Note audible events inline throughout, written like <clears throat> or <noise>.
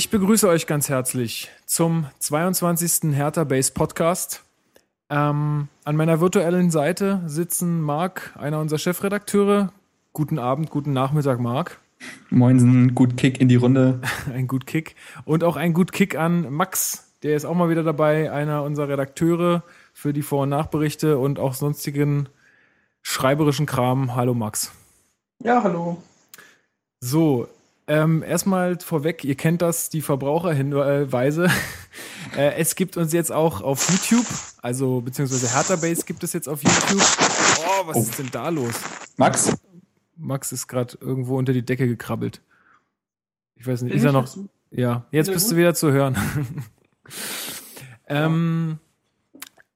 Ich begrüße euch ganz herzlich zum 22. Hertha Base Podcast. Ähm, an meiner virtuellen Seite sitzen Marc, einer unserer Chefredakteure. Guten Abend, guten Nachmittag, Marc. Moinsen, gut Kick in die Runde. <laughs> Ein gut Kick. Und auch ein gut Kick an Max. Der ist auch mal wieder dabei, einer unserer Redakteure für die Vor- und Nachberichte und auch sonstigen schreiberischen Kram. Hallo Max. Ja, hallo. So, ähm, erstmal vorweg, ihr kennt das, die Verbraucherhinweise. <laughs> äh, es gibt uns jetzt auch auf YouTube, also beziehungsweise Hertha Base gibt es jetzt auf YouTube. Oh, was Oh. ist denn da los? Max? Max ist gerade irgendwo unter die Decke gekrabbelt. Ich weiß nicht, ist er noch? Ja, jetzt bist gut? du wieder zu hören. <laughs> ähm,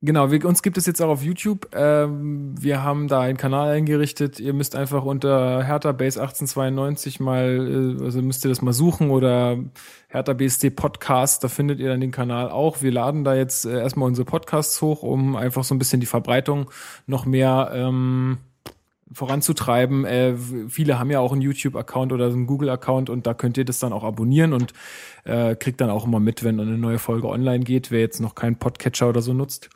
genau, wir, uns gibt es jetzt auch auf YouTube. Ähm, wir haben da einen Kanal eingerichtet. Ihr müsst einfach unter Hertha Base 1892 mal, äh, also müsst ihr das mal suchen oder Hertha BSD Podcast, da findet ihr dann den Kanal auch. Wir laden da jetzt äh, erstmal unsere Podcasts hoch, um einfach so ein bisschen die Verbreitung noch mehr ähm, voranzutreiben. Äh, viele haben ja auch einen YouTube-Account oder einen Google-Account und da könnt ihr das dann auch abonnieren und äh, kriegt dann auch immer mit, wenn eine neue Folge online geht, wer jetzt noch keinen Podcatcher oder so nutzt.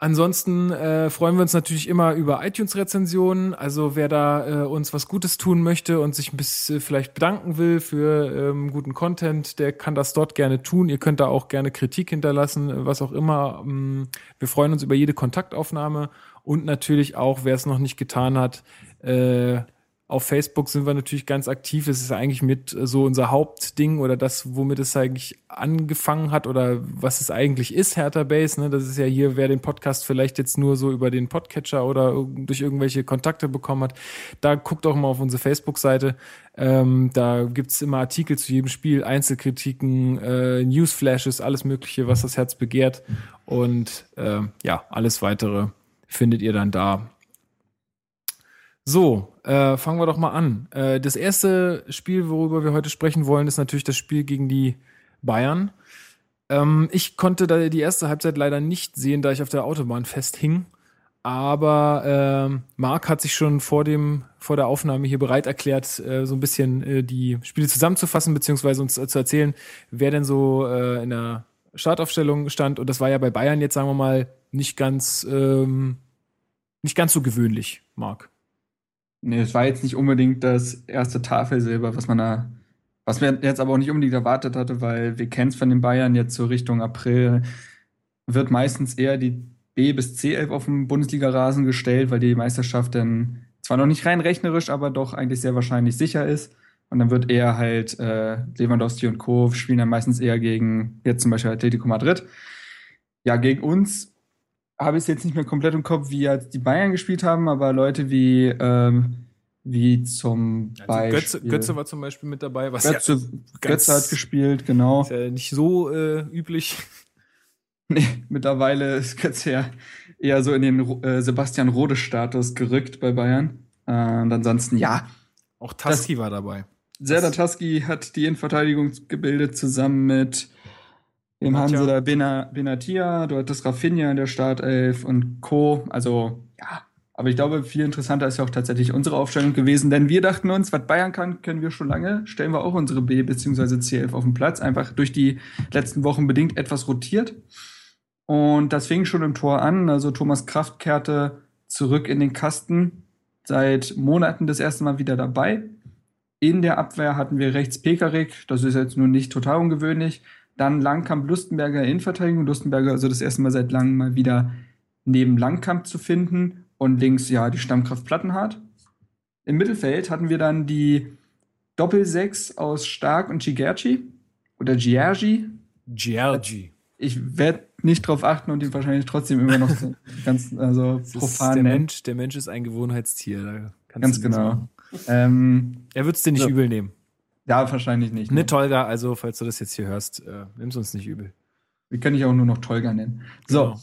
Ansonsten äh, freuen wir uns natürlich immer über iTunes-Rezensionen. Also wer da äh, uns was Gutes tun möchte und sich ein bisschen vielleicht bedanken will für ähm, guten Content, der kann das dort gerne tun. Ihr könnt da auch gerne Kritik hinterlassen, äh, was auch immer. Ähm, Wir freuen uns über jede Kontaktaufnahme und natürlich auch, wer es noch nicht getan hat, äh, auf Facebook sind wir natürlich ganz aktiv. Es ist eigentlich mit äh, so unser Hauptding oder das, womit es eigentlich angefangen hat oder was es eigentlich ist, Hertha Base. Ne? Das ist ja hier, wer den Podcast vielleicht jetzt nur so über den Podcatcher oder durch irgendwelche Kontakte bekommen hat, da guckt auch mal auf unsere Facebook-Seite. Ähm, da gibt's immer Artikel zu jedem Spiel, Einzelkritiken, äh, Newsflashes, alles Mögliche, was das Herz begehrt. Und äh, ja, alles weitere findet ihr dann da. So, äh, fangen wir doch mal an. Äh, das erste Spiel, worüber wir heute sprechen wollen, ist natürlich das Spiel gegen die Bayern. Ähm, ich konnte da die erste Halbzeit leider nicht sehen, da ich auf der Autobahn festhing. Aber ähm, Marc hat sich schon vor dem vor der Aufnahme hier bereit erklärt, äh, so ein bisschen äh, die Spiele zusammenzufassen beziehungsweise uns äh, zu erzählen, wer denn so äh, in der Startaufstellung stand. Und das war ja bei Bayern jetzt sagen wir mal nicht ganz ähm, nicht ganz so gewöhnlich, Marc. Nee, es war jetzt nicht unbedingt das erste Tafelsilber, was man da, was man jetzt aber auch nicht unbedingt erwartet hatte, weil wir kennen es von den Bayern jetzt so Richtung April, wird meistens eher die B- bis C11 auf dem Bundesliga-Rasen gestellt, weil die Meisterschaft dann zwar noch nicht rein rechnerisch, aber doch eigentlich sehr wahrscheinlich sicher ist. Und dann wird eher halt äh, Lewandowski und Co. spielen dann meistens eher gegen jetzt zum Beispiel Atletico Madrid. Ja, gegen uns habe ich es jetzt nicht mehr komplett im Kopf, wie jetzt die Bayern gespielt haben, aber Leute wie, ähm, wie zum Also Beispiel. Götze, Götze war zum Beispiel mit dabei, was Götze, ja Götze hat gespielt, genau. ist ja nicht so äh, üblich. <laughs> Nee, mittlerweile ist Götze ja eher so in den äh, Sebastian Rode-Status gerückt bei Bayern. Äh, und ansonsten, ja, Auch Taski war dabei. Serdar Taski hat die Innenverteidigung gebildet, zusammen mit dem haben sie da Bena, Benatia, du hattest Rafinha in der Startelf und Co. Also, ja. Aber ich glaube, viel interessanter ist ja auch tatsächlich unsere Aufstellung gewesen, denn wir dachten uns, was Bayern kann, können wir schon lange. Stellen wir auch unsere B- bzw. C11 auf den Platz. Einfach durch die letzten Wochen bedingt etwas rotiert. Und das fing schon im Tor an. Also Thomas Kraft kehrte zurück in den Kasten. Seit Monaten das erste Mal wieder dabei. In der Abwehr hatten wir rechts Pekarik, das ist jetzt nun nicht total ungewöhnlich. Dann Langkamp, Lustenberger in Verteidigung. Lustenberger also das erste Mal seit langem mal wieder neben Langkamp zu finden. Und links, ja, die Stammkraft Plattenhardt. Im Mittelfeld hatten wir dann die Doppelsechs aus Stark und Gigerci. Oder Giergi. Giorgi. ich werde nicht drauf achten und ihn wahrscheinlich trotzdem immer noch <laughs> ganz also profan der. Mensch, der Mensch ist ein Gewohnheitstier. Da Ganz genau. Ähm, Er wird es dir nicht So. übel nehmen. ja, wahrscheinlich nicht. Ne, Tolga, also falls du das jetzt hier hörst, äh, nimm's uns nicht übel. Wir können dich auch nur noch Tolga nennen. So. Genau.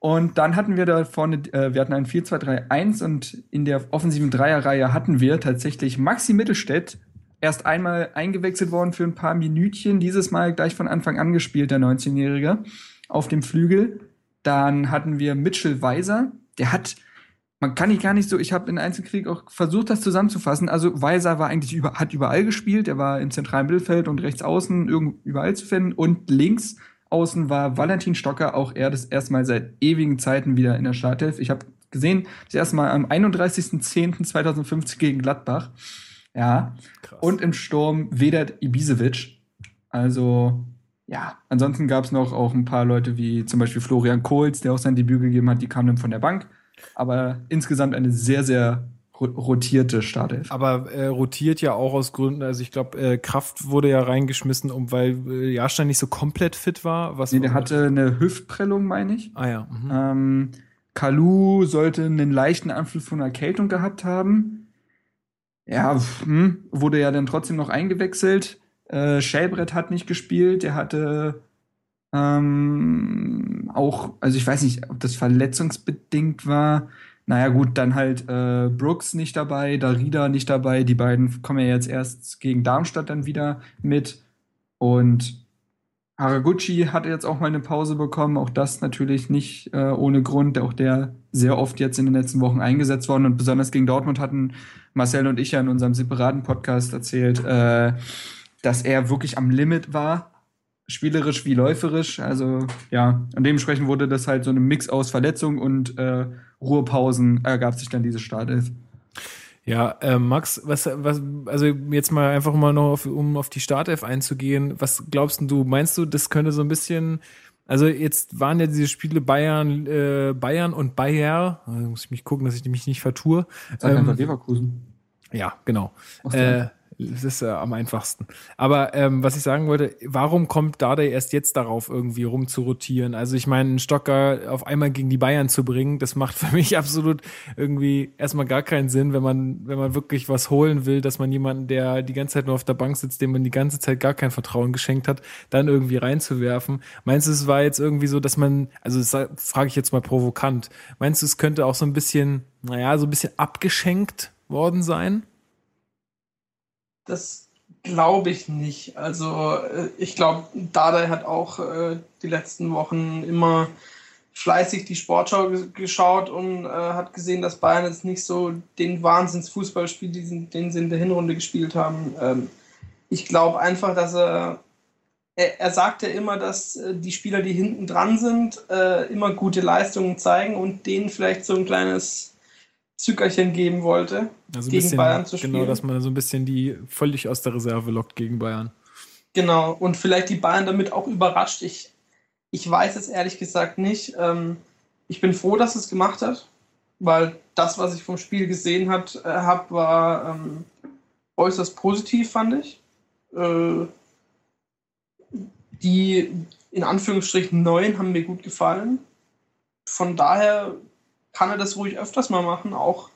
Und dann hatten wir da vorne, äh, wir hatten ein 4-2-3-1 und in der offensiven Dreierreihe hatten wir tatsächlich Maxi Mittelstädt erst einmal eingewechselt worden für ein paar Minütchen, dieses Mal gleich von Anfang an gespielt, der 19-Jährige, auf dem Flügel. Dann hatten wir Mitchell Weiser, der hat, man kann nicht gar nicht so, ich habe in Einzelkrieg auch versucht, das zusammenzufassen. Also Weiser war eigentlich über, hat überall gespielt, er war im zentralen Mittelfeld und rechts außen irgend, überall zu finden und links außen war Valentin Stocker, auch er das erste Mal seit ewigen Zeiten wieder in der Startelf. Ich habe gesehen, das erste Mal am 31.10.2015 gegen Gladbach. Ja. Krass. Und im Sturm Vedat Ibisevic. Also, ja. Ansonsten gab es noch auch ein paar Leute wie zum Beispiel Florian Kohls, der auch sein Debüt gegeben hat, die kamen dann von der Bank. Aber insgesamt eine sehr, sehr ro- rotierte Startelf. Aber äh, rotiert ja auch aus Gründen, also ich glaube, äh, Kraft wurde ja reingeschmissen, um weil äh, Jahrstein nicht so komplett fit war. Was Nee, der hatte eine Hüftprellung, meine ich. Ah ja. Mhm. Ähm, Kalu sollte einen leichten Anflug von Erkältung gehabt haben. Ja, hm, wurde ja dann trotzdem noch eingewechselt. Äh, Schellbrett hat nicht gespielt. Der hatte ähm, auch, also ich weiß nicht, ob das verletzungsbedingt war. Naja, gut, dann halt äh, Brooks nicht dabei, Darida nicht dabei. Die beiden kommen ja jetzt erst gegen Darmstadt dann wieder mit. Und Haraguchi hat jetzt auch mal eine Pause bekommen, auch das natürlich nicht äh, ohne Grund, auch der sehr oft jetzt in den letzten Wochen eingesetzt worden und besonders gegen Dortmund hatten Marcel und ich ja in unserem separaten Podcast erzählt, äh, dass er wirklich am Limit war, spielerisch wie läuferisch, also ja, und dementsprechend wurde das halt so ein Mix aus Verletzung und äh, Ruhepausen ergab sich dann diese Startelf. Ja, äh, Max, was, was, also jetzt mal einfach mal noch, auf, um auf die Startelf einzugehen. Was glaubst du? Meinst du, das könnte so ein bisschen, also jetzt waren ja diese Spiele Bayern, äh, Bayern und Bayer. Da muss ich mich gucken, dass ich mich nicht vertue. Sag Ähm, einfach Leverkusen. Ja, genau. Äh, das ist äh, am einfachsten. Aber ähm, was ich sagen wollte, warum kommt Dardai erst jetzt darauf, irgendwie rum zu rotieren? Also ich meine, einen Stocker auf einmal gegen die Bayern zu bringen, das macht für mich <laughs> absolut irgendwie erstmal gar keinen Sinn, wenn man, wenn man wirklich was holen will, dass man jemanden, der die ganze Zeit nur auf der Bank sitzt, dem man die ganze Zeit gar kein Vertrauen geschenkt hat, dann irgendwie reinzuwerfen. Meinst du, es war jetzt irgendwie so, dass man, also das frage ich jetzt mal provokant, meinst du, es könnte auch so ein bisschen, naja, so ein bisschen abgeschenkt worden sein? Das glaube ich nicht. Also äh, ich glaube, Dardai hat auch äh, die letzten Wochen immer fleißig die Sportschau ge- geschaut und äh, hat gesehen, dass Bayern jetzt nicht so den Wahnsinns-Fußball spielt, diesen- den sie in der Hinrunde gespielt haben. Ähm, ich glaube einfach, dass er, er, er sagt ja immer, dass äh, die Spieler, die hinten dran sind, äh, immer gute Leistungen zeigen und denen vielleicht so ein kleines Zückerchen geben wollte. Also gegen bisschen, Bayern zu Genau, spielen. dass man so ein bisschen die völlig aus der Reserve lockt gegen Bayern. Genau, und vielleicht die Bayern damit auch überrascht. Ich, ich weiß es ehrlich gesagt nicht. Ähm, ich bin froh, dass es gemacht hat, weil das, was ich vom Spiel gesehen hat, äh, hab, war ähm, äußerst positiv, fand ich. Äh, die in Anführungsstrichen neuen haben mir gut gefallen. Von daher kann er das ruhig öfters mal machen, auch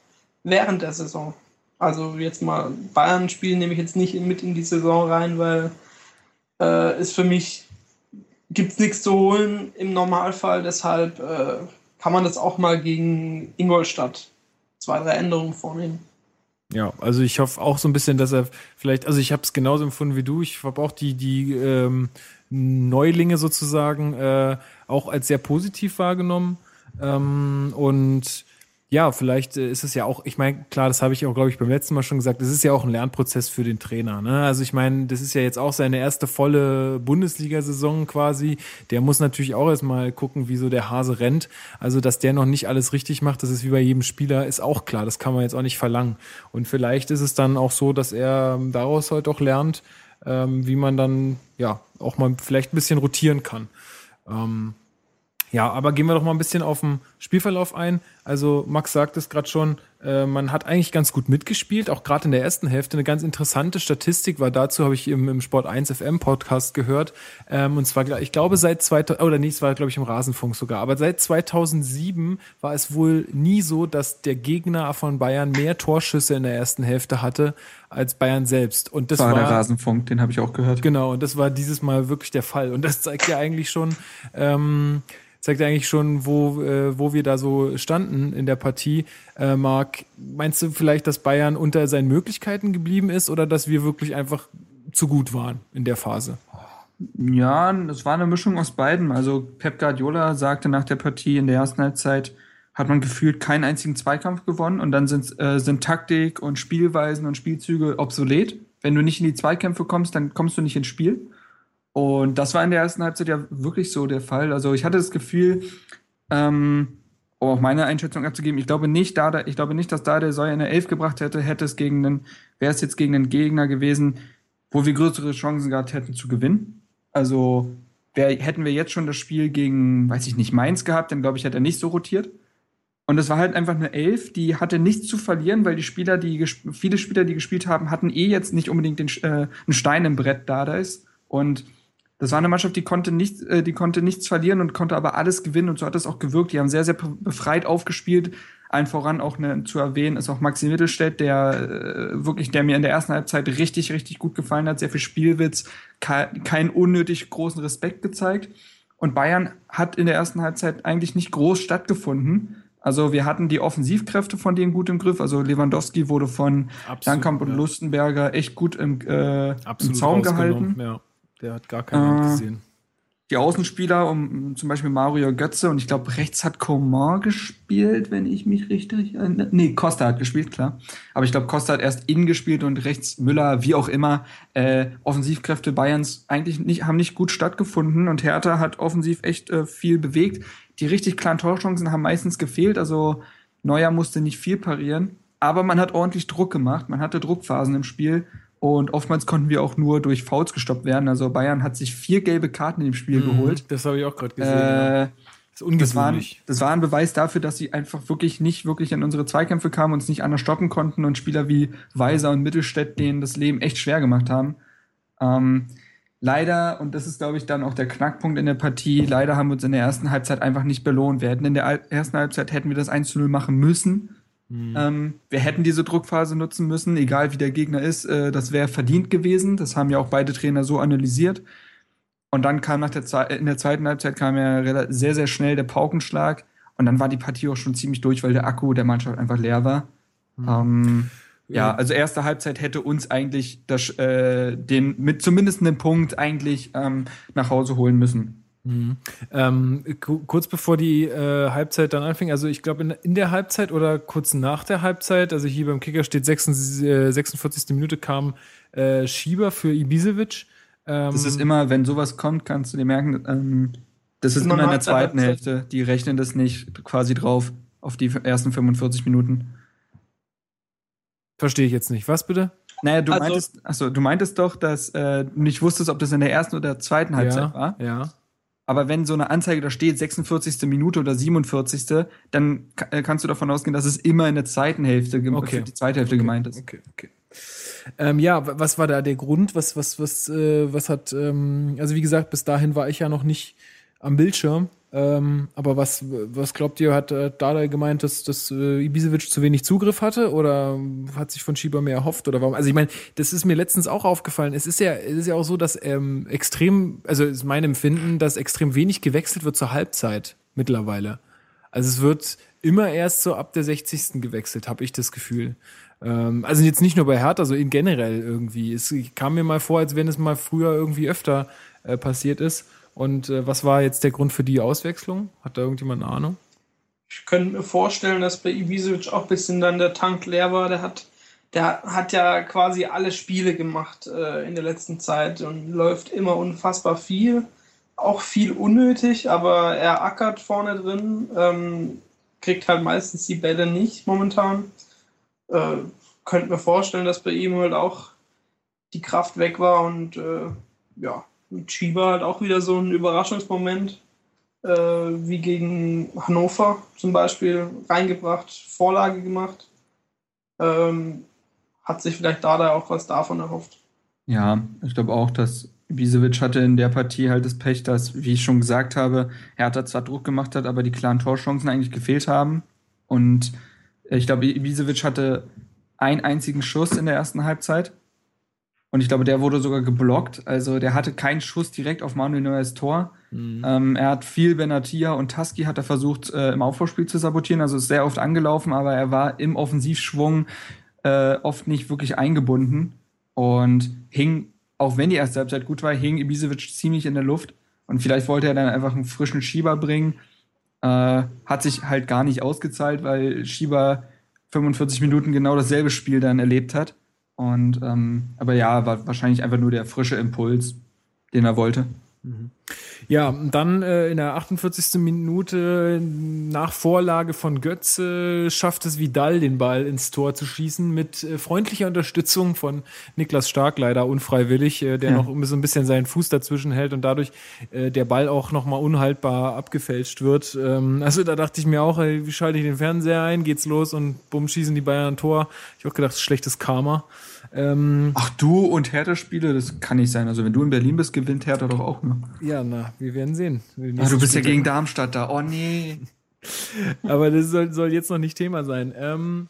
während der Saison. Also jetzt mal Bayern spielen nehme ich jetzt nicht mit in die Saison rein, weil äh, ist für mich gibt es nichts zu holen im Normalfall. Deshalb äh, kann man das auch mal gegen Ingolstadt zwei, drei Änderungen vornehmen. Ja, also ich hoffe auch so ein bisschen, dass er vielleicht, also ich habe es genauso empfunden wie du. Ich habe auch die, die ähm, Neulinge sozusagen äh, auch als sehr positiv wahrgenommen. Ähm, und ja, vielleicht äh, ist es ja auch, ich meine, klar, das habe ich auch, glaube ich, beim letzten Mal schon gesagt, das ist ja auch ein Lernprozess für den Trainer. Ne? Also ich meine, das ist ja jetzt auch seine erste volle Bundesliga-Saison quasi. Der muss natürlich auch erstmal gucken, wie so der Hase rennt. Also, dass der noch nicht alles richtig macht, das ist wie bei jedem Spieler, ist auch klar. Das kann man jetzt auch nicht verlangen. Und vielleicht ist es dann auch so, dass er ähm, daraus heute auch lernt, ähm, wie man dann ja auch mal vielleicht ein bisschen rotieren kann. Ähm, ja, aber gehen wir doch mal ein bisschen auf den Spielverlauf ein. Also Max sagt es gerade schon, Äh, man hat eigentlich ganz gut mitgespielt, auch gerade in der ersten Hälfte. Eine ganz interessante Statistik war dazu, habe ich im, im Sport 1 FM Podcast gehört. Ähm, und zwar, ich glaube, seit 2000, oder nicht, es war, glaube ich, im Rasenfunk sogar. Aber seit 2007 war es wohl nie so, dass der Gegner von Bayern mehr Torschüsse in der ersten Hälfte hatte als Bayern selbst. Und das war, war der Rasenfunk, den habe ich auch gehört. Genau, und das war dieses Mal wirklich der Fall. Und das zeigt ja eigentlich schon, ähm, zeigt eigentlich schon, wo, äh, wo wir da so standen in der Partie. Äh, Marc, meinst du vielleicht, dass Bayern unter seinen Möglichkeiten geblieben ist oder dass wir wirklich einfach zu gut waren in der Phase? Ja, es war eine Mischung aus beiden. Also Pep Guardiola sagte nach der Partie in der ersten Halbzeit, hat man gefühlt keinen einzigen Zweikampf gewonnen und dann sind, äh, sind Taktik und Spielweisen und Spielzüge obsolet. Wenn du nicht in die Zweikämpfe kommst, dann kommst du nicht ins Spiel. Und das war in der ersten Halbzeit ja wirklich so der Fall. Also ich hatte das Gefühl, ähm, um auch meine Einschätzung abzugeben, ich glaube nicht, da, ich glaube nicht, dass da der Säuer eine Elf gebracht hätte, hätte es gegen einen, wäre es jetzt gegen einen Gegner gewesen, wo wir größere Chancen gehabt hätten zu gewinnen. Also wär, hätten wir jetzt schon das Spiel gegen, weiß ich nicht, Mainz gehabt, dann glaube ich, hätte er nicht so rotiert. Und es war halt einfach eine Elf, die hatte nichts zu verlieren, weil die Spieler, die viele Spieler, die gespielt haben, hatten eh jetzt nicht unbedingt den, äh, einen Stein im Brett da, da ist. Und das war eine Mannschaft, die konnte, nicht, äh, die konnte nichts verlieren und konnte aber alles gewinnen und so hat es auch gewirkt. Die haben sehr, sehr befreit aufgespielt. Allen voran auch ne, zu erwähnen ist auch Maxi Mittelstädt, der äh, wirklich, der mir in der ersten Halbzeit richtig, richtig gut gefallen hat. Sehr viel Spielwitz, keinen kein unnötig großen Respekt gezeigt. Und Bayern hat in der ersten Halbzeit eigentlich nicht groß stattgefunden. Also wir hatten die Offensivkräfte von denen gut im Griff. Also Lewandowski wurde von Dankamp und ja. Lustenberger echt gut im, äh, im Zaum gehalten. Ja. Der hat gar keine Hand äh, gesehen. Die Außenspieler, um zum Beispiel Mario Götze und ich glaube, rechts hat Coman gespielt, wenn ich mich richtig erinnere. Nee, Costa hat gespielt, klar. Aber ich glaube, Costa hat erst innen gespielt und rechts Müller, wie auch immer. Äh, Offensivkräfte Bayerns eigentlich nicht, haben nicht gut stattgefunden und Hertha hat offensiv echt äh, viel bewegt. Die richtig kleinen Torchancen haben meistens gefehlt, also Neuer musste nicht viel parieren. Aber man hat ordentlich Druck gemacht, man hatte Druckphasen im Spiel und oftmals konnten wir auch nur durch Fouls gestoppt werden. Also Bayern hat sich vier gelbe Karten in dem Spiel mhm, geholt. Das habe ich auch gerade gesehen. Äh, ja. Das ist Das war, das war ein Beweis dafür, dass sie einfach wirklich nicht wirklich in unsere Zweikämpfe kamen und es nicht anders stoppen konnten und Spieler wie Weiser und Mittelstädt denen das Leben echt schwer gemacht haben. Ähm, leider, und das ist, glaube ich, dann auch der Knackpunkt in der Partie, leider haben wir uns in der ersten Halbzeit einfach nicht belohnt. Wir hätten in der ersten Halbzeit hätten wir das 1 zu 0 machen müssen. Mhm. Ähm, wir hätten diese Druckphase nutzen müssen, egal wie der Gegner ist. Äh, das wäre verdient gewesen. Das haben ja auch beide Trainer so analysiert. Und dann kam nach der Ze in der zweiten Halbzeit kam ja sehr, sehr schnell der Paukenschlag. Und dann war die Partie auch schon ziemlich durch, weil der Akku der Mannschaft einfach leer war. Mhm. Ähm, ja, also erste Halbzeit hätte uns eigentlich das, äh, den mit zumindest einem Punkt eigentlich ähm, nach Hause holen müssen. Mhm. Ähm, kurz bevor die äh, Halbzeit dann anfing, also ich glaube in, in, der Halbzeit oder kurz nach der Halbzeit, also hier beim Kicker steht 46, äh, 46. Minute kam äh, Schieber für Ibisevic. Ähm, das ist immer, wenn sowas kommt, kannst du dir merken, ähm, das ist immer in der zweiten der Hälfte. Die rechnen das nicht quasi drauf auf die ersten 45 Minuten. Verstehe ich jetzt nicht. Was bitte? Naja, du also, meintest, achso, du meintest doch, dass äh, du nicht wusstest, ob das in der ersten oder zweiten Halbzeit ja, war. Ja. Aber wenn so eine Anzeige da steht, 46. Minute oder 47., dann äh, kannst du davon ausgehen, dass es immer in der zweiten Hälfte, okay. für die zweite Hälfte okay. gemeint ist. Okay, okay. Ähm, ja, was war da der Grund? Was, was, was, äh, was hat, ähm, also wie gesagt, bis dahin war ich ja noch nicht am Bildschirm. Ähm, aber was, was glaubt ihr, hat äh, Dada gemeint, dass, dass äh, Ibisevic zu wenig Zugriff hatte oder hat sich von Schieber mehr erhofft oder warum? Also ich meine, das ist mir letztens auch aufgefallen. Es ist ja, es ist ja auch so, dass ähm, extrem, also ist mein Empfinden, dass extrem wenig gewechselt wird zur Halbzeit mittlerweile. Also es wird immer erst so ab der 60. gewechselt, habe ich das Gefühl. Ähm, also jetzt nicht nur bei Hertha, so in generell irgendwie. Es kam mir mal vor, als wenn es mal früher irgendwie öfter äh, passiert ist. Und äh, was war jetzt der Grund für die Auswechslung? Hat da irgendjemand eine Ahnung? Ich könnte mir vorstellen, dass bei Ibisevic auch ein bisschen dann der Tank leer war. Der hat, der hat ja quasi alle Spiele gemacht äh, in der letzten Zeit und läuft immer unfassbar viel. Auch viel unnötig, aber er ackert vorne drin, ähm, kriegt halt meistens die Bälle nicht momentan. Äh, könnte mir vorstellen, dass bei ihm halt auch die Kraft weg war und äh, ja, Schieber halt auch wieder so ein Überraschungsmoment, äh, wie gegen Hannover zum Beispiel, reingebracht, Vorlage gemacht. ähm, hat sich vielleicht da auch was davon erhofft. Ja, ich glaube auch, dass Ibisevic hatte in der Partie halt das Pech, dass, wie ich schon gesagt habe, Hertha zwar Druck gemacht hat, aber die klaren Torchancen eigentlich gefehlt haben. Und ich glaube, Ibisevic hatte einen einzigen Schuss in der ersten Halbzeit. Und ich glaube, der wurde sogar geblockt. Also der hatte keinen Schuss direkt auf Manuel Neuers Tor. Mhm. Ähm, er hat viel Benatia und Tusky hat er versucht, äh, im Aufbauspiel zu sabotieren. Also ist sehr oft angelaufen, aber er war im Offensivschwung äh, oft nicht wirklich eingebunden und hing, auch wenn die erste Halbzeit gut war, hing Ibisevic ziemlich in der Luft. Und vielleicht wollte er dann einfach einen frischen Schieber bringen. Äh, hat sich halt gar nicht ausgezahlt, weil Schieber 45 Minuten genau dasselbe Spiel dann erlebt hat. Und ähm, aber ja, war wahrscheinlich einfach nur der frische Impuls, den er wollte. Mhm. Ja, dann äh, in der 48. Minute nach Vorlage von Götze schafft es Vidal, den Ball ins Tor zu schießen mit äh, freundlicher Unterstützung von Niklas Stark, leider unfreiwillig, äh, der ja. noch so ein bisschen seinen Fuß dazwischen hält und dadurch äh, der Ball auch nochmal unhaltbar abgefälscht wird. Ähm, also da dachte ich mir auch, ey, wie schalte ich den Fernseher ein, geht's los und bumm, schießen die Bayern ein Tor. Ich habe gedacht, schlechtes Karma. Ähm, Ach, du und Hertha-Spiele, das kann nicht sein. Also wenn du in Berlin bist, gewinnt Hertha doch auch, ne? Ja, na, wir werden sehen. Ach, du bist Spiele. ja gegen Darmstadt da. Oh nee. <laughs> Aber das soll, soll jetzt noch nicht Thema sein. Ähm,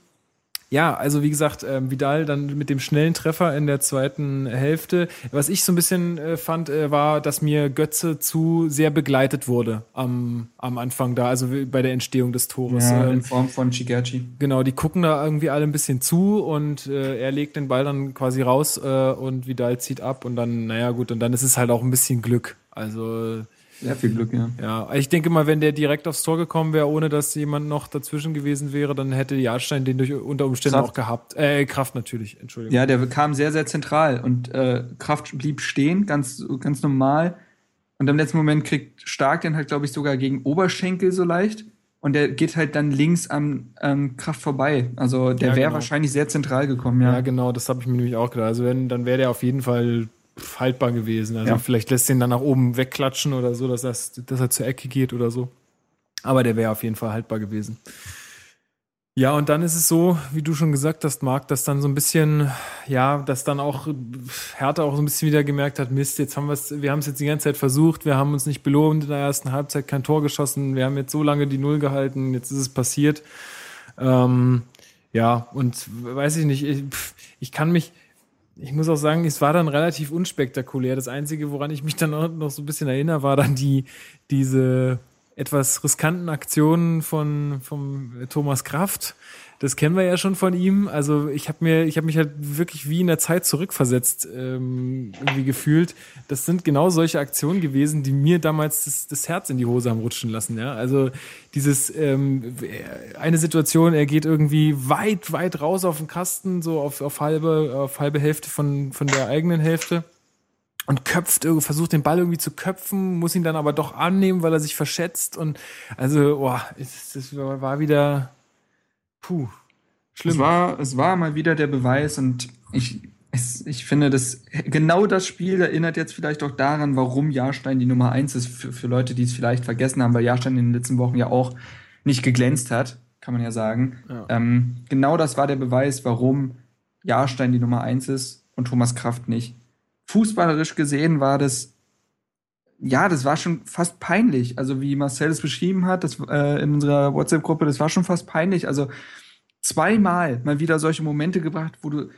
ja, also wie gesagt, ähm, Vidal dann mit dem schnellen Treffer in der zweiten Hälfte. Was ich so ein bisschen äh, fand, äh, war, dass mir Götze zu sehr begleitet wurde am, am Anfang da, also bei der Entstehung des Tores. Ja, in ähm, Form von Chigachi. Genau, die gucken da irgendwie alle ein bisschen zu und äh, er legt den Ball dann quasi raus äh, und Vidal zieht ab und dann, naja gut, und dann ist es halt auch ein bisschen Glück. Also sehr viel Glück, ja. Ja, ich denke mal, wenn der direkt aufs Tor gekommen wäre, ohne dass jemand noch dazwischen gewesen wäre, dann hätte Jahrstein den durch unter Umständen Kraft. auch gehabt. Äh, Kraft natürlich, Entschuldigung. Ja, der kam sehr, sehr zentral und äh, Kraft blieb stehen, ganz, ganz normal. Und im letzten Moment kriegt Stark den halt, glaube ich, sogar gegen Oberschenkel so leicht. Und der geht halt dann links am ähm, Kraft vorbei. Also der ja, wäre genau. wahrscheinlich sehr zentral gekommen, ja. Ja, genau, das habe ich mir nämlich auch gedacht. Also wenn, dann wäre der auf jeden Fall haltbar gewesen. Also ja. vielleicht lässt den dann nach oben wegklatschen oder so, dass, das, dass er zur Ecke geht oder so. Aber der wäre auf jeden Fall haltbar gewesen. Ja, und dann ist es so, wie du schon gesagt hast, Marc, dass dann so ein bisschen, ja, dass dann auch Hertha auch so ein bisschen wieder gemerkt hat, Mist, jetzt haben wir es, wir haben es jetzt die ganze Zeit versucht, wir haben uns nicht belohnt in der ersten Halbzeit, kein Tor geschossen, wir haben jetzt so lange die Null gehalten, jetzt ist es passiert. Ähm, ja, und weiß ich nicht, ich, ich kann mich, ich muss auch sagen, es war dann relativ unspektakulär. Das Einzige, woran ich mich dann noch so ein bisschen erinnere, war dann die, diese etwas riskanten Aktionen von vom Thomas Kraft, das kennen wir ja schon von ihm. Also ich habe mir, ich habe mich halt wirklich wie in der Zeit zurückversetzt ähm, irgendwie gefühlt. Das sind genau solche Aktionen gewesen, die mir damals das, das Herz in die Hose haben rutschen lassen. Ja, also dieses ähm, eine Situation, er geht irgendwie weit, weit raus auf den Kasten, so auf, auf halbe, auf halbe Hälfte von von der eigenen Hälfte und köpft, versucht den Ball irgendwie zu köpfen, muss ihn dann aber doch annehmen, weil er sich verschätzt und also, boah, es war wieder Puh, schlimm. Es war, es war mal wieder der Beweis und ich, es, ich finde, dass genau das Spiel erinnert jetzt vielleicht auch daran, warum Jahrstein die Nummer eins ist, für, für Leute, die es vielleicht vergessen haben, weil Jahrstein in den letzten Wochen ja auch nicht geglänzt hat, kann man ja sagen. Ja. Ähm, genau das war der Beweis, warum Jahrstein die Nummer eins ist und Thomas Kraft nicht. Fußballerisch gesehen war das ja, das war schon fast peinlich. Also wie Marcel es beschrieben hat, das äh, in unserer WhatsApp-Gruppe, das war schon fast peinlich. Also zweimal mal wieder solche Momente gebracht, wo du,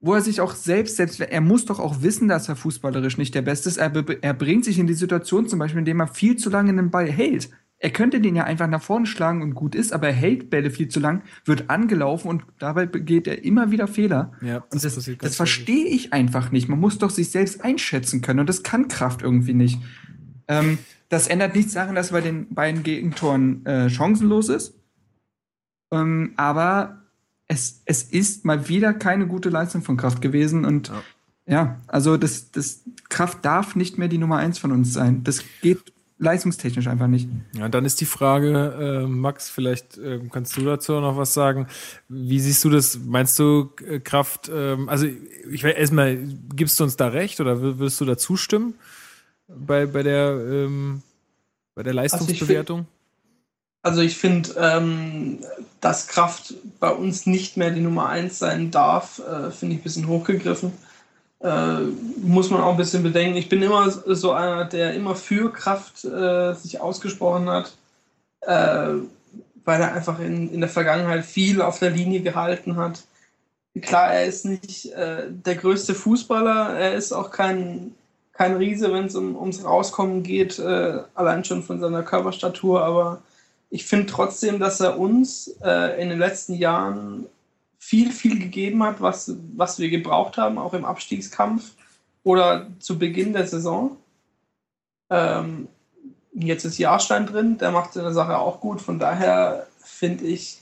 wo er sich auch selbst, selbst er muss doch auch wissen, dass er fußballerisch nicht der Beste ist. Er, er bringt sich in die Situation zum Beispiel, indem er viel zu lange den Ball hält. Er könnte den ja einfach nach vorne schlagen und gut ist, aber er hält Bälle viel zu lang, wird angelaufen und dabei begeht er immer wieder Fehler. Ja, das, das, das verstehe ich einfach nicht. Man muss doch sich selbst einschätzen können und das kann Kraft irgendwie nicht. Ähm, das ändert nichts daran, dass er bei den beiden Gegentoren äh, chancenlos ist. Ähm, aber es, es ist mal wieder keine gute Leistung von Kraft gewesen. Und ja, ja also das, das Kraft darf nicht mehr die Nummer eins von uns sein. Das geht leistungstechnisch einfach nicht. Ja, dann ist die Frage, äh, Max, vielleicht äh, kannst du dazu noch was sagen. Wie siehst du das? Meinst du äh, Kraft, ähm, also ich will erstmal, gibst du uns da recht oder würdest du da zustimmen? Bei, bei der, ähm, bei der Leistungsbewertung? Also ich finde, ähm, dass Kraft bei uns nicht mehr die Nummer 1 sein darf, äh, finde ich ein bisschen hochgegriffen. Äh, muss man auch ein bisschen bedenken. Ich bin immer so einer, der immer für Kraft äh, sich ausgesprochen hat, äh, weil er einfach in, in der Vergangenheit viel auf der Linie gehalten hat. Klar, er ist nicht äh, der größte Fußballer, er ist auch kein, kein Riese, wenn es um, ums Rauskommen geht, äh, allein schon von seiner Körperstatur, aber ich finde trotzdem, dass er uns äh, in den letzten Jahren viel, viel gegeben hat, was, was wir gebraucht haben, auch im Abstiegskampf oder zu Beginn der Saison. Ähm, jetzt ist Jahrstein drin, der macht seine Sache auch gut. Von daher finde ich,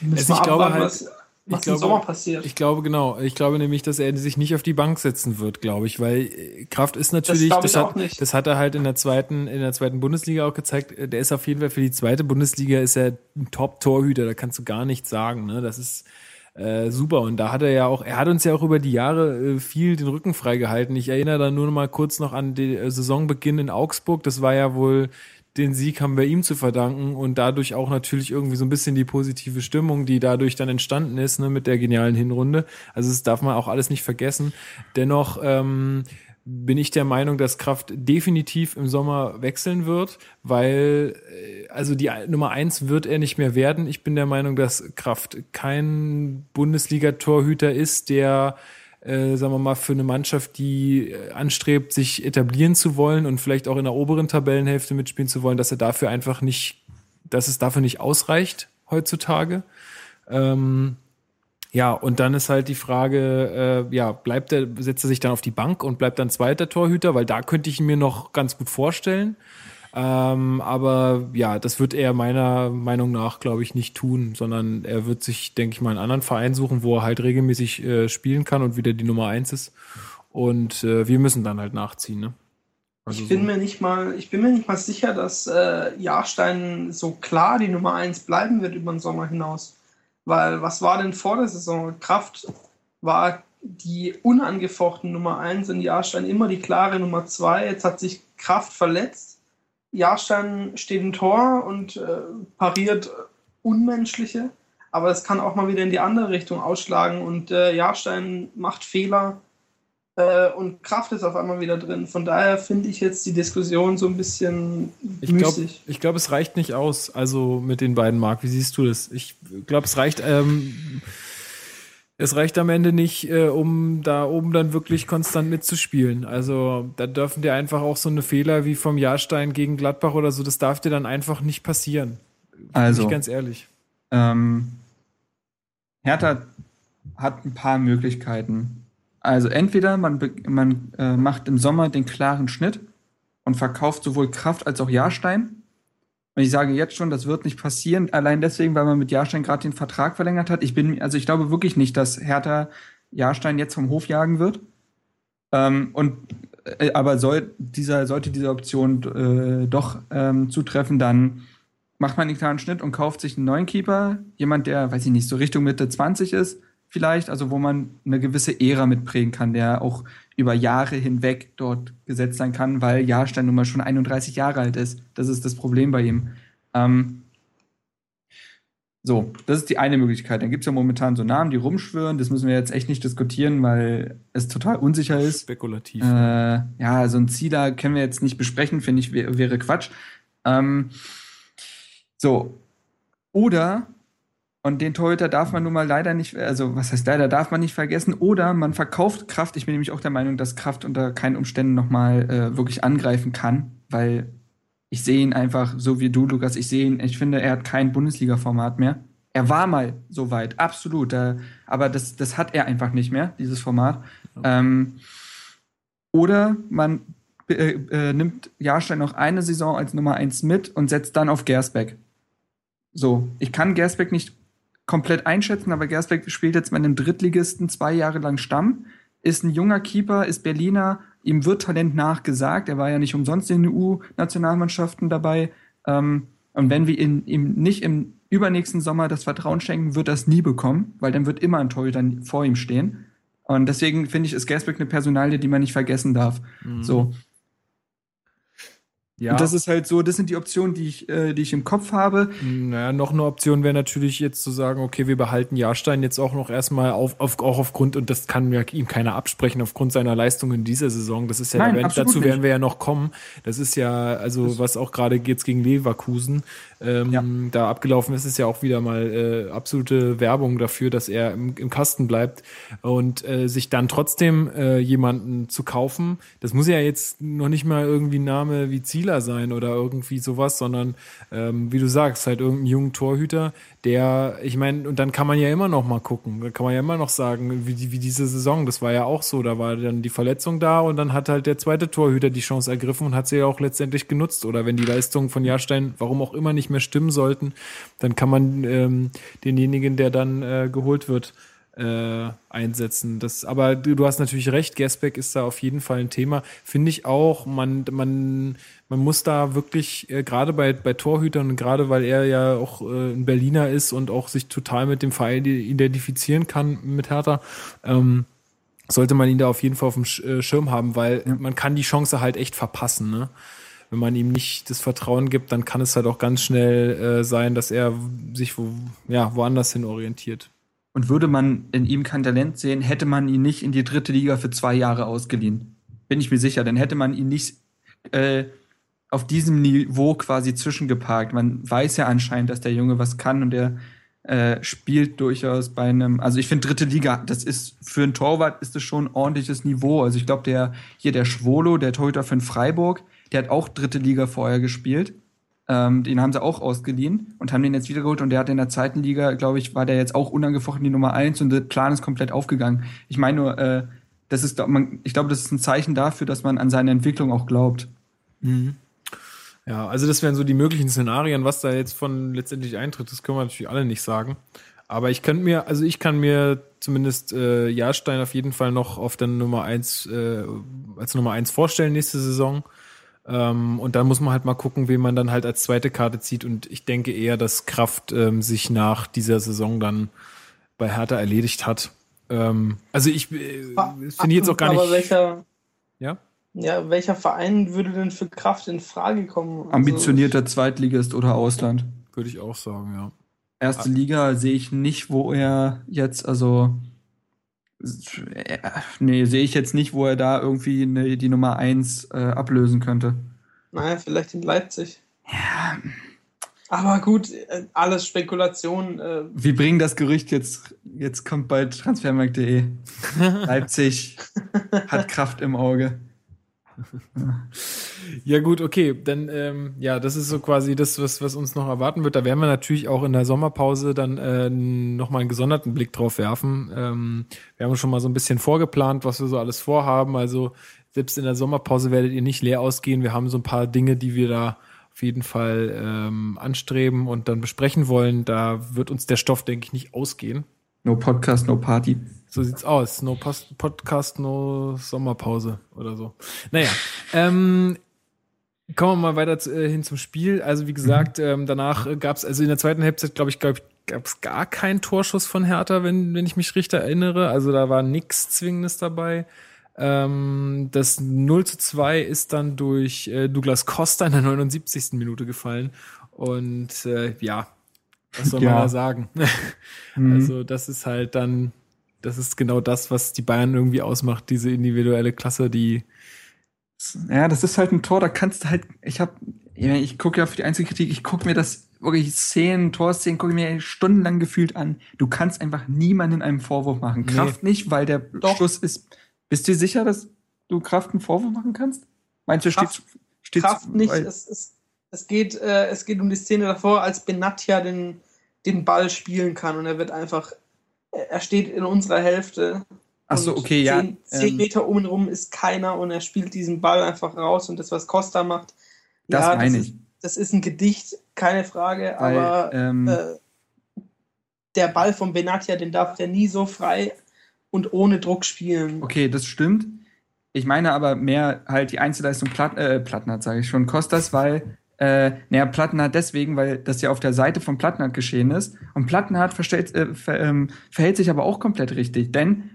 müssen also ich glaube halt, was, was ich glaube, Sommer passiert. Ich glaube genau. Ich glaube nämlich, dass er sich nicht auf die Bank setzen wird, glaube ich, weil äh, Kraft ist natürlich, das, das hat, das hat er halt in der zweiten, in der zweiten Bundesliga auch gezeigt. Der ist auf jeden Fall für die zweite Bundesliga ist er ein Top-Torhüter. Da kannst du gar nichts sagen. Ne? Das ist äh, super. Und da hat er ja auch, er hat uns ja auch über die Jahre äh, viel den Rücken freigehalten. Ich erinnere da nur noch mal kurz noch an den äh, Saisonbeginn in Augsburg. Das war ja wohl den Sieg haben wir ihm zu verdanken und dadurch auch natürlich irgendwie so ein bisschen die positive Stimmung, die dadurch dann entstanden ist, ne, mit der genialen Hinrunde. Also das darf man auch alles nicht vergessen. Dennoch ähm, bin ich der Meinung, dass Kraft definitiv im Sommer wechseln wird, weil äh, also die Nummer eins wird er nicht mehr werden. Ich bin der Meinung, dass Kraft kein Bundesliga-Torhüter ist, der äh, sagen wir mal, für eine Mannschaft, die äh, anstrebt, sich etablieren zu wollen und vielleicht auch in der oberen Tabellenhälfte mitspielen zu wollen, dass er dafür einfach nicht, dass es dafür nicht ausreicht heutzutage. Ähm, ja, und dann ist halt die Frage, äh, ja, bleibt er, setzt er sich dann auf die Bank und bleibt dann zweiter Torhüter, weil da könnte ich mir noch ganz gut vorstellen. Ähm, aber ja, das wird er meiner Meinung nach, glaube ich, nicht tun, sondern er wird sich, denke ich mal, einen anderen Verein suchen, wo er halt regelmäßig äh, spielen kann und wieder die Nummer eins ist. Und äh, wir müssen dann halt nachziehen, ne? Also ich bin so. mir nicht mal, ich bin mir nicht mal sicher, dass äh, Jahrstein so klar die Nummer eins bleiben wird über den Sommer hinaus. Weil was war denn vor der Saison? Kraft war die unangefochten Nummer eins und Jahrstein immer die klare Nummer zwei. Jetzt hat sich Kraft verletzt Jahrstein steht im Tor und äh, pariert Unmenschliche, aber es kann auch mal wieder in die andere Richtung ausschlagen und äh, Jahrstein macht Fehler äh, und Kraft ist auf einmal wieder drin. Von daher finde ich jetzt die Diskussion so ein bisschen ich glaub, Ich glaube, es reicht nicht aus, also mit den beiden Mark. Wie siehst du das? Ich glaube, es reicht. Ähm, es reicht am Ende nicht, äh, um da oben dann wirklich konstant mitzuspielen. Also da dürfen dir einfach auch so eine Fehler wie vom Jahrstein gegen Gladbach oder so, das darf dir dann einfach nicht passieren. Also, ganz ehrlich. Ähm, Hertha hat ein paar Möglichkeiten. Also entweder man, man äh, macht im Sommer den klaren Schnitt und verkauft sowohl Kraft als auch Jahrstein und ich sage jetzt schon, das wird nicht passieren, allein deswegen, weil man mit Jahrstein gerade den Vertrag verlängert hat. Ich bin, also ich glaube wirklich nicht, dass Hertha Jahrstein jetzt vom Hof jagen wird. Ähm, und äh, aber soll dieser, sollte diese Option äh, doch ähm, zutreffen, dann macht man einen klaren Schnitt und kauft sich einen neuen Keeper, jemand, der, weiß ich nicht, so Richtung Mitte 20 ist, vielleicht, also wo man eine gewisse Ära mitprägen kann, der auch über Jahre hinweg dort gesetzt sein kann, weil Jahrstein nun mal schon 31 Jahre alt ist. Das ist das Problem bei ihm. Ähm, so, das ist die eine Möglichkeit. Dann gibt es ja momentan so Namen, die rumschwören. Das müssen wir jetzt echt nicht diskutieren, weil es total unsicher ist. Spekulativ. Äh, ja, so ein Zieler können wir jetzt nicht besprechen, finde ich, wäre Quatsch. Ähm, so. Oder und den Torhüter darf man nun mal leider nicht, also was heißt leider, darf man nicht vergessen. Oder man verkauft Kraft. Ich bin nämlich auch der Meinung, dass Kraft unter keinen Umständen nochmal äh, wirklich angreifen kann, weil ich sehe ihn einfach, so wie du, Lukas, ich sehe ihn, ich finde, er hat kein Bundesliga-Format mehr. Er war mal so weit, absolut. Äh, aber das, das hat er einfach nicht mehr, dieses Format. Ähm, oder man äh, äh, nimmt Jahrstein noch eine Saison als Nummer eins mit und setzt dann auf Gersbeck. So, ich kann Gersbeck nicht komplett einschätzen, aber Gersbeck spielt jetzt mit einem Drittligisten zwei Jahre lang Stamm, ist ein junger Keeper, ist Berliner, ihm wird Talent nachgesagt, er war ja nicht umsonst in den EU-Nationalmannschaften dabei. Ähm, und wenn wir ihn, ihm nicht im übernächsten Sommer das Vertrauen schenken, wird er es nie bekommen, weil dann wird immer ein Torhüter vor ihm stehen. Und deswegen finde ich, ist Gersbeck eine Personalie, die man nicht vergessen darf. Mhm. So. Ja. Und das ist halt so, das sind die Optionen, die ich, äh, die ich im Kopf habe. Naja, noch eine Option wäre natürlich jetzt zu sagen, okay, wir behalten Jahrstein jetzt auch noch erstmal auf, auf, auch aufgrund, und das kann mir ihm keiner absprechen, aufgrund seiner Leistung in dieser Saison. Das ist ja, Nein, dazu werden nicht. wir ja noch kommen. Das ist ja, also was auch gerade jetzt gegen Leverkusen ähm, ja. da abgelaufen ist, ist ja auch wieder mal äh, absolute Werbung dafür, dass er im, im Kasten bleibt und äh, sich dann trotzdem äh, jemanden zu kaufen. Das muss ja jetzt noch nicht mal irgendwie ein Name wie Zieler sein oder irgendwie sowas, sondern ähm, wie du sagst, halt irgendein jungen Torhüter, der, ich meine, und dann kann man ja immer noch mal gucken, da kann man ja immer noch sagen, wie, wie diese Saison, das war ja auch so, da war dann die Verletzung da und dann hat halt der zweite Torhüter die Chance ergriffen und hat sie ja auch letztendlich genutzt. Oder wenn die Leistungen von Jahrstein, warum auch immer, nicht mehr stimmen sollten, dann kann man ähm, denjenigen, der dann äh, geholt wird, äh, einsetzen. Das, aber du, du hast natürlich recht, Gasback ist da auf jeden Fall ein Thema. Finde ich auch, man, man, man muss da wirklich, äh, gerade bei, bei Torhütern und gerade weil er ja auch äh, ein Berliner ist und auch sich total mit dem Verein identifizieren kann mit Hertha, ähm, sollte man ihn da auf jeden Fall auf dem äh, Schirm haben, weil man kann die Chance halt echt verpassen, ne? wenn man ihm nicht das Vertrauen gibt, dann kann es halt auch ganz schnell äh, sein, dass er sich wo, ja, woanders hin orientiert. Und würde man in ihm kein Talent sehen, hätte man ihn nicht in die dritte Liga für zwei Jahre ausgeliehen. Bin ich mir sicher. Dann hätte man ihn nicht äh, auf diesem Niveau quasi zwischengeparkt. Man weiß ja anscheinend, dass der Junge was kann und er äh, spielt durchaus bei einem, also ich finde dritte Liga, das ist für einen Torwart ist das schon ein ordentliches Niveau. Also ich glaube, der hier der Schwolo, der Torhüter von Freiburg, der hat auch dritte Liga vorher gespielt. Ähm, den haben sie auch ausgeliehen und haben den jetzt wiedergeholt und der hat in der zweiten Liga, glaube ich, war der jetzt auch unangefochten die Nummer eins und der Plan ist komplett aufgegangen. Ich meine nur, äh, das ist, man, ich glaube, das ist ein Zeichen dafür, dass man an seine Entwicklung auch glaubt. Mhm. Ja, also das wären so die möglichen Szenarien, was da jetzt von letztendlich eintritt, das können wir natürlich alle nicht sagen. Aber ich könnte mir, also ich kann mir zumindest äh, Jahrstein auf jeden Fall noch auf der Nummer eins äh, als Nummer eins vorstellen nächste Saison. Ähm, und dann muss man halt mal gucken, wen man dann halt als zweite Karte zieht. Und ich denke eher, dass Kraft ähm, sich nach dieser Saison dann bei Hertha erledigt hat. Ähm, also ich äh, finde jetzt auch gar nicht. Aber welcher, ja? Ja, welcher Verein würde denn für Kraft in Frage kommen? Also Ambitionierter Zweitligist oder Ausland. Würde ich auch sagen, ja. Erste ah. Liga sehe ich nicht, wo er jetzt, also Nee, sehe ich jetzt nicht, wo er da irgendwie ne, die Nummer 1 äh, ablösen könnte. Naja, vielleicht in Leipzig. Ja. Aber gut, äh, alles Spekulation. Äh. Wir bringen das Gerücht jetzt, jetzt kommt bald transfermarkt.de. <laughs> Leipzig hat Kraft im Auge. <laughs> ja, gut, okay. Dann, ähm, ja, das ist so quasi das, was, was uns noch erwarten wird. Da werden wir natürlich auch in der Sommerpause dann äh, nochmal einen gesonderten Blick drauf werfen. Ähm, wir haben schon mal so ein bisschen vorgeplant, was wir so alles vorhaben. Also selbst in der Sommerpause werdet ihr nicht leer ausgehen. Wir haben so ein paar Dinge, die wir da auf jeden Fall ähm, anstreben und dann besprechen wollen. Da wird uns der Stoff, denke ich, nicht ausgehen. No Podcast, no Party. So sieht's aus. No Post Podcast, no Sommerpause oder so. Naja, ähm, kommen wir mal weiter zu, äh, hin zum Spiel. Also wie gesagt, mhm. ähm, danach gab's also in der zweiten Halbzeit, glaube ich, glaube ich, gab's gar keinen Torschuss von Hertha, wenn, wenn ich mich richtig erinnere. Also da war nichts Zwingendes dabei. Ähm, das 0 zu 2 ist dann durch äh, Douglas Costa in der 79. Minute gefallen. Und äh, ja, was soll man da sagen? <laughs> mhm. Also das ist halt dann das ist genau das, was die Bayern irgendwie ausmacht, diese individuelle Klasse, die. Ja, das ist halt ein Tor, da kannst du halt, ich hab, ich gucke ja für die Einzelkritik, ich gucke mir das wirklich Szenen, Torszenen, gucke mir stundenlang gefühlt an. Du kannst einfach niemanden einen Vorwurf machen. Nee. Kraft nicht, weil der Doch. Schuss ist. Bist du sicher, dass du Kraft einen Vorwurf machen kannst? Meinst du, Kraft, steht, Kraft nicht, es, es, es, geht, äh, es geht um die Szene davor, als Benatia den, den Ball spielen kann und er wird einfach er steht in unserer Hälfte. Achso, okay, ja. Zehn, zehn ähm, Meter um ihn rum ist keiner und er spielt diesen Ball einfach raus und das, was Costa macht, das ja, meine ich. Ist, das ist ein Gedicht, keine Frage, Weil, aber ähm, äh, der Ball von Benatia, den darf der nie so frei und ohne Druck spielen. Okay, das stimmt. Ich meine aber mehr halt die Einzelleistung Platt, äh, Plattner, sage ich schon, Kostas, weil äh, naja, Plattenhardt deswegen, weil das ja auf der Seite von Plattenhardt geschehen ist. Und Plattenhardt äh, ver, ähm, verhält sich aber auch komplett richtig, denn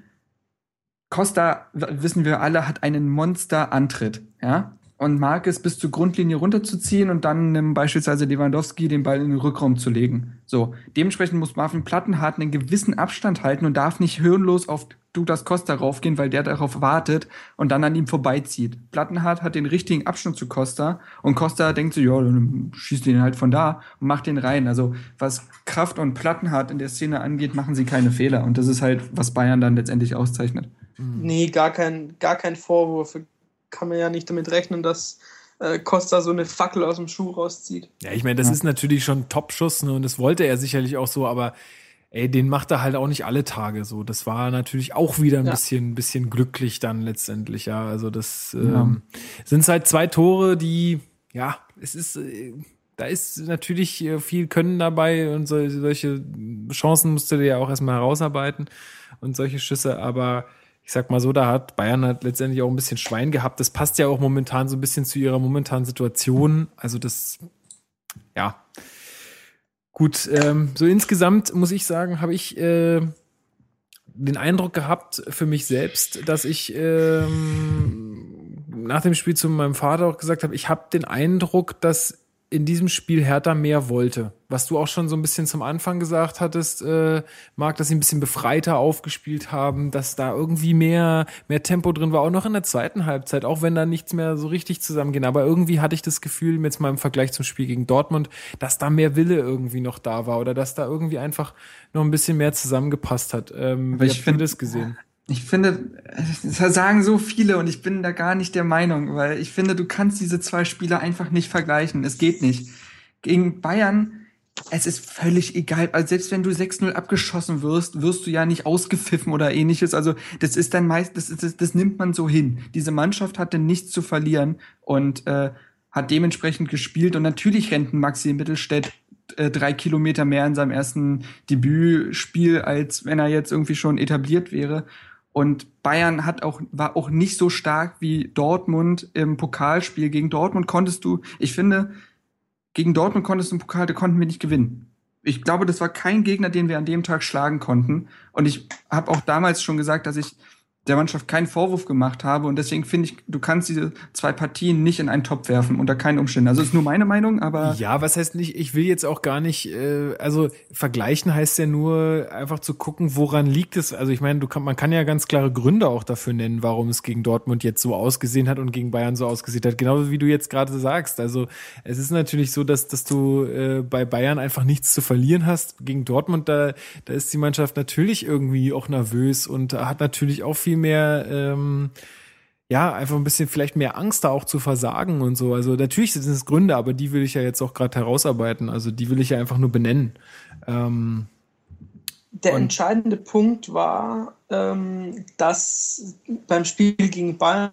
Costa, wissen wir alle, hat einen Monster-Antritt, ja. und mag es bis zur Grundlinie runterzuziehen und dann einem beispielsweise Lewandowski den Ball in den Rückraum zu legen. So, dementsprechend muss Marvin Plattenhardt einen gewissen Abstand halten und darf nicht hirnlos auf Douglas Costa raufgehen, weil der darauf wartet und dann an ihm vorbeizieht. Plattenhardt hat den richtigen Abstand zu Costa und Costa denkt so, ja, dann schießt ihn halt von da und macht den rein. Also was Kraft und Plattenhardt in der Szene angeht, machen sie keine Fehler und das ist halt, was Bayern dann letztendlich auszeichnet. Nee, gar kein, gar kein Vorwurf. Kann man ja nicht damit rechnen, dass äh, Costa so eine Fackel aus dem Schuh rauszieht. Ja, ich meine, das ja. ist natürlich schon ein Top-Schuss ne, und das wollte er sicherlich auch so, aber ey, den macht er halt auch nicht alle Tage so. Das war natürlich auch wieder ein ja. bisschen, bisschen glücklich dann letztendlich, ja. Also das ja. ähm, sind halt zwei Tore, die, ja, es ist, äh, da ist natürlich äh, viel Können dabei und so, solche Chancen musste du ja auch erstmal herausarbeiten und solche Schüsse, aber ich sag mal so, da hat Bayern halt letztendlich auch ein bisschen Schwein gehabt. Das passt ja auch momentan so ein bisschen zu ihrer momentanen Situation. Also das, ja. Gut, ähm, so insgesamt muss ich sagen, habe ich äh, den Eindruck gehabt für mich selbst, dass ich ähm, nach dem Spiel zu meinem Vater auch gesagt habe, ich habe den Eindruck, dass in diesem Spiel Hertha mehr wollte. Was du auch schon so ein bisschen zum Anfang gesagt hattest, äh, Marc, dass sie ein bisschen befreiter aufgespielt haben, dass da irgendwie mehr, mehr Tempo drin war, auch noch in der zweiten Halbzeit, auch wenn da nichts mehr so richtig zusammenging. Aber irgendwie hatte ich das Gefühl, jetzt mal im Vergleich zum Spiel gegen Dortmund, dass da mehr Wille irgendwie noch da war oder dass da irgendwie einfach noch ein bisschen mehr zusammengepasst hat. Ähm, Aber ich finde das gesehen ich finde, das sagen so viele und ich bin da gar nicht der Meinung, weil ich finde, du kannst diese zwei Spieler einfach nicht vergleichen. Es geht nicht. Gegen Bayern, es ist völlig egal. Also selbst wenn du 6-0 abgeschossen wirst, wirst du ja nicht ausgepfiffen oder ähnliches. Also das ist dann meist, das, das, das nimmt man so hin. Diese Mannschaft hatte nichts zu verlieren und äh, hat dementsprechend gespielt. Und natürlich rennt Maxi Mittelstädt äh, drei Kilometer mehr in seinem ersten Debütspiel, als wenn er jetzt irgendwie schon etabliert wäre. Und Bayern hat auch, war auch nicht so stark wie Dortmund im Pokalspiel. Gegen Dortmund konntest du, ich finde, gegen Dortmund konntest du im Pokal, da konnten wir nicht gewinnen. Ich glaube, das war kein Gegner, den wir an dem Tag schlagen konnten. Und ich habe auch damals schon gesagt, dass ich der Mannschaft keinen Vorwurf gemacht habe. Und deswegen finde ich, du kannst diese zwei Partien nicht in einen Topf werfen, unter keinen Umständen. Also ist nur meine Meinung, aber. Ja, was heißt nicht, ich will jetzt auch gar nicht, äh, also vergleichen heißt ja nur einfach zu gucken, woran liegt es. Also ich meine, du kann, man kann ja ganz klare Gründe auch dafür nennen, warum es gegen Dortmund jetzt so ausgesehen hat und gegen Bayern so ausgesehen hat. Genauso wie du jetzt gerade sagst. Also es ist natürlich so, dass, dass du äh, bei Bayern einfach nichts zu verlieren hast. Gegen Dortmund, da, da ist die Mannschaft natürlich irgendwie auch nervös und hat natürlich auch viel mehr, ähm, ja, einfach ein bisschen vielleicht mehr Angst da auch zu versagen und so. Also natürlich sind es Gründe, aber die will ich ja jetzt auch gerade herausarbeiten. Also die will ich ja einfach nur benennen. Ähm, der entscheidende Punkt war, ähm, dass beim Spiel gegen Bayern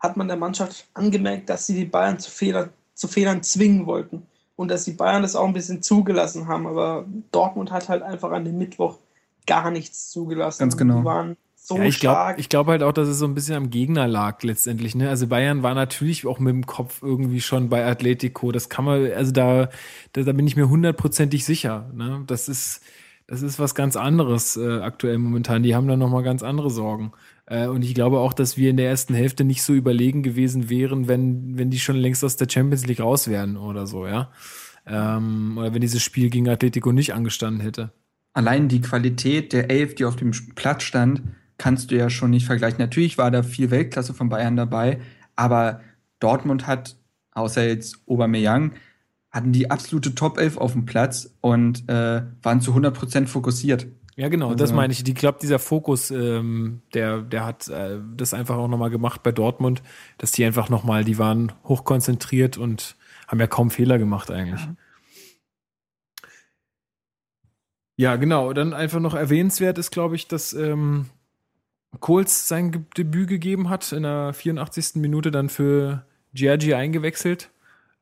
hat man der Mannschaft angemerkt, dass sie die Bayern zu, Fehler, zu Fehlern zwingen wollten und dass die Bayern das auch ein bisschen zugelassen haben. Aber Dortmund hat halt einfach an dem Mittwoch gar nichts zugelassen. Ganz genau. Die waren so ja, ich glaube ich glaub halt auch, dass es so ein bisschen am Gegner lag letztendlich. Ne? Also Bayern war natürlich auch mit dem Kopf irgendwie schon bei Atletico. Das kann man, also da, da, da bin ich mir hundertprozentig sicher. Ne? Das ist, das ist was ganz anderes äh, aktuell momentan. Die haben da noch mal ganz andere Sorgen. Äh, und ich glaube auch, dass wir in der ersten Hälfte nicht so überlegen gewesen wären, wenn, wenn die schon längst aus der Champions League raus wären oder so, ja. Ähm, oder wenn dieses Spiel gegen Atletico nicht angestanden hätte. Allein die Qualität der Elf, die auf dem Platz stand, kannst du ja schon nicht vergleichen. Natürlich war da viel Weltklasse von Bayern dabei, aber Dortmund hat, außer jetzt Aubameyang, hatten die absolute Top 11 auf dem Platz und äh, waren zu 100% fokussiert. Ja, genau, also, das meine ich. Ich glaube, dieser Fokus, ähm, der, der hat äh, das einfach auch nochmal gemacht bei Dortmund, dass die einfach nochmal, die waren hochkonzentriert und haben ja kaum Fehler gemacht eigentlich. Ja. Ja, genau. Dann einfach noch erwähnenswert ist, glaube ich, dass ähm, Kohls sein Debüt gegeben hat, in der 84. Minute dann für Giorgi eingewechselt.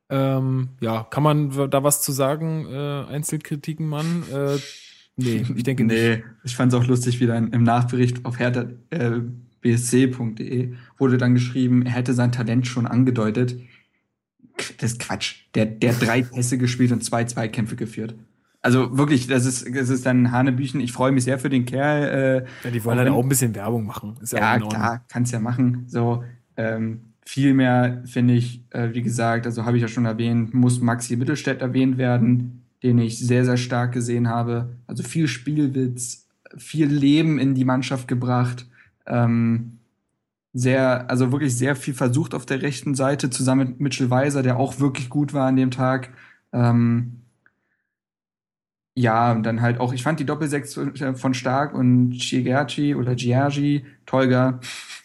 Ähm, ja, kann man da was zu sagen, äh, Einzelkritiken, Mann? Äh, nee, ich denke nee, nicht. Nee, ich fand es auch lustig, wie dann im Nachbericht auf hertha, äh, bsc.de wurde dann geschrieben, er hätte sein Talent schon angedeutet. Das ist Quatsch. Der, der hat drei <laughs> Pässe gespielt und zwei Zweikämpfe geführt. Also wirklich, das ist, das ist dann Hanebüchen. Ich freue mich sehr für den Kerl. Äh, ja, die wollen halt auch ein bisschen Werbung machen. Ist ja, ja klar, kannst ja machen. So, ähm, Vielmehr finde ich, äh, wie gesagt, also habe ich ja schon erwähnt, muss Maxi Mittelstädt erwähnt werden, den ich sehr, sehr stark gesehen habe. Also viel Spielwitz, viel Leben in die Mannschaft gebracht. Ähm, sehr, also wirklich sehr viel versucht auf der rechten Seite, zusammen mit Mitchell Weiser, der auch wirklich gut war an dem Tag. Ähm, ja, und dann halt auch, ich fand die Doppelsechs von Stark und Chigerci oder Giagi, Tolga.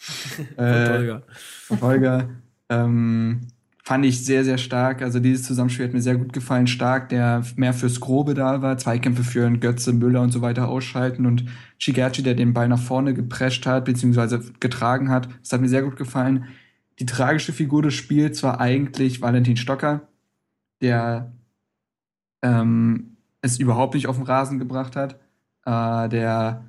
<laughs> äh, von Tolga. Von Tolga. ähm, fand ich sehr, sehr stark. Also dieses Zusammenspiel hat mir sehr gut gefallen. Stark, der mehr fürs Grobe da war, Zweikämpfe für Götze, Müller und so weiter ausschalten und Chigerci, der den Ball nach vorne geprescht hat, beziehungsweise getragen hat. Das hat mir sehr gut gefallen. Die tragische Figur des Spiels war eigentlich Valentin Stocker, der ähm, es überhaupt nicht auf den Rasen gebracht hat, äh, der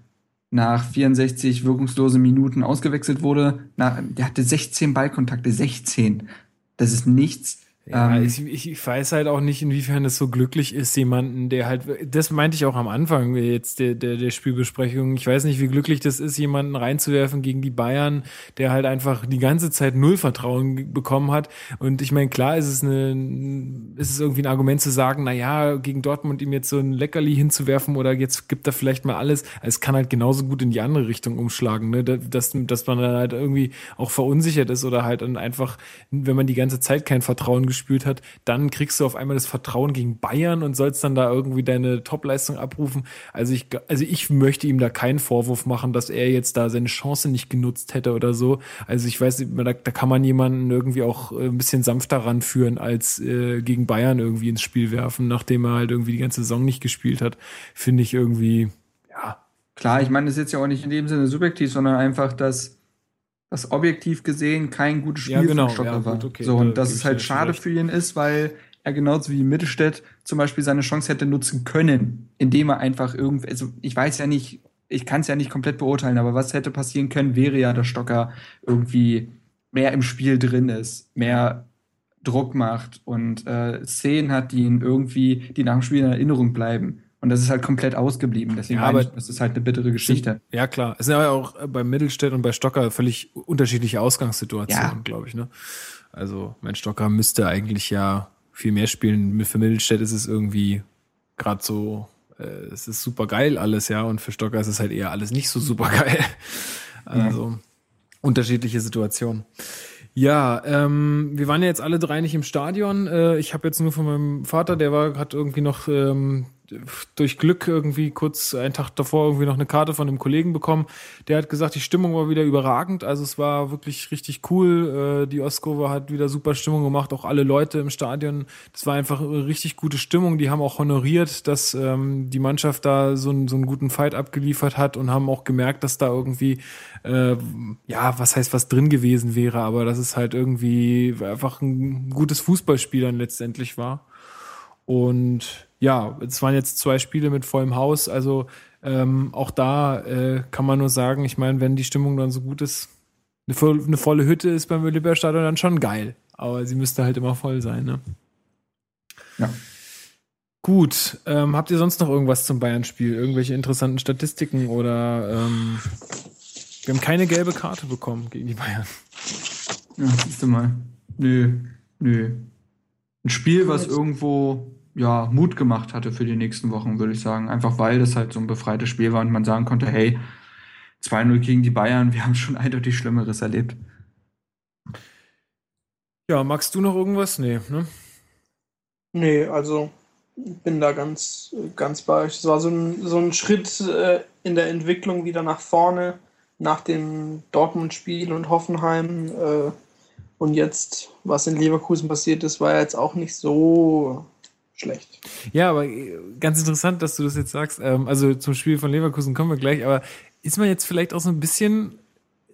nach 64 wirkungslosen Minuten ausgewechselt wurde. Na, der hatte 16 Ballkontakte, 16. Das ist nichts. Ja, ähm, ich, ich weiß halt auch nicht, inwiefern es so glücklich ist, jemanden, der halt, das meinte ich auch am Anfang jetzt der, der, der Spielbesprechung. Ich weiß nicht, wie glücklich das ist, jemanden reinzuwerfen gegen die Bayern, der halt einfach die ganze Zeit null Vertrauen bekommen hat. Und ich meine, klar ist es eine, ist es irgendwie ein Argument zu sagen, na ja, gegen Dortmund ihm jetzt so ein Leckerli hinzuwerfen oder jetzt gibt er vielleicht mal alles. Es kann halt genauso gut in die andere Richtung umschlagen, ne? Dass, dass man dann halt irgendwie auch verunsichert ist oder halt einfach, wenn man die ganze Zeit kein Vertrauen gespielt hat, dann kriegst du auf einmal das Vertrauen gegen Bayern und sollst dann da irgendwie deine Topleistung abrufen. Also ich, also ich möchte ihm da keinen Vorwurf machen, dass er jetzt da seine Chance nicht genutzt hätte oder so. Also ich weiß, da, da kann man jemanden irgendwie auch äh, ein bisschen sanfter ranführen, als äh, gegen Bayern irgendwie ins Spiel werfen, nachdem er halt irgendwie die ganze Saison nicht gespielt hat. Finde ich irgendwie, ja. Klar, ich meine, das ist jetzt ja auch nicht in dem Sinne subjektiv, sondern einfach, dass das objektiv gesehen kein gutes Spiel ja, genau. von Stocker ja, war. okay. So, und dass es halt schade recht. für ihn ist, weil er genauso wie Mittelstädt zum Beispiel seine Chance hätte nutzen können, indem er einfach irgendwie, also ich weiß ja nicht, ich kann es ja nicht komplett beurteilen, aber was hätte passieren können, wäre ja, dass Stocker irgendwie mehr im Spiel drin ist, mehr Druck macht und äh, Szenen hat, die ihn irgendwie, die nach dem Spiel in Erinnerung bleiben. Und das ist halt komplett ausgeblieben. Deswegen ja, aber ich, das ist halt eine bittere Geschichte. Ja, klar. Es sind aber auch bei Mittelstädt und bei Stocker völlig unterschiedliche Ausgangssituationen, ja. glaube ich. Ne? Also mein Stocker müsste eigentlich ja viel mehr spielen. Für Mittelstädt ist es irgendwie gerade so, äh, es ist super geil alles, ja. Und für Stocker ist es halt eher alles nicht so super geil. <laughs> Also ja. unterschiedliche Situationen. Ja, ähm, wir waren ja jetzt alle drei nicht im Stadion. Äh, ich habe jetzt nur von meinem Vater, der war, hat irgendwie noch ähm, durch Glück irgendwie kurz einen Tag davor irgendwie noch eine Karte von einem Kollegen bekommen. Der hat gesagt, die Stimmung war wieder überragend. Also es war wirklich richtig cool. Äh, die Oskova hat wieder super Stimmung gemacht, auch alle Leute im Stadion. Das war einfach eine richtig gute Stimmung. Die haben auch honoriert, dass ähm, die Mannschaft da so, einen so einen guten Fight abgeliefert hat und haben auch gemerkt, dass da irgendwie, äh, ja, was heißt, was drin gewesen wäre, aber dass es halt irgendwie einfach ein gutes Fußballspiel dann letztendlich war. Und ja, es waren jetzt zwei Spiele mit vollem Haus. Also ähm, auch da äh, kann man nur sagen, ich meine, wenn die Stimmung dann so gut ist, eine, eine volle Hütte ist beim Olympiastadion dann schon geil. Aber sie müsste halt immer voll sein, ne? Ja. Gut, ähm, habt ihr sonst noch irgendwas zum Bayern-Spiel? Irgendwelche interessanten Statistiken oder ähm, wir haben keine gelbe Karte bekommen gegen die Bayern. Ja, siehst du mal. Nö, nö. Ein Spiel, was irgendwo ja, Mut gemacht hatte für die nächsten Wochen, würde ich sagen. Einfach weil das halt so ein befreites Spiel war und man sagen konnte, hey, 2-0 gegen die Bayern, wir haben schon <laughs> eindeutig Schlimmeres erlebt. Ja, magst du noch irgendwas? Nee, ne? Nee, also bin da ganz, ganz bei euch. Es war so ein, so ein Schritt äh, in der Entwicklung wieder nach vorne nach dem Dortmund-Spiel und Hoffenheim. Äh, und jetzt, was in Leverkusen passiert ist, war ja jetzt auch nicht so schlecht. Ja, aber äh, ganz interessant, dass du das jetzt sagst. Ähm, also zum Spiel von Leverkusen kommen wir gleich, aber ist man jetzt vielleicht auch so ein bisschen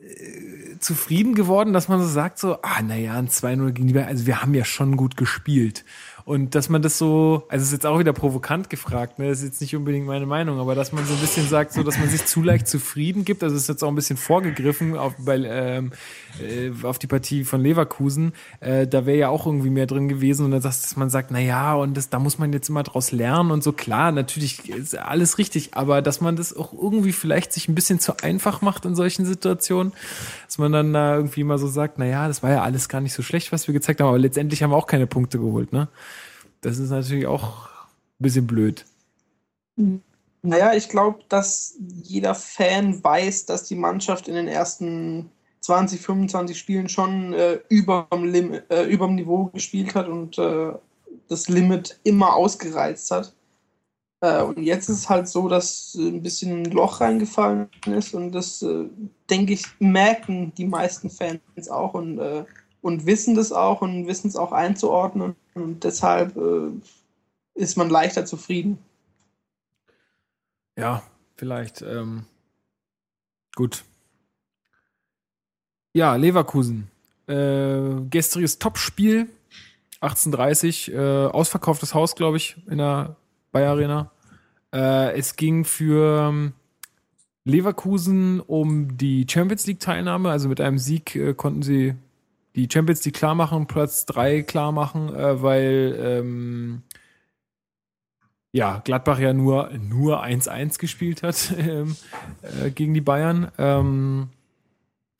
äh, zufrieden geworden, dass man so sagt, so, ah, naja, ein 2-0 gegen die Bayern, also wir haben ja schon gut gespielt. Und dass man das so, also ist jetzt auch wieder provokant gefragt, ne? Das ist jetzt nicht unbedingt meine Meinung, aber dass man so ein bisschen sagt, so dass man sich zu leicht zufrieden gibt, also ist jetzt auch ein bisschen vorgegriffen auf, bei, ähm, äh, auf die Partie von Leverkusen. Äh, da wäre ja auch irgendwie mehr drin gewesen und dann dass, dass man sagt, na ja, und das, da muss man jetzt immer draus lernen und so. Klar, natürlich ist alles richtig, aber dass man das auch irgendwie vielleicht sich ein bisschen zu einfach macht in solchen Situationen, dass man dann da irgendwie mal so sagt, na ja, das war ja alles gar nicht so schlecht, was wir gezeigt haben, aber letztendlich haben wir auch keine Punkte geholt, ne? Das ist natürlich auch ein bisschen blöd. Naja, ich glaube, dass jeder Fan weiß, dass die Mannschaft in den ersten 20, 25 Spielen schon äh, über dem äh, Niveau gespielt hat und äh, das Limit immer ausgereizt hat. Äh, und jetzt ist es halt so, dass ein bisschen ein Loch reingefallen ist und das, äh, denke ich, merken die meisten Fans auch und, äh, und wissen das auch und wissen es auch einzuordnen und deshalb äh, ist man leichter zufrieden. Ja, vielleicht. Ähm, gut. Ja, Leverkusen. Äh, gestriges Topspiel. 1830. Äh, ausverkauftes Haus, glaube ich, in der Bayer Arena. Äh, es ging für ähm, Leverkusen um die Champions League Teilnahme. Also mit einem Sieg äh, konnten sie die Champions League klar machen, Platz 3 klar machen, äh, weil ähm, ja, Gladbach ja nur nur 1-1 gespielt hat <laughs> ähm, äh, gegen die Bayern. Ähm,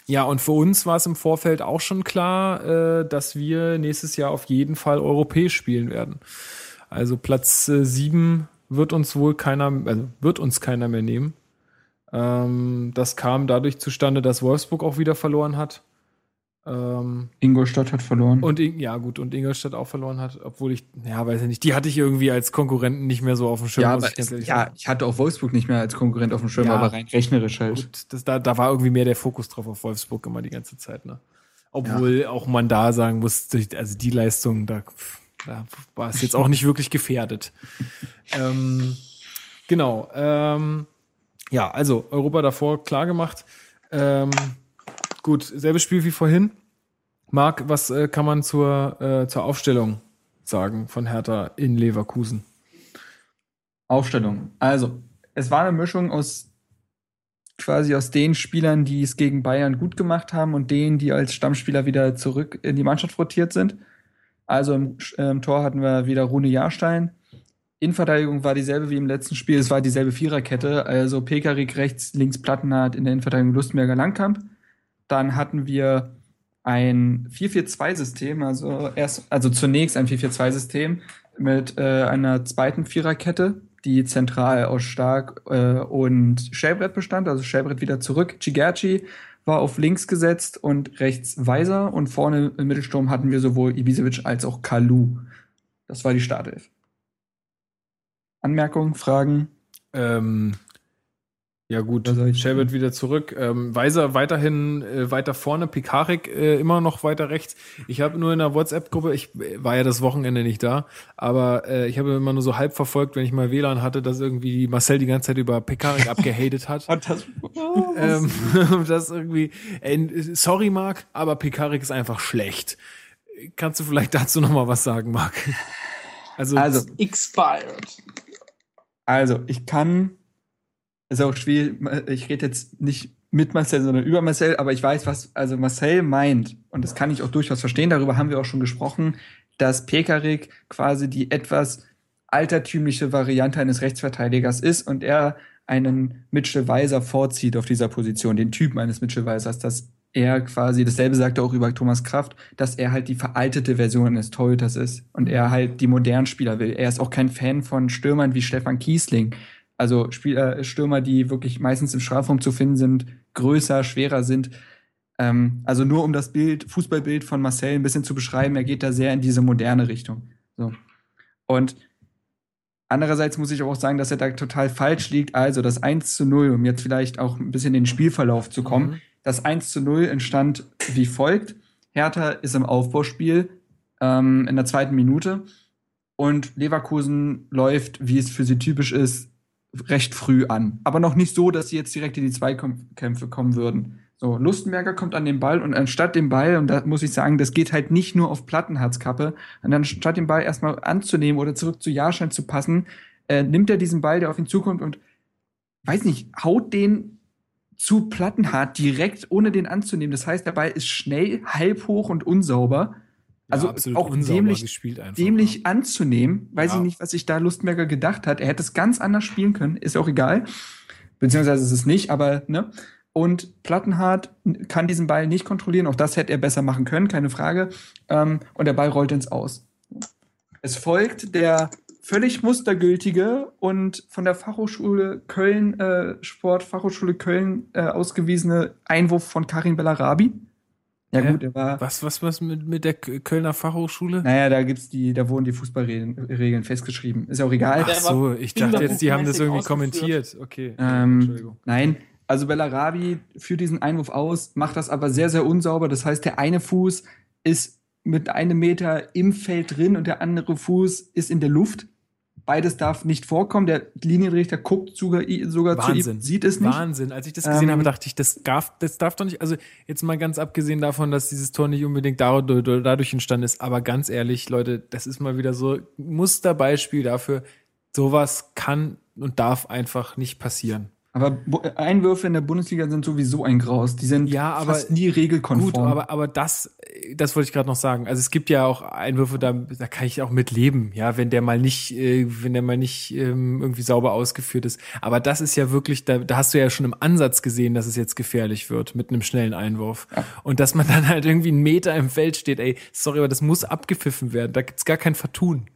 ja, und für uns war es im Vorfeld auch schon klar, äh, dass wir nächstes Jahr auf jeden Fall europäisch spielen werden. Also Platz äh, 7 wird uns wohl keiner, also wird uns keiner mehr nehmen. Ähm, das kam dadurch zustande, dass Wolfsburg auch wieder verloren hat. Ähm, Ingolstadt hat verloren. Und ja, gut, und Ingolstadt auch verloren hat, obwohl ich, ja, weiß ich nicht, die hatte ich irgendwie als Konkurrenten nicht mehr so auf dem Schirm. Ja, ich, es, ja ich, hatte auch Wolfsburg nicht mehr als Konkurrent auf dem Schirm, ja, aber rein rechnerisch halt. Gut, das, da, da war irgendwie mehr der Fokus drauf auf Wolfsburg immer die ganze Zeit, ne? Obwohl ja. auch man da sagen muss, also die Leistung, da, da war es jetzt auch nicht wirklich gefährdet. <laughs> ähm, genau. Ähm, ja, also Europa davor klar gemacht. Ähm, Gut, selbes Spiel wie vorhin. Marc, was äh, kann man zur, äh, zur Aufstellung sagen von Hertha in Leverkusen? Aufstellung. Also, es war eine Mischung aus quasi aus den Spielern, die es gegen Bayern gut gemacht haben und denen, die als Stammspieler wieder zurück in die Mannschaft rotiert sind. Also im, im Tor hatten wir wieder Rune Jahrstein. Innenverteidigung war dieselbe wie im letzten Spiel. Es war dieselbe Viererkette. Also Pekarik rechts, links Plattenhardt, in der Innenverteidigung Lustenberger Langkamp. Dann hatten wir ein 4-4-2-System, also erst, also zunächst ein 4-4-2-System mit äh, einer zweiten Viererkette, die zentral aus Stark äh, und Schellbrett bestand, also Schellbrett wieder zurück. Chigerci war auf links gesetzt und rechts Weiser und vorne im Mittelsturm hatten wir sowohl Ibisevic als auch Kalu. Das war die Startelf. Anmerkungen, Fragen? Ähm, ja gut, Sherbert wieder zurück. Ähm, Weiser weiterhin äh, weiter vorne, Pikarik äh, immer noch weiter rechts. Ich habe nur in der WhatsApp-Gruppe, ich äh, war ja das Wochenende nicht da, aber äh, ich habe immer nur so halb verfolgt, wenn ich mal WLAN hatte, dass irgendwie Marcel die ganze Zeit über Pekarik <laughs> abgehatet hat. das, oh, <laughs> ähm, <laughs> das irgendwie, äh, sorry Marc, aber Pekarik ist einfach schlecht. Kannst du vielleicht dazu noch mal was sagen, Marc? Also, also expired. Also, ich kann ist auch schwierig, ich rede jetzt nicht mit Marcel, sondern über Marcel, aber ich weiß, was also Marcel meint, und das kann ich auch durchaus verstehen, darüber haben wir auch schon gesprochen, dass Pekarik quasi die etwas altertümliche Variante eines Rechtsverteidigers ist und er einen Mitchell Weiser vorzieht auf dieser Position, den Typen eines Mitchell Weisers, dass er quasi, dasselbe sagt er auch über Thomas Kraft, dass er halt die veraltete Version eines Torhüters ist und er halt die modernen Spieler will. Er ist auch kein Fan von Stürmern wie Stefan Kiesling, also Spieler, äh, Stürmer, die wirklich meistens im Strafraum zu finden sind, größer, schwerer sind. Ähm, also nur um das Bild, Fußballbild von Marcel ein bisschen zu beschreiben, er geht da sehr in diese moderne Richtung. So. Und andererseits muss ich auch sagen, dass er da total falsch liegt. Also das 1 zu 0, um jetzt vielleicht auch ein bisschen in den Spielverlauf zu kommen. Mhm. Das 1 zu 0 entstand wie folgt. Hertha ist im Aufbauspiel ähm, in der zweiten Minute und Leverkusen läuft, wie es für sie typisch ist, recht früh an. Aber noch nicht so, dass sie jetzt direkt in die Zweikämpfe kommen würden. So, Lustenberger kommt an den Ball und anstatt den Ball, und da muss ich sagen, das geht halt nicht nur auf Plattenherzkappe, und anstatt den Ball erstmal anzunehmen oder zurück zu Jahrschein zu passen, äh, nimmt er diesen Ball, der auf ihn zukommt und, weiß nicht, haut den zu Plattenhart direkt, ohne den anzunehmen. Das heißt, der Ball ist schnell, halb hoch und unsauber. Also absolut auch dämlich, dämlich ja. anzunehmen. Weiß Ja. ich nicht, was sich da Lustenberger gedacht hat. Er hätte es ganz anders spielen können, ist auch egal. Beziehungsweise ist es nicht, aber ne. Und Plattenhardt kann diesen Ball nicht kontrollieren. Auch das hätte er besser machen können, keine Frage. Ähm, und der Ball rollt ins Aus. Es folgt der völlig mustergültige und von der Fachhochschule Köln, äh, Sportfachhochschule Köln äh, ausgewiesene Einwurf von Karim Bellarabi. Ja Hä? gut, er war. Was, was, was mit, mit der Kölner Fachhochschule? Naja, da gibt's die, da wurden die Fußballregeln Regeln festgeschrieben. Ist ja auch egal. Ach so, ich dachte jetzt, die haben das irgendwie kommentiert. Okay. Ähm, Entschuldigung. nein, also Bellarabi führt diesen Einwurf aus, macht das aber sehr, sehr unsauber. Das heißt, der eine Fuß ist mit einem Meter im Feld drin und der andere Fuß ist in der Luft. Beides darf nicht vorkommen. Der Linienrichter guckt sogar, sogar zu Wahnsinn. ihm, sieht es nicht. Wahnsinn. Als ich das gesehen Ähm, habe, dachte ich, das darf, das darf doch nicht, also jetzt mal ganz abgesehen davon, dass dieses Tor nicht unbedingt dadurch, dadurch entstanden ist, aber ganz ehrlich, Leute, das ist mal wieder so Musterbeispiel dafür, sowas kann und darf einfach nicht passieren. Aber Einwürfe in der Bundesliga sind sowieso ein Graus. Die sind Ja, aber- fast nie regelkonform. Gut, aber, aber das, das wollte ich gerade noch sagen. Also es gibt ja auch Einwürfe, da, da kann ich auch mit leben, ja, wenn der mal nicht, äh, wenn der mal nicht ähm, irgendwie sauber ausgeführt ist. Aber das ist ja wirklich, da, da hast du ja schon im Ansatz gesehen, dass es jetzt gefährlich wird mit einem schnellen Einwurf. Und dass man dann halt irgendwie einen Meter im Feld steht, ey, sorry, aber das muss abgepfiffen werden. Da gibt's gar kein Vertun.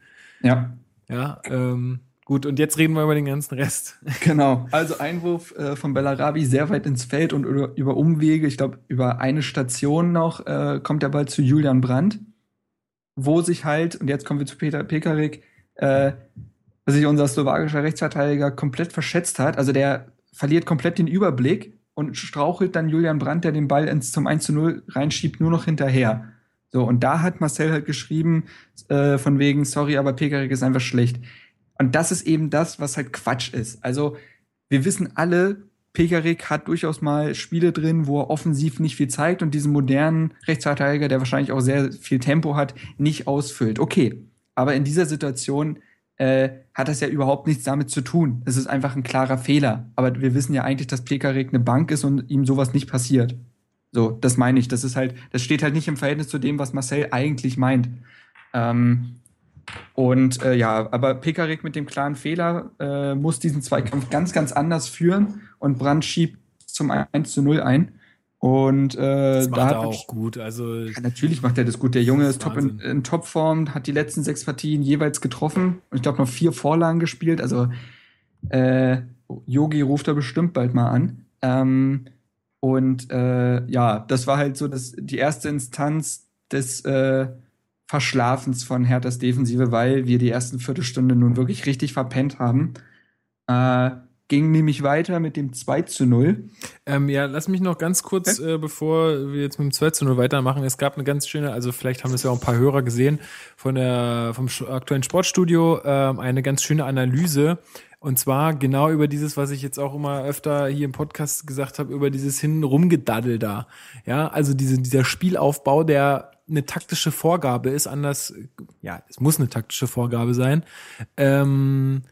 ja, Ja, ähm, gut, und jetzt reden wir über den ganzen Rest. <laughs> genau. Also Einwurf äh, von Bellarabi sehr weit ins Feld und über, über Umwege, ich glaube, über eine Station noch, äh, kommt der Ball zu Julian Brandt, wo sich halt, und jetzt kommen wir zu Peter Pekarik, äh, sich unser slowakischer Rechtsverteidiger komplett verschätzt hat. Also der verliert komplett den Überblick und strauchelt dann Julian Brandt, der den Ball ins zum 1 zu 0 reinschiebt, nur noch hinterher. So, und da hat Marcel halt geschrieben, äh, von wegen, sorry, aber Pekarik ist einfach schlecht. Und das ist eben das, was halt Quatsch ist. Also, wir wissen alle, Pekarik hat durchaus mal Spiele drin, wo er offensiv nicht viel zeigt und diesen modernen Rechtsverteidiger, der wahrscheinlich auch sehr viel Tempo hat, nicht ausfüllt. Okay, aber in dieser Situation äh, hat das ja überhaupt nichts damit zu tun. Es ist einfach ein klarer Fehler. Aber wir wissen ja eigentlich, dass Pekarik eine Bank ist und ihm sowas nicht passiert. So, das meine ich. Das ist halt, das steht halt nicht im Verhältnis zu dem, was Marcel eigentlich meint. Ähm, und äh, ja, aber Pekarik mit dem klaren Fehler äh, muss diesen Zweikampf ganz, ganz anders führen und Brand schiebt zum 1 zu 0 ein. Und äh, Das da macht hat er auch gut. Also ja, natürlich macht er das gut. Der Junge ist ist top in, in Topform, hat die letzten sechs Partien jeweils getroffen und ich glaube noch vier Vorlagen gespielt. Also äh, Yogi ruft er bestimmt bald mal an. Ähm, und äh, ja, das war halt so das, die erste Instanz des äh, Verschlafens von Herthas Defensive, weil wir die ersten Viertelstunde nun wirklich richtig verpennt haben. Äh, ging nämlich weiter mit dem 2 zu 0. Ähm, ja, lass mich noch ganz kurz, äh, bevor wir jetzt mit dem 2 zu 0 weitermachen. Es gab eine ganz schöne, also vielleicht haben das ja auch ein paar Hörer gesehen, von der, vom aktuellen Sportstudio, ähm, eine ganz schöne Analyse. Und zwar genau über dieses, was ich jetzt auch immer öfter hier im Podcast gesagt habe, über dieses Hin-Rumgedaddel da. Ja, also diese, dieser Spielaufbau, der eine taktische Vorgabe ist, anders, ja, es muss eine taktische Vorgabe sein. Ähm,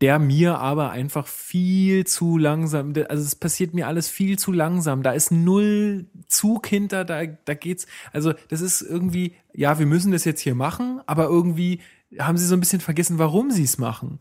der mir aber einfach viel zu langsam, also es passiert mir alles viel zu langsam. Da ist null Zug hinter, da, da geht's, also das ist irgendwie, ja, wir müssen das jetzt hier machen, aber irgendwie haben sie so ein bisschen vergessen, warum sie es machen.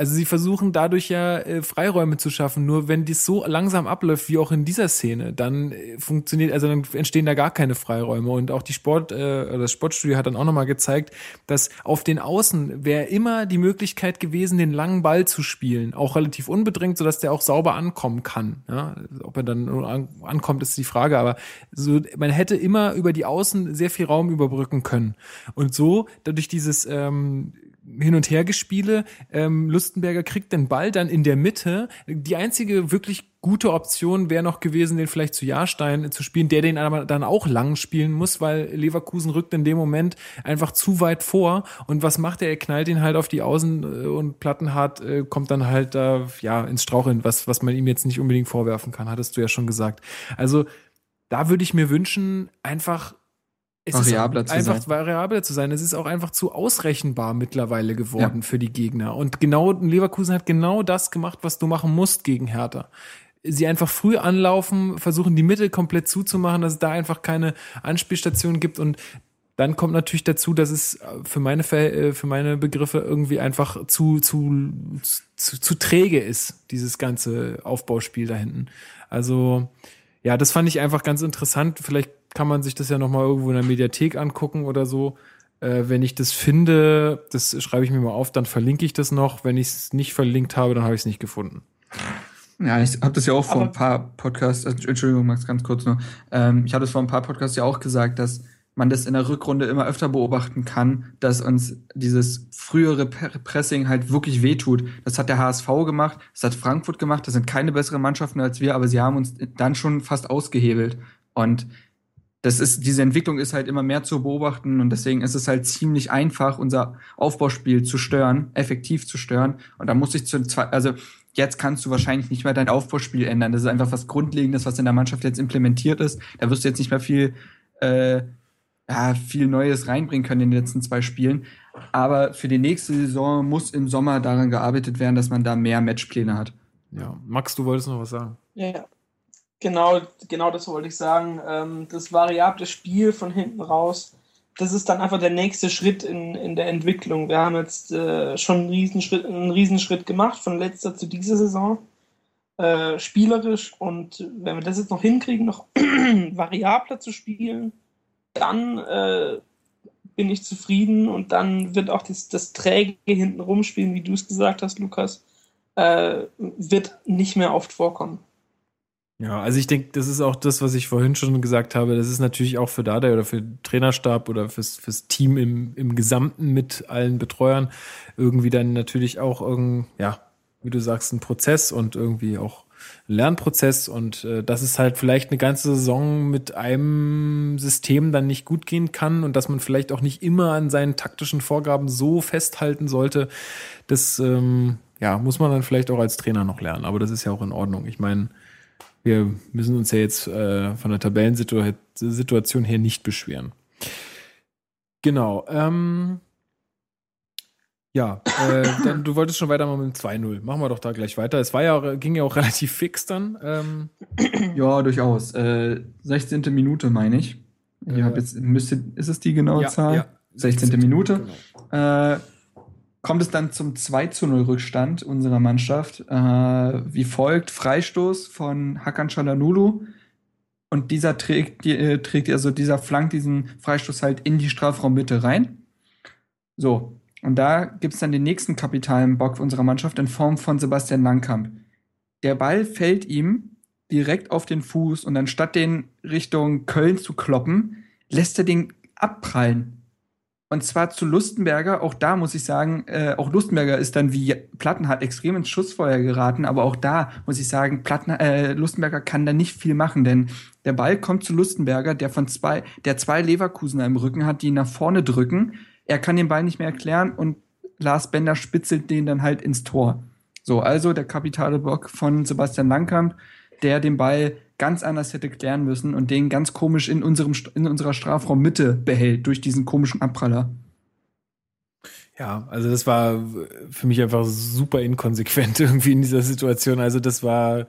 Also sie versuchen dadurch ja äh, Freiräume zu schaffen. Nur wenn dies so langsam abläuft wie auch in dieser Szene, dann äh, funktioniert, also dann entstehen da gar keine Freiräume. Und auch die Sport, äh, das Sportstudio hat dann auch nochmal gezeigt, dass auf den Außen wäre immer die Möglichkeit gewesen, den langen Ball zu spielen, auch relativ unbedrängt, sodass der auch sauber ankommen kann. Ja, ob er dann an, ankommt, ist die Frage. Aber so, man hätte immer über die Außen sehr viel Raum überbrücken können. Und so dadurch dieses ähm, hin und her gespiele. Ähm, Lustenberger kriegt den Ball dann in der Mitte. Die einzige wirklich gute Option wäre noch gewesen, den vielleicht zu Jahrstein zu spielen, der den aber dann auch lang spielen muss, weil Leverkusen rückt in dem Moment einfach zu weit vor. Und was macht er? Er knallt ihn halt auf die Außen äh, und Plattenhardt äh, kommt dann halt da ja ins Straucheln, was was man ihm jetzt nicht unbedingt vorwerfen kann, hattest du ja schon gesagt. Also da würde ich mir wünschen, einfach es Variabler ist zu einfach sein. variabler zu sein. Es ist auch einfach zu ausrechenbar mittlerweile geworden für die Gegner. Und genau Leverkusen hat genau das gemacht, was du machen musst gegen Hertha. Sie einfach früh anlaufen, versuchen die Mitte komplett zuzumachen, dass es da einfach keine Anspielstation gibt und dann kommt natürlich dazu, dass es für meine äh, für meine Begriffe irgendwie einfach zu zu zu, zu träge ist dieses ganze Aufbauspiel da hinten. Also ja, das fand ich einfach ganz interessant. Vielleicht kann man sich das ja noch mal irgendwo in der Mediathek angucken oder so. Äh, wenn ich das finde, das schreibe ich mir mal auf, dann verlinke ich das noch. Wenn ich es nicht verlinkt habe, dann habe ich es nicht gefunden. Ja, ich habe das ja auch vor Aber- ein paar Podcasts, äh, Entschuldigung, Max, ganz kurz nur. Ähm, ich habe das vor ein paar Podcasts ja auch gesagt, dass man das in der Rückrunde immer öfter beobachten kann, dass uns dieses frühere Pressing halt wirklich wehtut. Das hat der HSV gemacht, das hat Frankfurt gemacht, das sind keine besseren Mannschaften als wir, aber sie haben uns dann schon fast ausgehebelt. Und das ist, diese Entwicklung ist halt immer mehr zu beobachten und deswegen ist es halt ziemlich einfach, unser Aufbauspiel zu stören, effektiv zu stören. Und da muss ich zu zwei, also jetzt kannst du wahrscheinlich nicht mehr dein Aufbauspiel ändern. Das ist einfach was Grundlegendes, was in der Mannschaft jetzt implementiert ist. Da wirst du jetzt nicht mehr viel, äh, ja, viel Neues reinbringen können in den letzten zwei Spielen. Aber für die nächste Saison muss im Sommer daran gearbeitet werden, dass man da mehr Matchpläne hat. Ja, Max, du wolltest noch was sagen? Ja, genau, genau das wollte ich sagen. Ähm, das variable Spiel von hinten raus, das ist dann einfach der nächste Schritt in, in der Entwicklung. Wir haben jetzt äh, schon einen Riesenschritt, einen Riesenschritt gemacht, von letzter zu dieser Saison. Äh, spielerisch und wenn wir das jetzt noch hinkriegen, noch <clears throat> variabler zu spielen, dann äh, bin ich zufrieden und dann wird auch das, das Träge hinten rumspielen, wie du es gesagt hast, Lukas, wird nicht mehr oft vorkommen. Ja, also ich denke, das ist auch das, was ich vorhin schon gesagt habe. Das ist natürlich auch für Dada oder für den Trainerstab oder fürs, fürs Team im, im Gesamten mit allen Betreuern irgendwie dann natürlich auch irgend, ja, wie du sagst, ein Prozess und irgendwie auch ein Lernprozess und äh, dass es halt vielleicht eine ganze Saison mit einem System dann nicht gut gehen kann und dass man vielleicht auch nicht immer an seinen taktischen Vorgaben so festhalten sollte, das ähm, ja, muss man dann vielleicht auch als Trainer noch lernen. Aber das ist ja auch in Ordnung. Ich meine, wir müssen uns ja jetzt äh, von der Tabellensituation her nicht beschweren. Genau. Ähm, ja, äh, <coughs> dann, du wolltest schon weitermachen mit dem 2-0. Machen wir doch da gleich weiter. Es war ja, ging ja auch <laughs> relativ fix dann. Ähm, <coughs> Ja, durchaus. Äh, 16. Minute, meine ich. Ich Äh, hab jetzt, müsste, ist es die genaue Zahl? 16. 16. Minute. Genau. Äh, kommt es dann zum 2 zu 0 Rückstand unserer Mannschaft. Äh, wie folgt: Freistoß von Hakan Çalhanoğlu. Und dieser trägt, äh, trägt, also dieser flankt diesen Freistoß halt in die Strafraummitte rein. So. Und da gibt es dann den nächsten kapitalen Bock unserer Mannschaft in Form von Sebastian Langkamp. Der Ball fällt ihm direkt auf den Fuß und anstatt den Richtung Köln zu kloppen, lässt er den abprallen. Und zwar zu Lustenberger, auch da muss ich sagen, äh, auch Lustenberger ist dann wie Plattenhardt extrem ins Schussfeuer geraten, aber auch da muss ich sagen, Platten, äh, Lustenberger kann da nicht viel machen, denn der Ball kommt zu Lustenberger, der von zwei, der zwei Leverkusener im Rücken hat, die ihn nach vorne drücken. Er kann den Ball nicht mehr erklären und Lars Bender spitzelt den dann halt ins Tor. So, also der kapitale Bock von Sebastian Langkamp, der den Ball ganz anders hätte klären müssen und den ganz komisch in, unserem, in unserer Strafraummitte behält durch diesen komischen Abpraller. Ja, also das war für mich einfach super inkonsequent <laughs> irgendwie in dieser Situation. Also das war,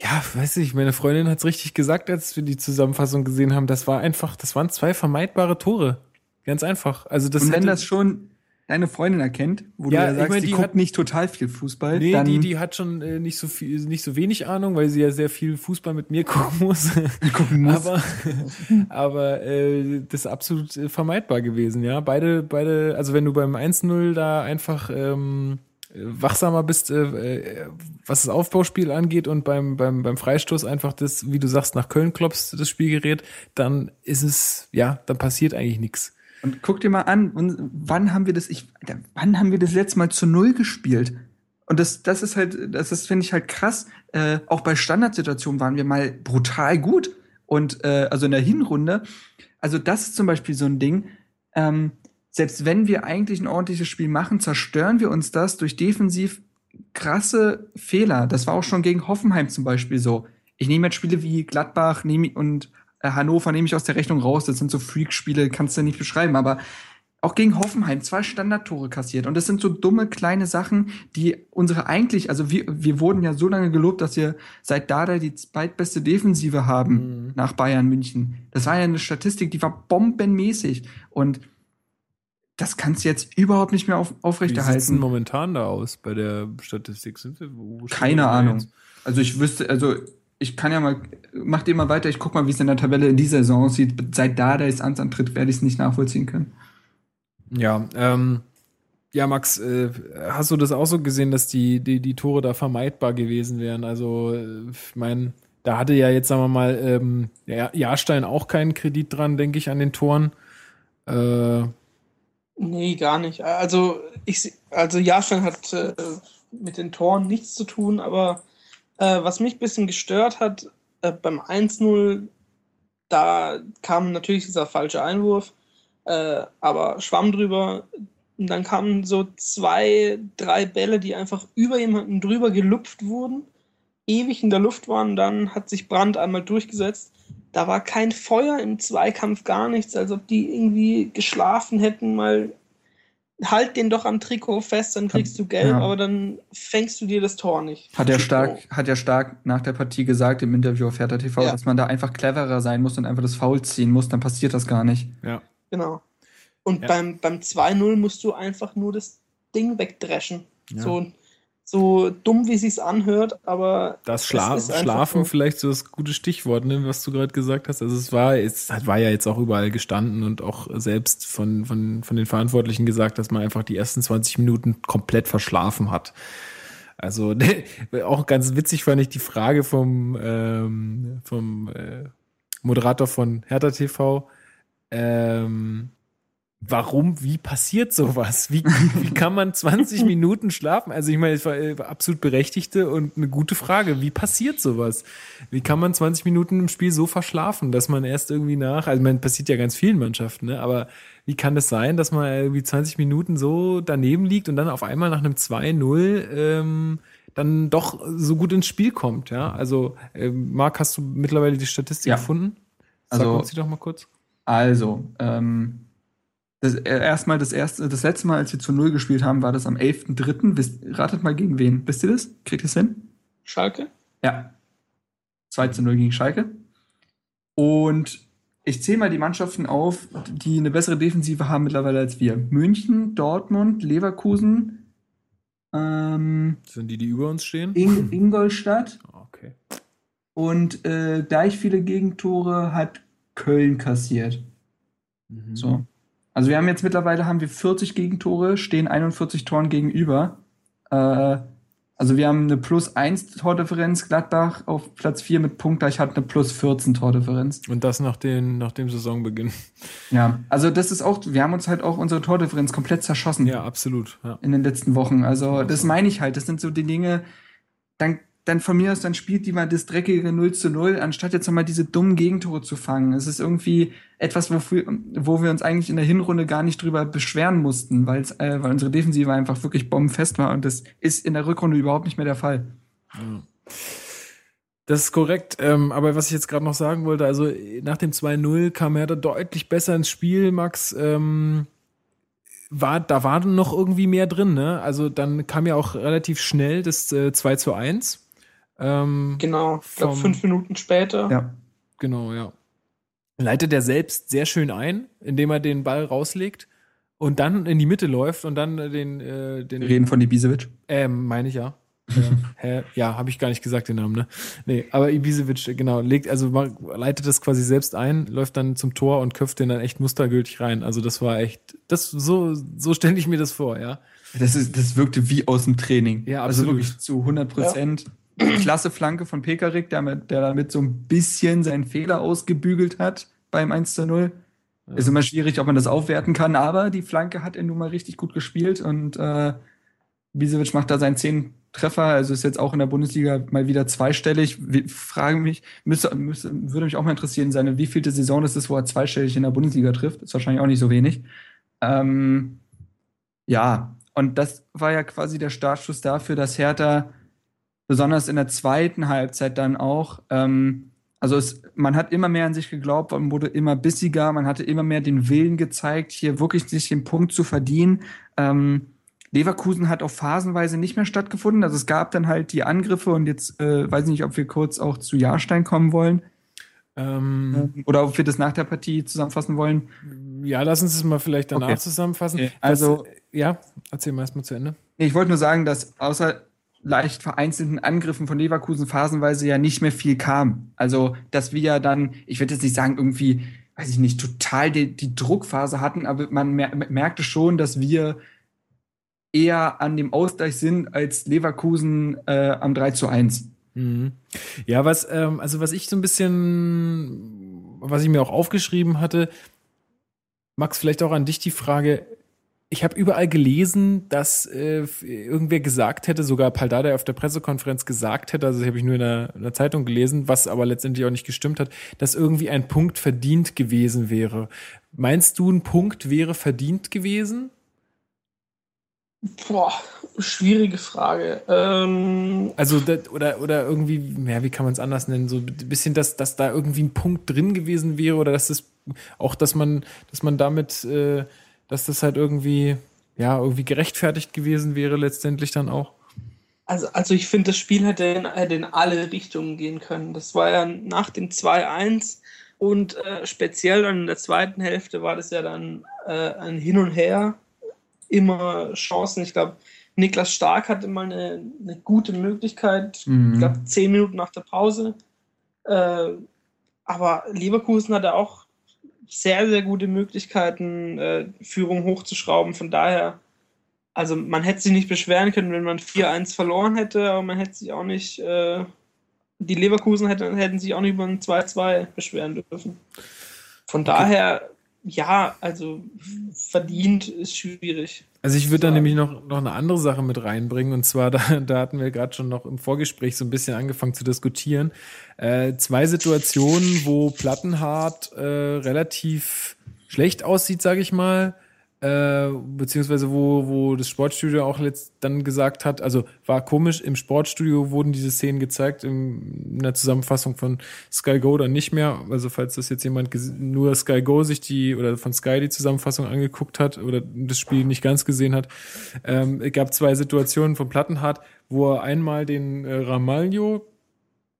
ja, weiß ich, meine Freundin hat es richtig gesagt, als wir die Zusammenfassung gesehen haben. Das war einfach, das waren zwei vermeidbare Tore. Ganz einfach. Also das und wenn das schon deine Freundin erkennt, wo Ja, du ja ich sagst, mein, die, die guckt hat- nicht total viel Fußball, Nee, die, die hat schon äh, nicht so viel, nicht so wenig Ahnung, weil sie ja sehr viel Fußball mit mir <laughs> gucken muss. <laughs> gucken muss. aber <laughs> aber äh, das ist absolut äh, vermeidbar gewesen, ja. Beide, beide, also wenn du beim 1-0 da einfach ähm, äh, wachsamer bist, äh, äh, was das Aufbauspiel angeht und beim, beim, beim Freistoß einfach das, wie du sagst, nach Köln klopfst, das Spielgerät, dann ist es, ja, dann passiert eigentlich nichts. Und guck dir mal an, wann haben wir das, ich, wann haben wir das letzte Mal zu Null gespielt? Und das, das ist halt, das ist, finde ich halt krass. Äh, auch bei Standardsituationen waren wir mal brutal gut. Und äh, also in der Hinrunde, also das ist zum Beispiel so ein Ding, ähm, selbst wenn wir eigentlich ein ordentliches Spiel machen, zerstören wir uns das durch defensiv krasse Fehler. Das war auch schon gegen Hoffenheim zum Beispiel so. ich nehme jetzt Spiele wie Gladbach und Hannover nehme ich aus der Rechnung raus. Das sind so Freak-Spiele, kannst du nicht beschreiben. Aber auch gegen Hoffenheim zwei Standardtore kassiert. Und das sind so dumme kleine Sachen, die unsere eigentlich, also wir, wir wurden ja so lange gelobt, dass wir seit Dada die zweitbeste Defensive haben mhm. nach Bayern München. Das war ja eine Statistik, die war bombenmäßig. Und das kannst du jetzt überhaupt nicht mehr auf, aufrechterhalten. Wie sieht momentan da aus bei der Statistik? Sind wir, Keine Ahnung. Jetzt? Also ich wüsste, also ich kann ja mal, mach dir mal weiter, ich guck mal, wie es in der Tabelle in dieser Saison aussieht. Seit Dada ist antritt, werde ich es nicht nachvollziehen können. Ja, ähm, ja, Max, äh, hast du das auch so gesehen, dass die, die, die Tore da vermeidbar gewesen wären? Also, ich meine, da hatte ja jetzt, sagen wir mal, ähm, ja, Jahrstein auch keinen Kredit dran, denke ich, an den Toren. Äh, nee, gar nicht. Also, ich, also Jahrstein hat äh, mit den Toren nichts zu tun, aber äh, was mich ein bisschen gestört hat, äh, beim 1-0, da kam natürlich dieser falsche Einwurf. Äh, aber Schwamm drüber. Und dann kamen so zwei, drei Bälle, die einfach über jemanden drüber gelupft wurden, ewig in der Luft waren. Dann hat sich Brand einmal durchgesetzt. Da war kein Feuer im Zweikampf, gar nichts, als ob die irgendwie geschlafen hätten, mal halt den doch am Trikot fest, dann kriegst du gelb, ja. aber dann fängst du dir das Tor nicht. Hat er stark, hat er stark nach der Partie gesagt im Interview auf Hertha TV, ja. dass man da einfach cleverer sein muss und einfach das Foul ziehen muss, dann passiert das gar nicht. Ja. Genau. Und ja. beim, beim 2-0 musst du einfach nur das Ding wegdreschen. Ja. So, so dumm, wie sich's anhört, aber. Das Schla Schlafen so. vielleicht so das gute Stichwort, ne, was du gerade gesagt hast. Also es war, es war ja jetzt auch überall gestanden und auch selbst von, von, von den Verantwortlichen gesagt, dass man einfach die ersten 20 Minuten komplett verschlafen hat. Also <laughs> auch ganz witzig fand ich die Frage vom, ähm, vom äh, Moderator von Hertha TV ähm, warum, wie passiert sowas? Wie, wie kann man 20 <laughs> Minuten schlafen? Also ich meine, es war äh, absolut berechtigte und eine gute Frage. Wie passiert sowas? Wie kann man 20 Minuten im Spiel so verschlafen, dass man erst irgendwie nach, also man passiert ja ganz vielen Mannschaften, ne? aber wie kann das sein, dass man irgendwie 20 Minuten so daneben liegt und dann auf einmal nach einem 2-0 ähm, dann doch so gut ins Spiel kommt, ja? Also, äh, Marc, hast du mittlerweile die Statistik ja. gefunden? Sag also, uns die doch mal kurz. Also, ähm, das, äh, erstmal das erste, das letzte Mal, als wir zu Null gespielt haben, war das am 11.3. Ratet mal gegen wen. Wisst ihr das? Kriegt ihr es hin? Schalke? Ja. 2 zu 0 gegen Schalke. Und ich zähle mal die Mannschaften auf, die eine bessere Defensive haben mittlerweile als wir. München, Dortmund, Leverkusen. Ähm, Sind die, die über uns stehen? In Ingolstadt. Okay. Und äh, gleich viele Gegentore hat Köln kassiert. Mhm. So. Also wir haben jetzt mittlerweile haben wir 40 Gegentore, stehen 41 Toren gegenüber. Äh, also wir haben eine plus 1 Tordifferenz, Gladbach auf Platz 4 mit Punktgleich hat eine plus 14 Tordifferenz. Und das nach, den, nach dem Saisonbeginn. Ja, also das ist auch, wir haben uns halt auch unsere Tordifferenz komplett zerschossen. Ja, absolut. Ja. In den letzten Wochen. Also das meine ich halt, das sind so die Dinge, dann dann von mir aus, dann spielt die mal das dreckige 0 zu 0, anstatt jetzt nochmal diese dummen Gegentore zu fangen. Es ist irgendwie etwas, wofür, wo wir uns eigentlich in der Hinrunde gar nicht drüber beschweren mussten, weil äh, weil unsere Defensive einfach wirklich bombenfest war und das ist in der Rückrunde überhaupt nicht mehr der Fall. Das ist korrekt, ähm, aber was ich jetzt gerade noch sagen wollte, also nach dem 2-0 kam er da deutlich besser ins Spiel, Max. Ähm war, da war noch irgendwie mehr drin, ne? Also dann kam ja auch relativ schnell das äh, 2 zu 1. Ähm, genau, ich glaube fünf Minuten später. Ja. Genau, ja. Leitet er selbst sehr schön ein, indem er den Ball rauslegt und dann in die Mitte läuft und dann den. Äh, den Wir reden von Ibisevic? Ähm, meine ich ja. <laughs> ja, ja habe ich gar nicht gesagt den Namen, ne? Nee, aber Ibisevic, genau, legt, also leitet das quasi selbst ein, läuft dann zum Tor und köpft den dann echt mustergültig rein. Also das war echt, das, so, so stelle ich mir das vor, ja. Das ist, das wirkte wie aus dem Training. Ja, also absolut. Also wirklich zu 100 Prozent. Ja klasse Flanke von Pekarik, der, der damit so ein bisschen seinen Fehler ausgebügelt hat beim 1 zu 0. Ja. Ist immer schwierig, ob man das aufwerten kann, aber die Flanke hat er nun mal richtig gut gespielt und äh, Bisevic macht da seinen zehn Treffer, also ist jetzt auch in der Bundesliga mal wieder zweistellig. Frage mich, müsste, müsste, würde mich auch mal interessieren, seine wievielte Saison ist, wo er zweistellig in der Bundesliga trifft. Ist wahrscheinlich auch nicht so wenig. Ähm, ja, und das war ja quasi der Startschuss dafür, dass Hertha besonders in der zweiten Halbzeit dann auch. Ähm, also es, man hat immer mehr an sich geglaubt, man wurde immer bissiger, man hatte immer mehr den Willen gezeigt, hier wirklich sich den Punkt zu verdienen. Ähm, Leverkusen hat auch phasenweise nicht mehr stattgefunden. Also es gab dann halt die Angriffe und jetzt äh, weiß ich nicht, ob wir kurz auch zu Jahrstein kommen wollen. Ähm, ähm, Oder ob wir das nach der Partie zusammenfassen wollen. Ja, lass uns das mal vielleicht danach okay. zusammenfassen. Okay. Also, das, ja, erzähl mal erstmal zu Ende. Ich wollte nur sagen, dass außer leicht vereinzelten Angriffen von Leverkusen phasenweise ja nicht mehr viel kam. Also, dass wir ja dann, ich würde jetzt nicht sagen, irgendwie, weiß ich nicht, total die, die Druckphase hatten, aber man mer merkte schon, dass wir eher an dem Ausgleich sind als Leverkusen äh, am 3 zu 1. Mhm. Ja, was, ähm, also was ich so ein bisschen, was ich mir auch aufgeschrieben hatte, Max, vielleicht auch an dich die Frage, ich habe überall gelesen, dass äh, irgendwer gesagt hätte, sogar Paldada auf der Pressekonferenz gesagt hätte, also das habe ich nur in der, in der, Zeitung gelesen, was aber letztendlich auch nicht gestimmt hat, dass irgendwie ein Punkt verdient gewesen wäre. Meinst du, ein Punkt wäre verdient gewesen? Boah, schwierige Frage. Ähm also das, oder oder irgendwie, ja, wie kann man es anders nennen? So ein bisschen, dass, dass da irgendwie ein Punkt drin gewesen wäre oder dass das auch, dass man, dass man damit äh, dass das halt irgendwie, ja, irgendwie gerechtfertigt gewesen wäre, letztendlich dann auch. Also, also ich finde, das Spiel hätte in, hätte in, alle Richtungen gehen können. Das war ja nach dem 2-1 und äh, speziell dann in der zweiten Hälfte war das ja dann äh, ein Hin und Her. Immer Chancen. Ich glaube, Niklas Stark hatte mal eine, eine gute Möglichkeit, mhm. ich glaube, zehn Minuten nach der Pause. Äh, aber Leverkusen hatte auch sehr, sehr gute Möglichkeiten, äh, Führung hochzuschrauben. Von daher, also man hätte sich nicht beschweren können, wenn man 4-1 verloren hätte, aber man hätte sich auch nicht, äh, die Leverkusen hätte, hätten sich auch nicht über ein 2-2 beschweren dürfen. Von okay. daher, ja, also verdient ist schwierig. Also ich würde da nämlich noch, noch eine andere Sache mit reinbringen. Und zwar, <laughs> da, da hatten wir gerade schon noch im Vorgespräch so ein bisschen angefangen zu diskutieren. Äh, zwei Situationen, wo Plattenhardt äh, relativ schlecht aussieht, sage ich mal, äh, beziehungsweise wo, wo das Sportstudio auch letzt dann gesagt hat, also war komisch, im Sportstudio wurden diese Szenen gezeigt, im, in der Zusammenfassung von Sky Go dann nicht mehr. Also falls das jetzt jemand nur Sky Go sich die oder von Sky die Zusammenfassung angeguckt hat oder das Spiel nicht ganz gesehen hat, ähm, es gab zwei Situationen von Plattenhardt, wo er einmal den äh, Ramalho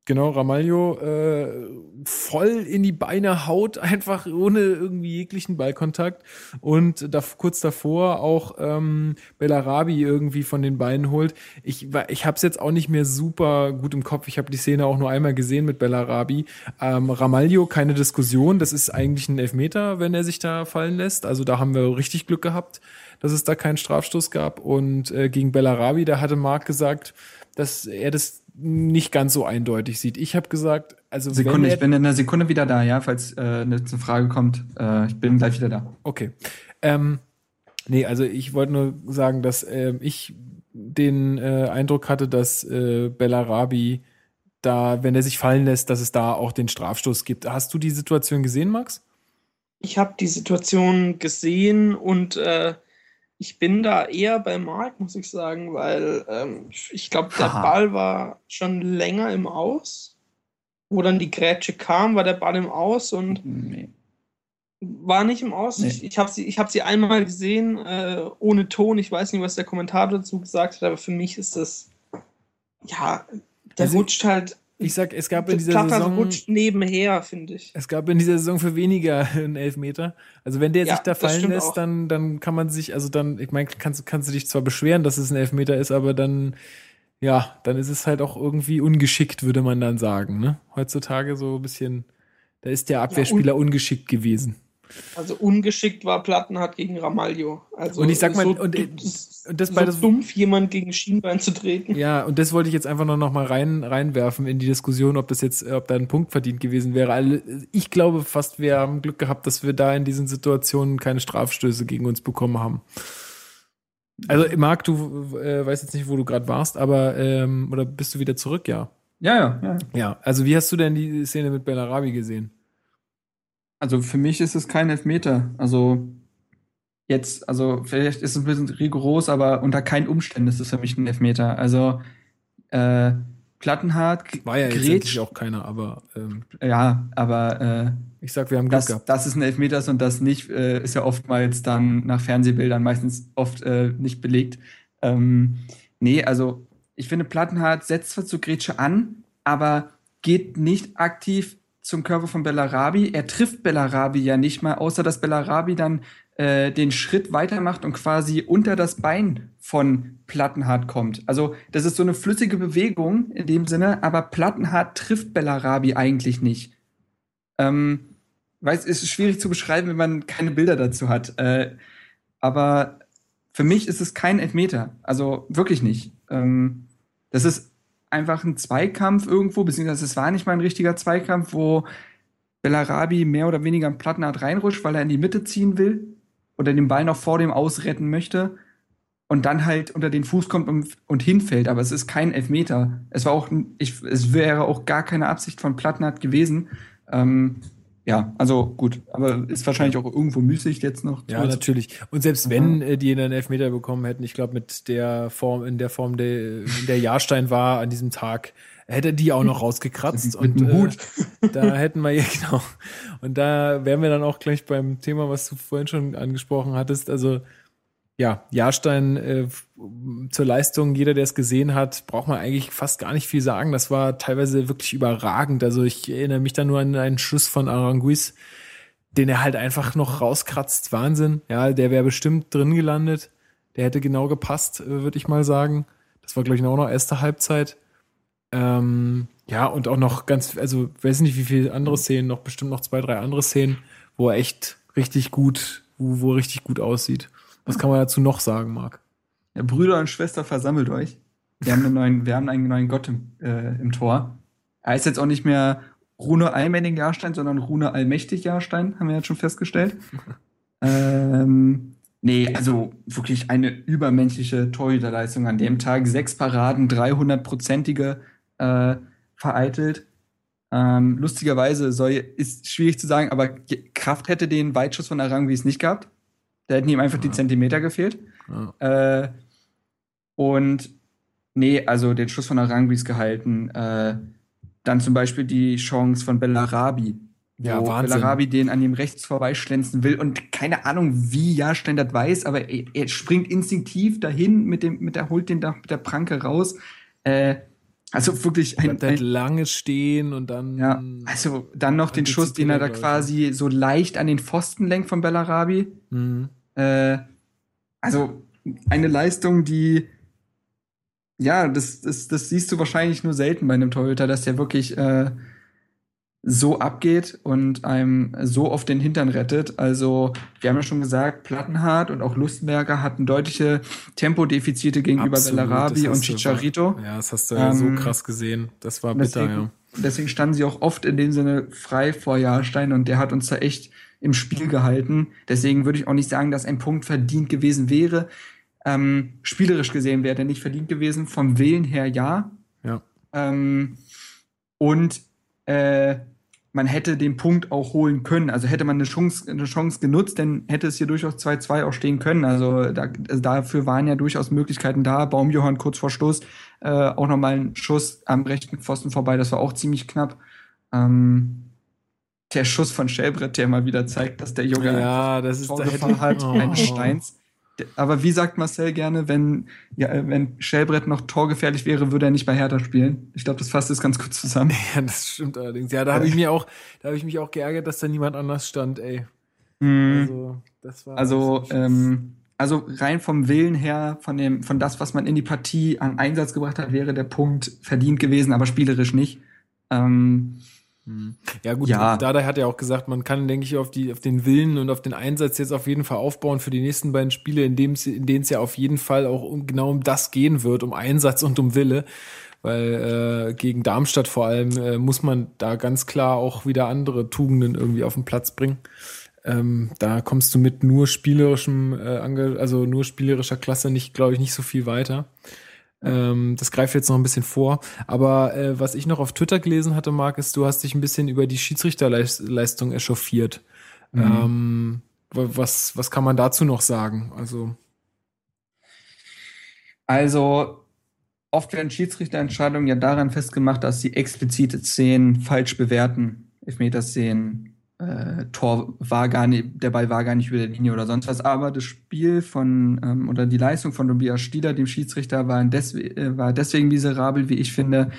Genau, Ramalho äh, voll in die Beine haut, <laughs> einfach ohne irgendwie jeglichen Ballkontakt. Und da, kurz davor auch ähm, Bellarabi irgendwie von den Beinen holt. Ich, ich habe es jetzt auch nicht mehr super gut im Kopf. Ich habe die Szene auch nur einmal gesehen mit Bellarabi. Ähm, Ramalho, keine Diskussion. Das ist eigentlich ein Elfmeter, wenn er sich da fallen lässt. Also da haben wir richtig Glück gehabt, dass es da keinen Strafstoß gab. Und äh, gegen Bellarabi, da hatte Marc gesagt, dass er das nicht ganz so eindeutig sieht. Ich habe gesagt, also Sekunde, ich bin in einer Sekunde wieder da, ja, falls äh, eine Frage kommt. Äh, ich bin gleich wieder da. Okay. Ähm, nee, also ich wollte nur sagen, dass äh, ich den äh, Eindruck hatte, dass äh, Bellarabi da, wenn er sich fallen lässt, dass es da auch den Strafstoß gibt. Hast du die Situation gesehen, Max? Ich habe die Situation gesehen und äh, ich bin da eher bei Marc, muss ich sagen, weil ähm, ich glaube, der Aha. Ball war schon länger im Aus. Wo dann die Grätsche kam, war der Ball im Aus und nee. war nicht im Aus. Nee. Ich, ich habe sie, hab sie einmal gesehen, äh, ohne Ton. Ich weiß nicht, was der Kommentator dazu gesagt hat, aber für mich ist das, ja, der also, rutscht halt ich sag, es gab in dieser Platter Saison. rutscht nebenher, finde ich. Es gab in dieser Saison für weniger <laughs> einen Elfmeter. Also wenn der ja, sich da fallen lässt, dann, dann kann man sich, also dann, ich meine, kannst, kannst du dich zwar beschweren, dass es ein Elfmeter ist, aber dann, ja, dann ist es halt auch irgendwie ungeschickt, würde man dann sagen, ne? Heutzutage so ein bisschen, da ist der Abwehrspieler ja, ungeschickt gewesen. Also ungeschickt war Plattenhardt gegen Ramalho. Also und ich sag mal, so, und, und das so bei das dumpf, jemand gegen Schienbein zu treten. Ja, und das wollte ich jetzt einfach nur noch mal rein, reinwerfen in die Diskussion, ob das jetzt, ob da ein Punkt verdient gewesen wäre. Ich glaube fast, wir haben Glück gehabt, dass wir da in diesen Situationen keine Strafstöße gegen uns bekommen haben. Also, Marc, du äh, weißt jetzt nicht, wo du gerade warst, aber ähm, oder bist du wieder zurück? Ja. Ja, ja, ja. Ja, also wie hast du denn die Szene mit Bellarabi gesehen? Also für mich ist es kein Elfmeter. Also jetzt, also vielleicht ist es ein bisschen rigoros, aber unter keinen Umständen ist es für mich ein Elfmeter. Also äh, Plattenhardt. War ja jetzt auch keiner, aber. Ähm, ja, aber. Äh, ich sag, wir haben Glück das, gehabt. Das ist ein Elfmeters und das nicht, äh, ist ja oftmals dann nach Fernsehbildern meistens oft äh, nicht belegt. Ähm, nee, also ich finde, Plattenhardt setzt zwar zu Grätsche an, aber geht nicht aktiv zum Körper von Bellarabi. Er trifft Bellarabi ja nicht mal, außer dass Bellarabi dann äh, den Schritt weitermacht und quasi unter das Bein von Plattenhardt kommt. Also das ist so eine flüssige Bewegung in dem Sinne, aber Plattenhardt trifft Bellarabi eigentlich nicht. Ähm, weiß, es ist schwierig zu beschreiben, wenn man keine Bilder dazu hat. Äh, aber für mich ist es kein Elfmeter. Also wirklich nicht. Ähm, das ist einfach ein Zweikampf irgendwo, beziehungsweise es war nicht mal ein richtiger Zweikampf, wo Bellarabi mehr oder weniger einen Plattenart reinrutscht, weil er in die Mitte ziehen will oder den Ball noch vor dem ausretten möchte und dann halt unter den Fuß kommt und, und hinfällt. Aber es ist kein Elfmeter. Es war auch, ich, es wäre auch gar keine Absicht von Plattenhardt gewesen. Ähm, ja, also gut, aber ist wahrscheinlich auch irgendwo müßig jetzt noch. Ja, natürlich. Und selbst wenn äh, die einen Elfmeter bekommen hätten, ich glaube, mit der Form, in der Form, der, in der Jahrstein war an diesem Tag, hätte die auch noch rausgekratzt <laughs> und äh, da hätten wir ja <laughs> genau. Und da wären wir dann auch gleich beim Thema, was du vorhin schon angesprochen hattest. Also ja, Jahrstein äh, zur Leistung, jeder, der es gesehen hat, braucht man eigentlich fast gar nicht viel sagen. Das war teilweise wirklich überragend. Also ich erinnere mich da nur an einen Schuss von Aranguiz, den er halt einfach noch rauskratzt. Wahnsinn. Ja, der wäre bestimmt drin gelandet. Der hätte genau gepasst, äh, würde ich mal sagen. Das war, glaube ich, auch noch erste Halbzeit. Ähm, ja, und auch noch ganz, also weiß nicht, wie viele andere Szenen, noch bestimmt noch zwei, drei andere Szenen, wo er echt richtig gut, wo, wo er richtig gut aussieht. Was kann man dazu noch sagen, Marc? Ja, Brüder und Schwester, versammelt euch. Wir haben einen neuen, wir haben einen neuen Gott im, äh, im Tor. Er ist jetzt auch nicht mehr Rune Allmächtig Jahrstein, sondern Rune Allmächtig Jahrstein, haben wir jetzt schon festgestellt. <laughs> ähm, nee, also wirklich eine übermenschliche Torhüterleistung an dem Tag. Sechs Paraden, 300-prozentige äh, vereitelt. Ähm, lustigerweise soll, ist schwierig zu sagen, aber Kraft hätte den Weitschuss von Aranguis nicht gehabt. Da hätten ihm einfach ja. die Zentimeter gefehlt. Ja. Äh, und nee, also den Schuss von Aranguis gehalten. Äh, dann zum Beispiel die Chance von Bellarabi. Ja, wo Wahnsinn. Bellarabi den an ihm rechts vorbeischlänzen will und keine Ahnung, wie Jahrstein das weiß, aber er, er, springt instinktiv dahin mit dem, mit der, holt den da mit der Pranke raus. Äh, also wirklich ein, ein langes Stehen und dann. Ja, also dann noch den Schuss, den er da quasi so leicht an den Pfosten lenkt von Bellarabi. Mhm. Äh, also eine Leistung, die ja, das, das, das siehst du wahrscheinlich nur selten bei einem Toyota, dass der wirklich äh, so abgeht und einem so oft den Hintern rettet. Also, wir haben ja schon gesagt, Plattenhardt und auch Lustenberger hatten deutliche Tempodefizite gegenüber Bellarabi und Chicharito. Ja, das hast du ja ähm, so krass gesehen. Das war bitter, deswegen, ja. Deswegen standen sie auch oft in dem Sinne frei vor Jahrstein und der hat uns da echt im Spiel gehalten. Deswegen würde ich auch nicht sagen, dass ein Punkt verdient gewesen wäre. Ähm, spielerisch gesehen wäre der nicht verdient gewesen. Vom Willen her ja. Ja. Ähm, und äh, man hätte den Punkt auch holen können. Also hätte man eine Chance, eine Chance genutzt, dann hätte es hier durchaus 2-2 auch stehen können. Also, da, also dafür waren ja durchaus Möglichkeiten da. Baumjohann kurz vor Schluss äh, auch nochmal ein Schuss am rechten Pfosten vorbei. Das war auch ziemlich knapp. Ähm, der Schuss von Schellbrett, der mal wieder zeigt, dass der Junge ja, das ist der hat, oh. ein Steins. Aber wie sagt Marcel gerne, wenn, ja, wenn Schellbrett noch torgefährlich wäre, würde er nicht bei Hertha spielen. Ich glaube, das fasst es ganz kurz zusammen. <laughs> Ja, das stimmt allerdings. Ja, da habe ich mir auch, da habe ich mich auch geärgert, dass da niemand anders stand, ey. Mm. Also, das war also, ähm, also rein vom Willen her, von dem, von das, was man in die Partie an Einsatz gebracht hat, wäre der Punkt verdient gewesen, aber spielerisch nicht. Ähm, hm. Ja gut, ja. Dada hat ja auch gesagt, man kann, denke ich, auf, die, auf den Willen und auf den Einsatz jetzt auf jeden Fall aufbauen für die nächsten beiden Spiele, in, dem, in denen es ja auf jeden Fall auch um, genau um das gehen wird, um Einsatz und um Wille. Weil äh, gegen Darmstadt vor allem äh, muss man da ganz klar auch wieder andere Tugenden irgendwie auf den Platz bringen. Ähm, da kommst du mit nur spielerischem, äh, also nur spielerischer Klasse nicht, glaube ich, nicht so viel weiter. Ähm, das greift jetzt noch ein bisschen vor. Aber äh, was ich noch auf Twitter gelesen hatte, Marc, ist, du hast dich ein bisschen über die Schiedsrichterleistung echauffiert. Mhm. Ähm, was, was kann man dazu noch sagen? Also, also oft werden Schiedsrichterentscheidungen ja daran festgemacht, dass sie explizite Szenen falsch bewerten. Elfmeterszenen, äh, Tor war gar nicht, der Ball war gar nicht über der Linie oder sonst was. Aber das Spiel von ähm, oder die Leistung von Tobias Stieler, dem Schiedsrichter, war, des, äh, war deswegen miserabel, wie ich finde.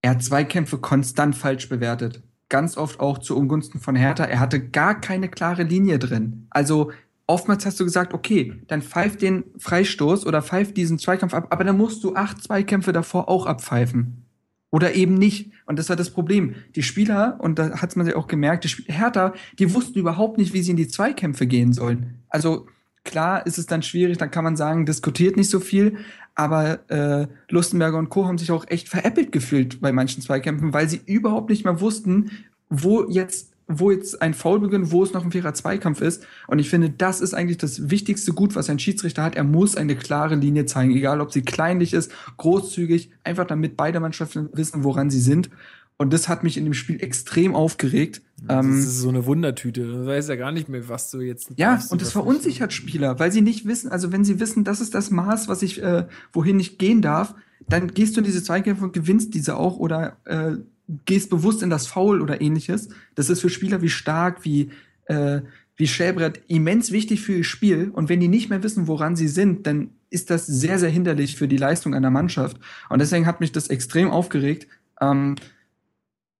Er hat Zweikämpfe konstant falsch bewertet. Ganz oft auch zu Ungunsten von Hertha. Er hatte gar keine klare Linie drin. Also oftmals hast du gesagt, okay, dann pfeift den Freistoß oder pfeift diesen Zweikampf ab, aber dann musst du acht Zweikämpfe davor auch abpfeifen. Oder eben nicht. Und das war das Problem. Die Spieler, und da hat man sich auch gemerkt, die Spieler, Hertha, die wussten überhaupt nicht, wie sie in die Zweikämpfe gehen sollen. Also klar ist es dann schwierig, dann kann man sagen, diskutiert nicht so viel, aber äh, Lustenberger und Co. haben sich auch echt veräppelt gefühlt bei manchen Zweikämpfen, weil sie überhaupt nicht mehr wussten, wo jetzt wo jetzt ein Foul beginnt, wo es noch ein fairer Zweikampf ist. Und ich finde, das ist eigentlich das wichtigste Gut, was ein Schiedsrichter hat. Er muss eine klare Linie zeigen, egal ob sie kleinlich ist, großzügig, einfach damit beide Mannschaften wissen, woran sie sind. Und das hat mich in dem Spiel extrem aufgeregt. Das ähm, ist so eine Wundertüte. Du weißt ja gar nicht mehr, was du jetzt. Ja, und das verunsichert Spieler, weil sie nicht wissen, also wenn sie wissen, das ist das Maß, was ich, äh, wohin ich gehen darf, dann gehst du in diese Zweikämpfe und gewinnst diese auch oder äh, gehst bewusst in das Foul oder ähnliches. Das ist für Spieler wie Stark, wie, äh, wie Schäbrett immens wichtig für ihr Spiel. Und wenn die nicht mehr wissen, woran sie sind, dann ist das sehr, sehr hinderlich für die Leistung einer Mannschaft. Und deswegen hat mich das extrem aufgeregt, ähm,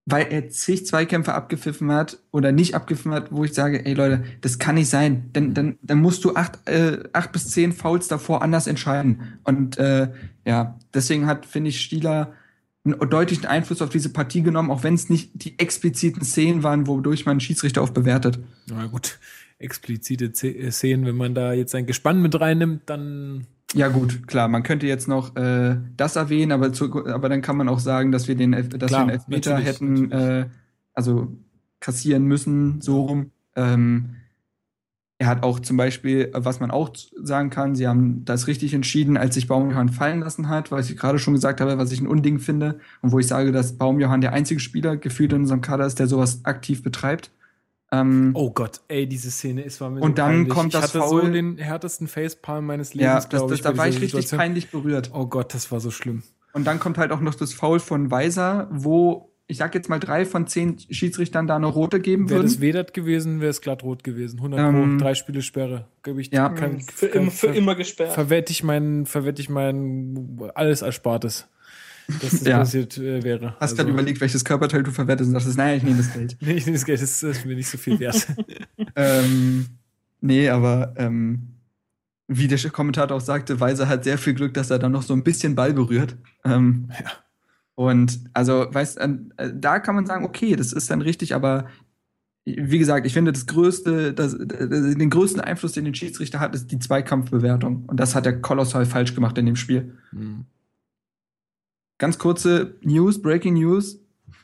weil er zig Zweikämpfe abgepfiffen hat oder nicht abgepfiffen hat, wo ich sage, ey Leute, das kann nicht sein. Dann, dann, dann musst du acht, äh, acht bis zehn Fouls davor anders entscheiden. Und äh, ja, deswegen hat, finde ich, Stieler einen deutlichen Einfluss auf diese Partie genommen, auch wenn es nicht die expliziten Szenen waren, wodurch man einen Schiedsrichter oft bewertet. Na gut, explizite äh, Szenen, wenn man da jetzt ein Gespann mit reinnimmt, dann. Ja gut, klar, man könnte jetzt noch äh, das erwähnen, aber, zu, aber dann kann man auch sagen, dass wir den, dass klar, wir den Elfmeter hätten. Äh, also kassieren müssen, so rum. Ähm, er hat auch zum Beispiel, was man auch sagen kann, sie haben das richtig entschieden, als sich Baumjohann fallen lassen hat, was ich gerade schon gesagt habe, was ich ein Unding finde und wo ich sage, dass Baumjohann der einzige Spieler gefühlt in unserem Kader ist, der sowas aktiv betreibt. Ähm, oh Gott, ey, diese Szene ist war mir Und so dann peinlich. kommt das Ich hatte Foul. so den härtesten Facepalm meines Lebens, ja, das, glaube ich. Da war ich richtig peinlich berührt. Oh Gott, das war so schlimm. Und dann kommt halt auch noch das Foul von Weiser, wo ich sag jetzt mal, drei von zehn Schiedsrichtern da eine rote geben würden. Wäre das Vedert gewesen, wäre es glatt rot gewesen. 100 ähm, Pro, drei Spiele Sperre. Gebe ich ja. Kann, für, kann, für immer gesperrt. Verwette ich mein, verwette ich mein alles Erspartes. Dass das ja. passiert äh, wäre. Hast also, gerade überlegt, welches Körperteil du verwettest und dachtest, naja, ich nehme das Geld. <laughs> nee, ich nehme das Geld, das ist mir nicht so viel <laughs> wert. ähm, nee, aber ähm, wie der Kommentator auch sagte, Weiser hat sehr viel Glück, dass er dann noch so ein bisschen Ball berührt. Ähm, ja. Und also, weißt äh, da kann man sagen, okay, das ist dann richtig, aber wie gesagt, ich finde, das größte, das, den größten Einfluss, den der Schiedsrichter hat, ist die Zweikampfbewertung. Und das hat er kolossal falsch gemacht in dem Spiel. Mhm. Ganz kurze News, Breaking News.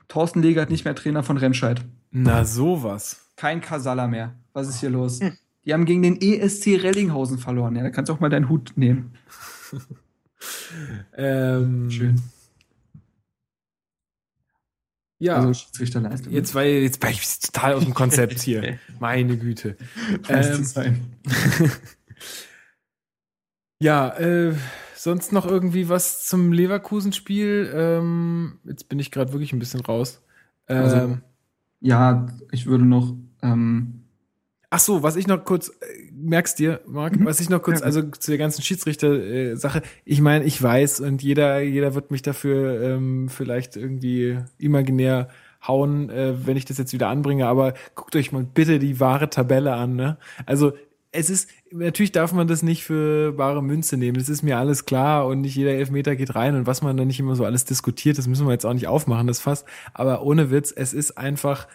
Thorsten Legert nicht mehr Trainer von Remscheid. Na, sowas. Kein Kasala mehr. Was ist hier los? Hm. Die haben gegen den ESC Rellinghausen verloren. Ja, da kannst du auch mal deinen Hut nehmen. <laughs> ähm, Schön. Ja. Also Schiedsrichterleistung. Jetzt war, jetzt war ich total aus dem Konzept hier. <laughs> Meine Güte. <laughs> Ähm, <laughs> ja, äh, sonst noch irgendwie was zum Leverkusen-Spiel? Ähm, jetzt bin ich gerade wirklich ein bisschen raus. Ähm, also, ja, ich würde noch ähm, Ach so, was ich noch kurz, äh, merkst dir, Marc, mhm. was ich noch kurz, also zu der ganzen Schiedsrichter-Sache, ich meine, ich weiß und jeder, jeder wird mich dafür ähm, vielleicht irgendwie imaginär hauen, äh, wenn ich das jetzt wieder anbringe, aber guckt euch mal bitte die wahre Tabelle an, ne? Also es ist, natürlich darf man das nicht für wahre Münze nehmen, das ist mir alles klar und nicht jeder Elfmeter geht rein und was man da nicht immer so alles diskutiert, das müssen wir jetzt auch nicht aufmachen, das Fass, aber ohne Witz, es ist einfach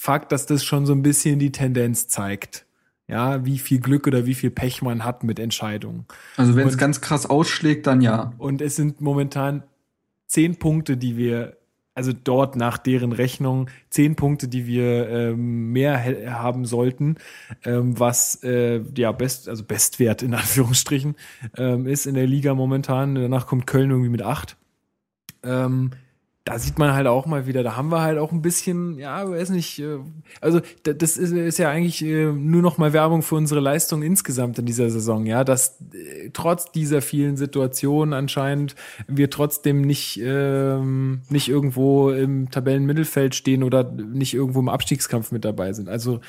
Fakt, dass das schon so ein bisschen die Tendenz zeigt. Ja, wie viel Glück oder wie viel Pech man hat mit Entscheidungen. Also wenn es ganz krass ausschlägt, dann ja. Und es sind momentan zehn Punkte, die wir, also dort nach deren Rechnung, zehn Punkte, die wir ähm, mehr haben sollten, ähm, was äh, ja best, also Bestwert in <laughs> Anführungsstrichen ähm, ist in der Liga momentan. Danach kommt Köln irgendwie mit acht. Ähm, da sieht man halt auch mal wieder, da haben wir halt auch ein bisschen, ja, weiß nicht, äh, also das ist, ist ja eigentlich äh, nur noch mal Werbung für unsere Leistung insgesamt in dieser Saison, ja, dass äh, trotz dieser vielen Situationen anscheinend wir trotzdem nicht ähm, nicht irgendwo im Tabellenmittelfeld stehen oder nicht irgendwo im Abstiegskampf mit dabei sind. Also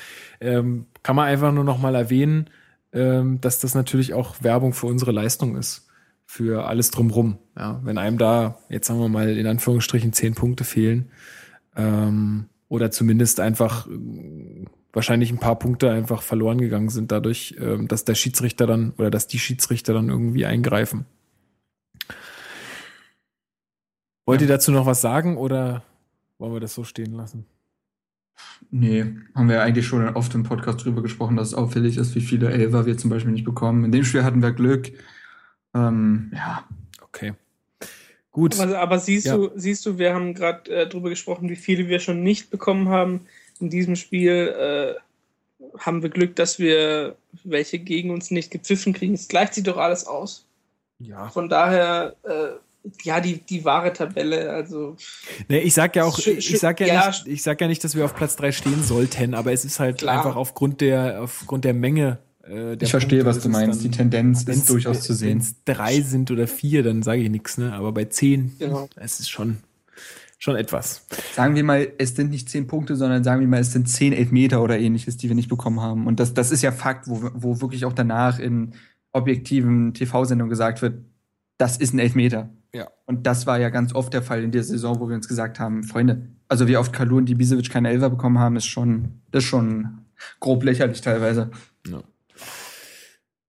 ähm, kann man einfach nur noch mal erwähnen, ähm, dass das natürlich auch Werbung für unsere Leistung ist für alles drumrum. Ja, wenn einem da, jetzt sagen wir mal, in Anführungsstrichen zehn Punkte fehlen, ähm, oder zumindest einfach äh, wahrscheinlich ein paar Punkte einfach verloren gegangen sind, dadurch, ähm, dass der Schiedsrichter dann oder dass die Schiedsrichter dann irgendwie eingreifen. Wollt ihr dazu noch was sagen oder wollen wir das so stehen lassen? Nee, haben wir eigentlich schon oft im Podcast drüber gesprochen, dass es auffällig ist, wie viele Elfer wir zum Beispiel nicht bekommen. In dem Spiel hatten wir Glück. Ähm, ja. Okay. Gut. Aber, aber siehst ja. du, siehst du, wir haben gerade äh, darüber gesprochen, wie viele wir schon nicht bekommen haben. In diesem Spiel äh, haben wir Glück, dass wir welche gegen uns nicht gepfiffen kriegen. Es gleicht sich doch alles aus. Ja. Von daher, äh, ja, die, die wahre Tabelle, also. Nee, ich sag ja auch, ich sag ja, ja, nicht, ich sag ja nicht, dass wir auf Platz 3 stehen sollten, aber es ist halt klar. einfach aufgrund der, aufgrund der Menge äh, ich verstehe, was du meinst. Die Tendenz ist durchaus zu sehen. Wenn es drei sind oder vier, dann sage ich nichts, ne? Aber bei zehn, genau. es ist schon, schon etwas. Sagen wir mal, es sind nicht zehn Punkte, sondern sagen wir mal, es sind zehn Elfmeter oder ähnliches, die wir nicht bekommen haben. Und das, das ist ja Fakt, wo, wo wirklich auch danach in objektiven TV-Sendungen gesagt wird, das ist ein Elfmeter. Ja. Und das war ja ganz oft der Fall in der Saison, wo wir uns gesagt haben, Freunde, also wie oft Kalun und Ibisevic keine Elfer bekommen haben, ist schon, das ist schon grob lächerlich teilweise. Ja.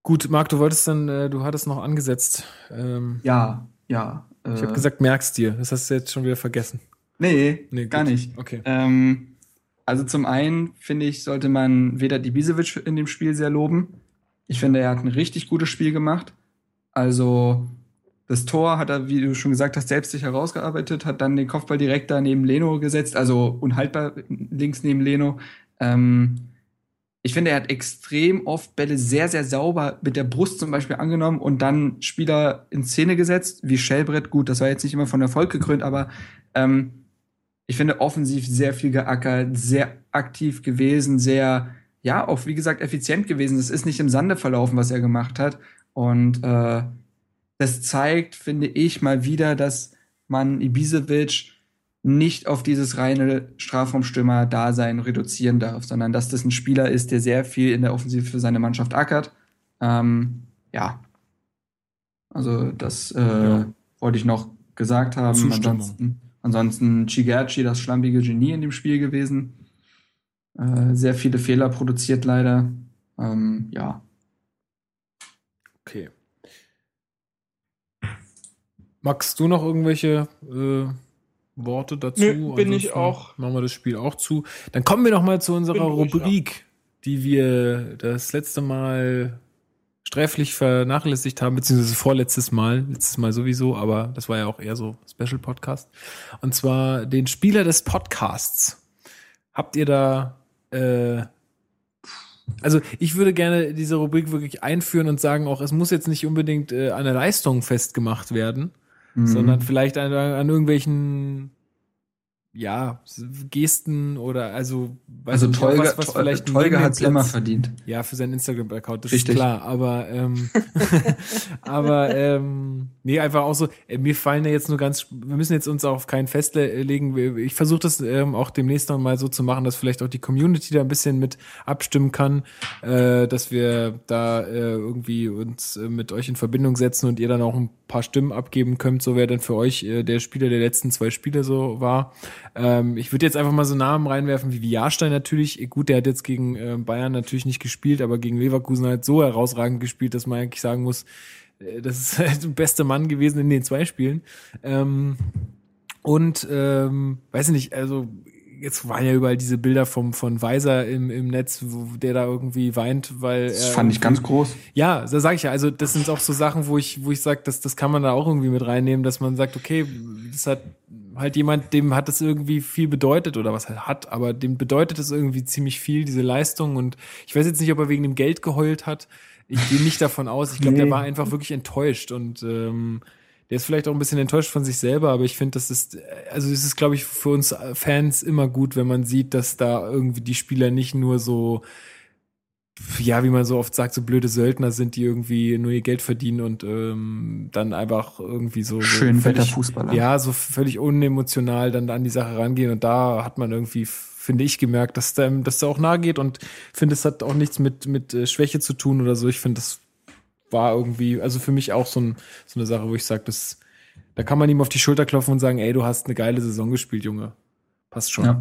Gut, Marc, du wolltest dann, äh, du hattest noch angesetzt. Ähm, ja, ja. Äh, ich habe gesagt, merkst dir. Das hast du jetzt schon wieder vergessen. Nee, nee gar nicht. Okay. Ähm, also zum einen finde ich, sollte man Vedat Ibisevic in dem Spiel sehr loben. Ich finde, er hat ein richtig gutes Spiel gemacht. Also das Tor hat er, wie du schon gesagt hast, selbst sich herausgearbeitet, hat dann den Kopfball direkt da neben Leno gesetzt, also unhaltbar links neben Leno. Ähm, ich finde, er hat extrem oft Bälle sehr, sehr sauber mit der Brust zum Beispiel angenommen und dann Spieler in Szene gesetzt, wie Schellbrett. Gut, das war jetzt nicht immer von Erfolg gekrönt, aber ähm, ich finde offensiv sehr viel geackert, sehr aktiv gewesen, sehr, ja, auch wie gesagt, effizient gewesen. Das ist nicht im Sande verlaufen, was er gemacht hat. Und äh, das zeigt, finde ich, mal wieder, dass man Ibisevic nicht auf dieses reine Strafraumstürmer-Dasein reduzieren darf, sondern dass das ein Spieler ist, der sehr viel in der Offensive für seine Mannschaft ackert. Ähm, ja. Also das äh, ja. wollte ich noch gesagt haben. Ansonsten, ansonsten Chigerci, das schlampige Genie in dem Spiel gewesen. Äh, sehr viele Fehler produziert leider. Ähm, ja. Okay. Magst du noch irgendwelche äh Worte dazu. Nö, bin ich auch. Machen wir das Spiel auch zu. Dann kommen wir noch mal zu unserer Rubrik, ja. die wir das letzte Mal sträflich vernachlässigt haben, beziehungsweise vorletztes Mal, letztes Mal sowieso, aber das war ja auch eher so Special Podcast. Und zwar den Spieler des Podcasts. Habt ihr da, äh, also ich würde gerne diese Rubrik wirklich einführen und sagen auch, es muss jetzt nicht unbedingt äh, an der Leistung festgemacht werden, mhm. sondern vielleicht an, an irgendwelchen ja, Gesten oder also also nicht, Tolga, was, was vielleicht Tolga hat es immer verdient. Ja, für seinen Instagram-Account, das Richtig. ist klar. Aber ähm, <laughs> aber ähm, nee, einfach auch so. Äh, mir fallen ja jetzt nur ganz. Wir müssen jetzt uns auf keinen festlegen. Ich versuche das ähm, auch demnächst noch mal so zu machen, dass vielleicht auch die Community da ein bisschen mit abstimmen kann, äh, dass wir da äh, irgendwie uns äh, mit euch in Verbindung setzen und ihr dann auch ein paar Stimmen abgeben könnt, so wer dann für euch äh, der Spieler der letzten zwei Spiele so war. Ähm, ich würde jetzt einfach mal so Namen reinwerfen wie Jahrstein natürlich. Gut, der hat jetzt gegen äh, Bayern natürlich nicht gespielt, aber gegen Leverkusen halt so herausragend gespielt, dass man eigentlich sagen muss, äh, das ist <laughs> halt der beste Mann gewesen in den zwei Spielen. Ähm, und ähm, weiß ich nicht, also jetzt waren ja überall diese Bilder vom von Weiser im, im Netz, wo der da irgendwie weint, weil das fand ich ganz groß. Ja, da sage ich ja, also das sind auch so Sachen, wo ich wo ich sage, das das kann man da auch irgendwie mit reinnehmen, dass man sagt, okay, das hat halt jemand, dem hat es irgendwie viel bedeutet oder was halt hat, aber dem bedeutet es irgendwie ziemlich viel diese Leistung und ich weiß jetzt nicht, ob er wegen dem Geld geheult hat. Ich gehe nicht davon aus. Ich glaube, nee. der war einfach wirklich enttäuscht und ähm, der ist vielleicht auch ein bisschen enttäuscht von sich selber, aber ich finde, das ist, also es ist, glaube ich, für uns Fans immer gut, wenn man sieht, dass da irgendwie die Spieler nicht nur so, ja, wie man so oft sagt, so blöde Söldner sind, die irgendwie nur ihr Geld verdienen und ähm, dann einfach irgendwie so, so Schön völlig, Wetterfußballer. ja, so völlig unemotional dann an die Sache rangehen und da hat man irgendwie, finde ich, gemerkt, dass da, dass da auch nahe geht und finde, es hat auch nichts mit, mit äh, Schwäche zu tun oder so. Ich finde, das war irgendwie, also für mich auch so, ein, so eine Sache, wo ich sage, das, da kann man ihm auf die Schulter klopfen und sagen, ey, du hast eine geile Saison gespielt, Junge. Passt schon. Ja.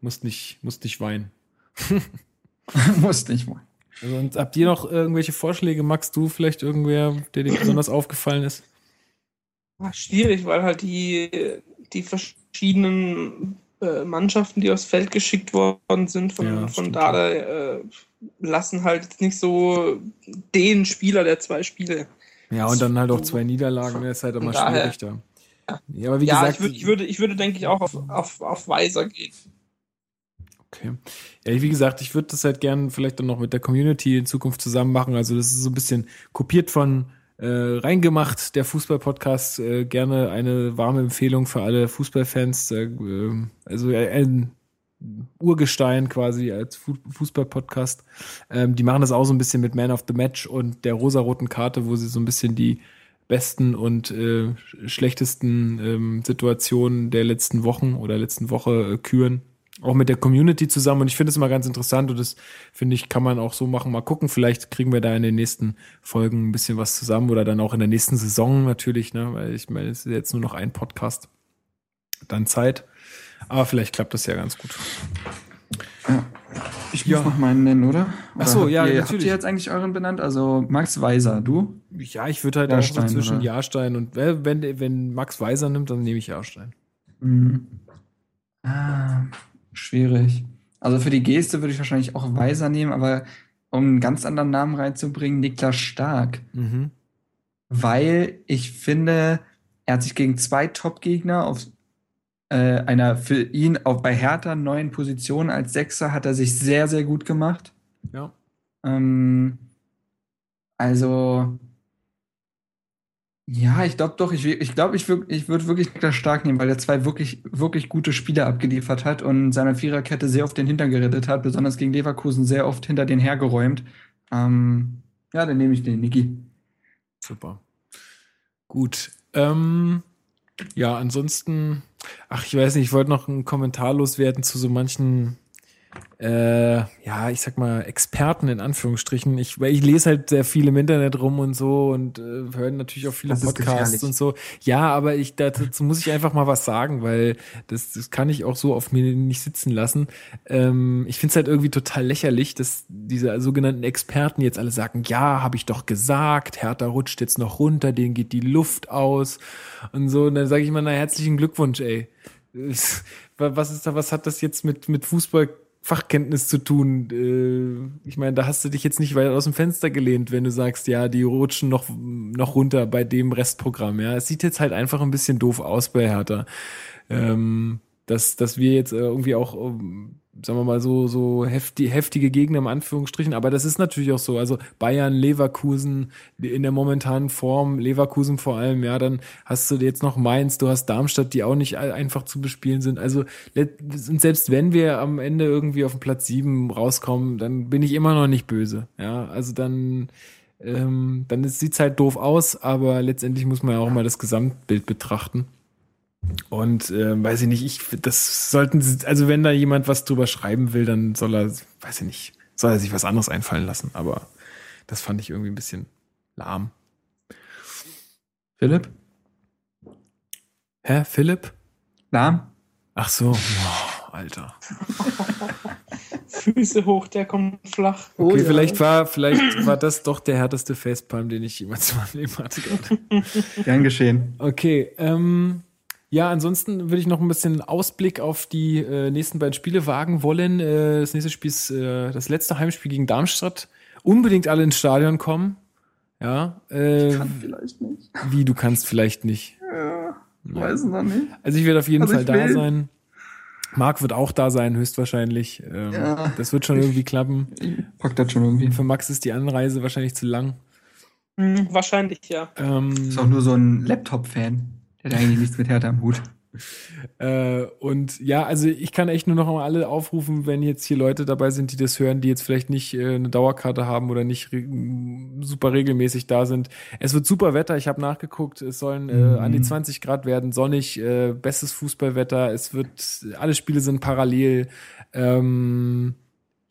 Musst nicht, musst nicht weinen. <laughs> Muss nicht mal. Also, und habt ihr noch irgendwelche Vorschläge? Magst du vielleicht irgendwer, der dir besonders aufgefallen ist? Ah, Schwierig, weil halt die, die verschiedenen äh, Mannschaften, die aufs Feld geschickt worden sind von, Ja, von Dada, äh, lassen halt nicht so den Spieler der zwei Spiele. Ja, und dann halt auch zwei Niederlagen, ne? ist halt immer schwierig da. Ja, aber wie ja, gesagt, ich, würd, ich, würde, ich würde, denke ich, auch auf, auf, auf Weiser gehen. Okay. Ja, wie gesagt, ich würde das halt gern vielleicht dann noch mit der Community in Zukunft zusammen machen. Also das ist so ein bisschen kopiert von äh, reingemacht, der Fußball-Podcast. Äh, gerne eine warme Empfehlung für alle Fußballfans. Äh, äh, also äh, ein Urgestein quasi als Fu Fußball-Podcast. Ähm, die machen das auch so ein bisschen mit Man of the Match und der rosaroten Karte, wo sie so ein bisschen die besten und äh, schlechtesten ähm, Situationen der letzten Wochen oder letzten Woche äh, küren. Auch mit der Community zusammen. Und ich finde es immer ganz interessant und das finde ich, kann man auch so machen. Mal gucken, vielleicht kriegen wir da in den nächsten Folgen ein bisschen was zusammen oder dann auch in der nächsten Saison natürlich, ne? Weil ich meine, es ist jetzt nur noch ein Podcast. Dann Zeit. Aber vielleicht klappt das ja ganz gut. Ich Ja. muss noch meinen nennen, oder? Ach so, Oder ja, ihr, natürlich. Habt ihr jetzt eigentlich euren benannt? Also Max Weiser, du? Ja, ich würde halt Jahrstein, auch so zwischen oder? Jahrstein und wenn, wenn Max Weiser nimmt, dann nehme ich Jahrstein. Mhm. Ah, schwierig. Also für die Geste würde ich wahrscheinlich auch Weiser nehmen, aber um einen ganz anderen Namen reinzubringen, Niklas Stark. Mhm. Weil ich finde, er hat sich gegen zwei Top-Gegner auf äh, einer für ihn auch bei Hertha neuen Position als Sechser hat er sich sehr, sehr gut gemacht. Ja. Ähm, also, ja, ich glaube doch, ich, ich glaube, ich, würd, ich würde wirklich Niklas Stark nehmen, weil er zwei wirklich, wirklich gute Spiele abgeliefert hat und seine Viererkette sehr oft den Hintern gerettet hat, besonders gegen Leverkusen sehr oft hinter den hergeräumt. Ähm, ja, dann nehme ich den, Niki. Super. Gut. Ähm, ja, ansonsten, ach, ich weiß nicht, ich wollte noch einen Kommentar loswerden zu so manchen, äh, ja, ich sag mal, Experten in Anführungsstrichen. Ich, weil ich lese halt sehr viel im Internet rum und so und äh, höre natürlich auch viele Das Podcasts und so. Ja, aber ich, dazu muss ich einfach mal was sagen, weil das, das kann ich auch so auf mir nicht sitzen lassen. Ähm, ich finde es halt irgendwie total lächerlich, dass diese sogenannten Experten jetzt alle sagen, ja, habe ich doch gesagt, Hertha rutscht jetzt noch runter, denen geht die Luft aus und so. Und dann sage ich mal, na, herzlichen Glückwunsch, ey. <laughs> Was ist da, was hat das jetzt mit, mit Fußball Fachkenntnis zu tun. Äh, ich meine, da hast du dich jetzt nicht weit aus dem Fenster gelehnt, wenn du sagst, ja, die rutschen noch, noch runter bei dem Restprogramm. Ja, es sieht jetzt halt einfach ein bisschen doof aus bei Hertha. Ähm, dass, dass wir jetzt äh, irgendwie auch, ähm, sagen wir mal, so, so hefti heftige Gegner im Anführungsstrichen, aber das ist natürlich auch so. Also Bayern, Leverkusen in der momentanen Form, Leverkusen vor allem, ja, dann hast du jetzt noch Mainz, du hast Darmstadt, die auch nicht einfach zu bespielen sind. Also selbst wenn wir am Ende irgendwie auf den Platz sieben rauskommen, dann bin ich immer noch nicht böse. Ja, also dann ähm, dann sieht's halt doof aus, aber letztendlich muss man ja auch mal das Gesamtbild betrachten. Und äh, weiß ich nicht, ich das sollten sie, also wenn da jemand was drüber schreiben will, dann soll er, weiß ich nicht, soll er sich was anderes einfallen lassen. Aber das fand ich irgendwie ein bisschen lahm. Philipp? Hä, Philipp? Lahm? Ach so, Boah, Alter. <laughs> Füße hoch, der kommt flach. Okay, vielleicht war, vielleicht war das doch der härteste Facepalm, den ich jemals in meinem Leben hatte. Gern geschehen. Okay, ähm, ja, ansonsten würde ich noch ein bisschen Ausblick auf die äh, nächsten beiden Spiele wagen wollen. Äh, das nächste Spiel ist äh, das letzte Heimspiel gegen Darmstadt. Unbedingt alle ins Stadion kommen. Ja, äh, vielleicht nicht. wie du kannst vielleicht nicht. Ja, weiß noch nicht. Also ich werde auf jeden Also Fall ich da will. sein. Marc wird auch da sein, höchstwahrscheinlich. Ähm, Ja. Das wird schon irgendwie klappen. Ich pack das schon irgendwie. Für Max ist die Anreise wahrscheinlich zu lang. Hm, wahrscheinlich, ja. Ähm, ist auch nur so ein Laptop-Fan. Der hat eigentlich nichts mit Hertha am Hut. Äh, und ja, also ich kann echt nur noch mal alle aufrufen, wenn jetzt hier Leute dabei sind, die das hören, die jetzt vielleicht nicht äh, eine Dauerkarte haben oder nicht re super regelmäßig da sind. Es wird super Wetter, ich habe nachgeguckt, es sollen äh, mhm. an die 20 Grad werden, sonnig, äh, bestes Fußballwetter, es wird, alle Spiele sind parallel. Ähm,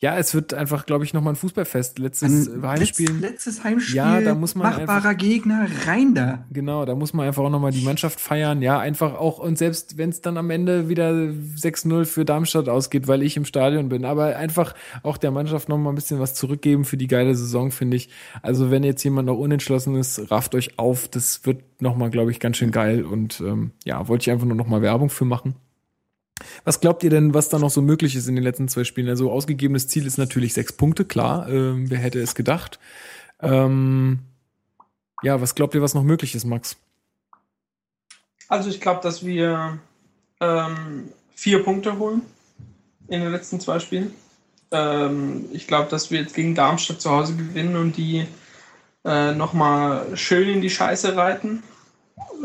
ja, es wird einfach, glaube ich, nochmal ein Fußballfest. Letztes ein Heimspiel. Letz, letztes Heimspiel. Ja, da muss man machbarer einfach, Gegner rein da. Genau, da muss man einfach auch nochmal die Mannschaft feiern. Ja, einfach auch und selbst wenn es dann am Ende wieder 6-0 für Darmstadt ausgeht, weil ich im Stadion bin, aber einfach auch der Mannschaft nochmal ein bisschen was zurückgeben für die geile Saison, finde ich. Also wenn jetzt jemand noch unentschlossen ist, rafft euch auf. Das wird nochmal, glaube ich, ganz schön geil und ähm, ja, wollte ich einfach nur nochmal Werbung für machen. Was glaubt ihr denn, was da noch so möglich ist in den letzten zwei Spielen? Also ausgegebenes Ziel ist natürlich sechs Punkte, klar. Ähm, wer hätte es gedacht? Ähm, ja, was glaubt ihr, was noch möglich ist, Max? Also ich glaube, dass wir ähm, vier Punkte holen in den letzten zwei Spielen. Ähm, ich glaube, dass wir jetzt gegen Darmstadt zu Hause gewinnen und die äh, nochmal schön in die Scheiße reiten,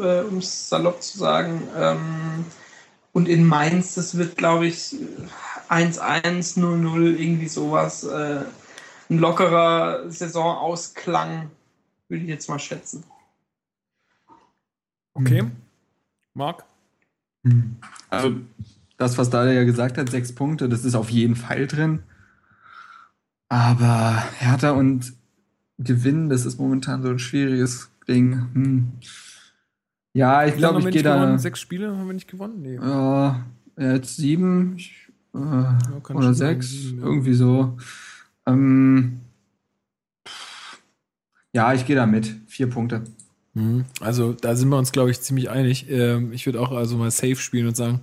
äh, um es salopp zu sagen. Ähm, und in Mainz, das wird, glaube ich, 1-1, 0-0, irgendwie sowas. Äh, ein lockerer Saisonausklang, würde ich jetzt mal schätzen. Okay. Hm. Marc? Hm. Also, das, was Dada ja gesagt hat, sechs Punkte, das ist auf jeden Fall drin. Aber Hertha und Gewinn, das ist momentan so ein schwieriges Ding. Hm. Ja, ich glaube, ich gehe da. Sechs Spiele haben wir nicht gewonnen? Nee. Ja, jetzt sieben ich, äh, ja, oder sechs, sieben, ja. irgendwie so. Ähm, ja, ich gehe da mit. Vier Punkte. Mhm. Also da sind wir uns, glaube ich, ziemlich einig. Ähm, ich würde auch also mal safe spielen und sagen,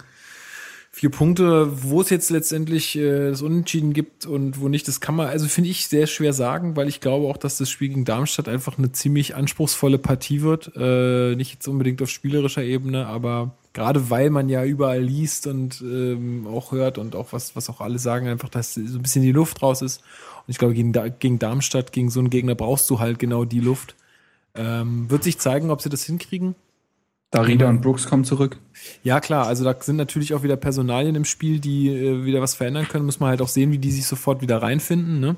vier Punkte, wo es jetzt letztendlich äh, das Unentschieden gibt und wo nicht, das kann man, also finde ich sehr schwer sagen, weil ich glaube auch, dass das Spiel gegen Darmstadt einfach eine ziemlich anspruchsvolle Partie wird. Äh, nicht jetzt unbedingt auf spielerischer Ebene, aber gerade weil man ja überall liest und ähm, auch hört und auch was, was auch alle sagen, einfach, dass so ein bisschen die Luft raus ist. Und ich glaube, gegen, gegen Darmstadt, gegen so einen Gegner brauchst du halt genau die Luft. Ähm, wird sich zeigen, ob sie das hinkriegen. Darida und Brooks kommen zurück. Ja, klar. Also da sind natürlich auch wieder Personalien im Spiel, die äh, wieder was verändern können. Muss man halt auch sehen, wie die sich sofort wieder reinfinden. Ne?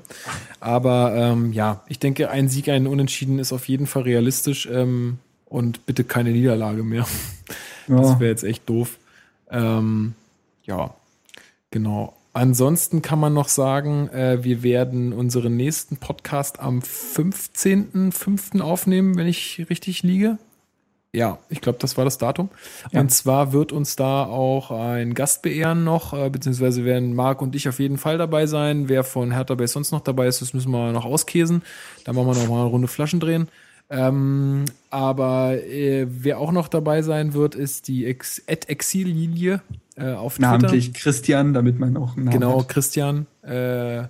Aber ähm, ja, ich denke, ein Sieg, ein Unentschieden ist auf jeden Fall realistisch. Ähm, und bitte keine Niederlage mehr. <laughs> Ja. Das wäre jetzt echt doof. Ähm, ja, genau. Ansonsten kann man noch sagen, äh, wir werden unseren nächsten Podcast am 15.05. aufnehmen, wenn ich richtig liege. Ja, ich glaube, das war das Datum. Ja. Und zwar wird uns da auch ein Gast beehren noch, äh, beziehungsweise werden Marc und ich auf jeden Fall dabei sein. Wer von Hertha Base sonst noch dabei ist, das müssen wir noch auskäsen. Da machen wir noch mal eine Runde Flaschen drehen. Ähm, aber äh, wer auch noch dabei sein wird, ist die Ex Exil-Linie äh, auf Twitter. Namentlich Christian, damit man auch einen Namen Genau, hat. Christian. Äh,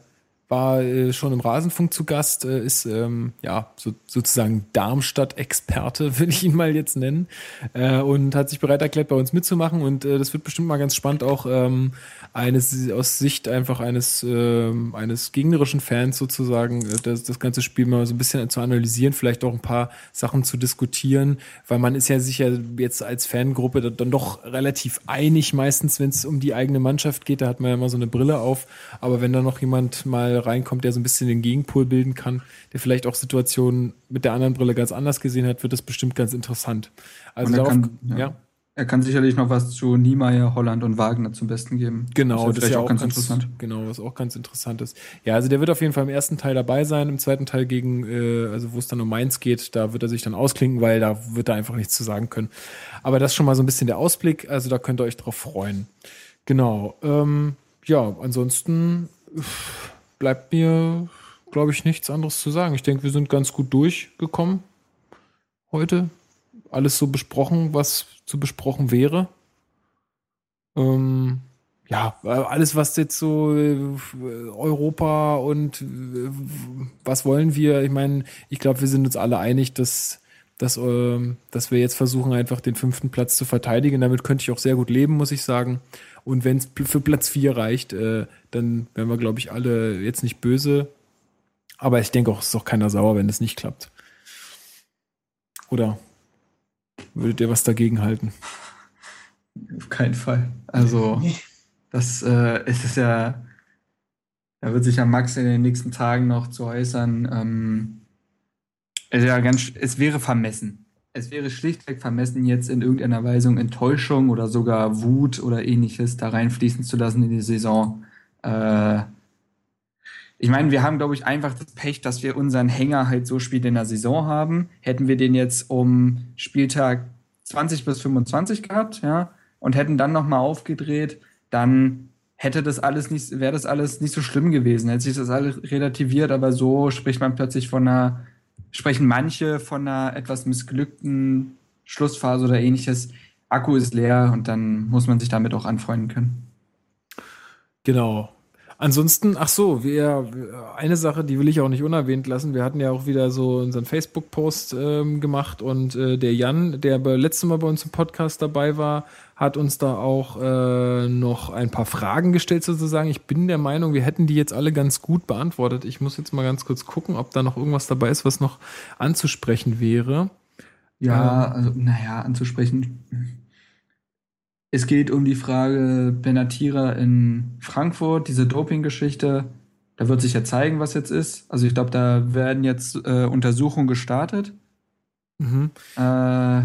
war äh, schon im Rasenfunk zu Gast, äh, ist ähm, ja so, sozusagen Darmstadt-Experte, <laughs> will ich ihn mal jetzt nennen, äh, und hat sich bereit erklärt, bei uns mitzumachen. Und äh, das wird bestimmt mal ganz spannend, auch ähm, eines aus Sicht einfach eines ähm, eines gegnerischen Fans sozusagen das, das ganze Spiel mal so ein bisschen zu analysieren, vielleicht auch ein paar Sachen zu diskutieren, weil man ist ja sicher jetzt als Fangruppe dann doch relativ einig meistens, wenn es um die eigene Mannschaft geht. Da hat man ja immer so eine Brille auf, aber wenn da noch jemand mal reinkommt, der so ein bisschen den Gegenpol bilden kann, der vielleicht auch Situationen mit der anderen Brille ganz anders gesehen hat, wird das bestimmt ganz interessant. Also darauf, kann, ja. ja. Er kann sicherlich noch was zu Niemeyer, Holland und Wagner zum Besten geben. Genau, das ist ja auch ganz, ganz, interessant. Genau, was auch ganz interessant ist. Ja, also der wird auf jeden Fall im ersten Teil dabei sein, im zweiten Teil gegen, äh, also wo es dann um Mainz geht, da wird er sich dann ausklinken, weil da wird er einfach nichts zu sagen können. Aber das ist schon mal so ein bisschen der Ausblick, also da könnt ihr euch drauf freuen. Genau. Ähm, ja, ansonsten. Pff, bleibt mir, glaube ich, nichts anderes zu sagen. Ich denke, wir sind ganz gut durchgekommen heute. Alles so besprochen, was zu besprochen wäre. Ähm, ja, alles, was jetzt so äh, Europa und äh, was wollen wir? Ich meine, ich glaube, wir sind uns alle einig, dass, dass, äh, dass wir jetzt versuchen, einfach den fünften Platz zu verteidigen. Damit könnte ich auch sehr gut leben, muss ich sagen. Und wenn es für Platz 4 reicht, äh, dann wären wir, glaube ich, alle jetzt nicht böse. Aber ich denke auch, es ist auch keiner sauer, wenn es nicht klappt. Oder würdet ihr was dagegen halten? Auf keinen Fall. Also, das äh, es ist ja, da wird sich ja Max in den nächsten Tagen noch zu äußern. Ähm, es, ja ganz, es wäre vermessen. Es wäre schlichtweg vermessen, jetzt in irgendeiner Weise Enttäuschung oder sogar Wut oder ähnliches da reinfließen zu lassen in die Saison. Äh, ich meine, wir haben, glaube ich, einfach das Pech, dass wir unseren Hänger halt so spät in der Saison haben. Hätten wir den jetzt um Spieltag 20 bis 25 gehabt, ja, und hätten dann nochmal aufgedreht, dann hätte das alles nicht, wäre das alles nicht so schlimm gewesen, hätte sich das alles relativiert, aber so spricht man plötzlich von einer, sprechen manche von einer etwas missglückten Schlussphase oder ähnliches. Akku ist leer und dann muss man sich damit auch anfreunden können. Genau. Ansonsten, ach so, wir, eine Sache, die will ich auch nicht unerwähnt lassen. Wir hatten ja auch wieder so unseren Facebook-Post ähm, gemacht und äh, der Jan, der letztes Mal bei uns im Podcast dabei war, hat uns da auch äh, noch ein paar Fragen gestellt sozusagen. Ich bin der Meinung, wir hätten die jetzt alle ganz gut beantwortet. Ich muss jetzt mal ganz kurz gucken, ob da noch irgendwas dabei ist, was noch anzusprechen wäre. Ja, ähm, also, naja, anzusprechen es geht um die Frage Benatira in Frankfurt, diese Doping-Geschichte. Da wird sich ja zeigen, was jetzt ist. Also ich glaube, da werden jetzt äh, Untersuchungen gestartet. Mhm. Äh,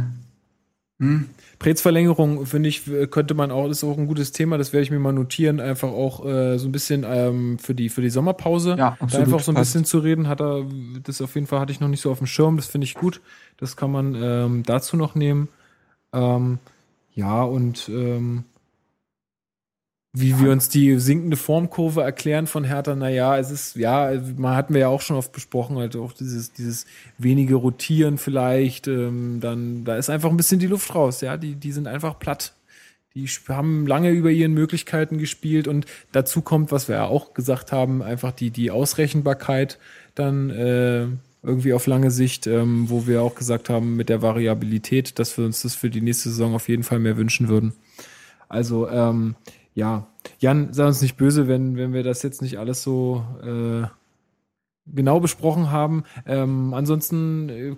hm. Präzverlängerung, finde ich, könnte man auch, ist auch ein gutes Thema, das werde ich mir mal notieren, einfach auch äh, so ein bisschen ähm, für, die, für die Sommerpause. Ja, absolut. Da einfach so ein passt. bisschen zu reden, hat er, das auf jeden Fall hatte ich noch nicht so auf dem Schirm, das finde ich gut. Das kann man ähm, dazu noch nehmen. Ähm, ja, und ähm, wie wir uns die sinkende Formkurve erklären von Hertha, naja, es ist, ja, man hatten wir ja auch schon oft besprochen, halt auch dieses, dieses wenige Rotieren vielleicht, ähm, dann, da ist einfach ein bisschen die Luft raus, ja, die, die sind einfach platt. Die haben lange über ihren Möglichkeiten gespielt und dazu kommt, was wir ja auch gesagt haben, einfach die, die Ausrechenbarkeit dann, äh, irgendwie auf lange Sicht, ähm, wo wir auch gesagt haben, mit der Variabilität, dass wir uns das für die nächste Saison auf jeden Fall mehr wünschen würden. Also, ähm, ja, Jan, sei uns nicht böse, wenn, wenn wir das jetzt nicht alles so äh, genau besprochen haben. Ähm, ansonsten äh,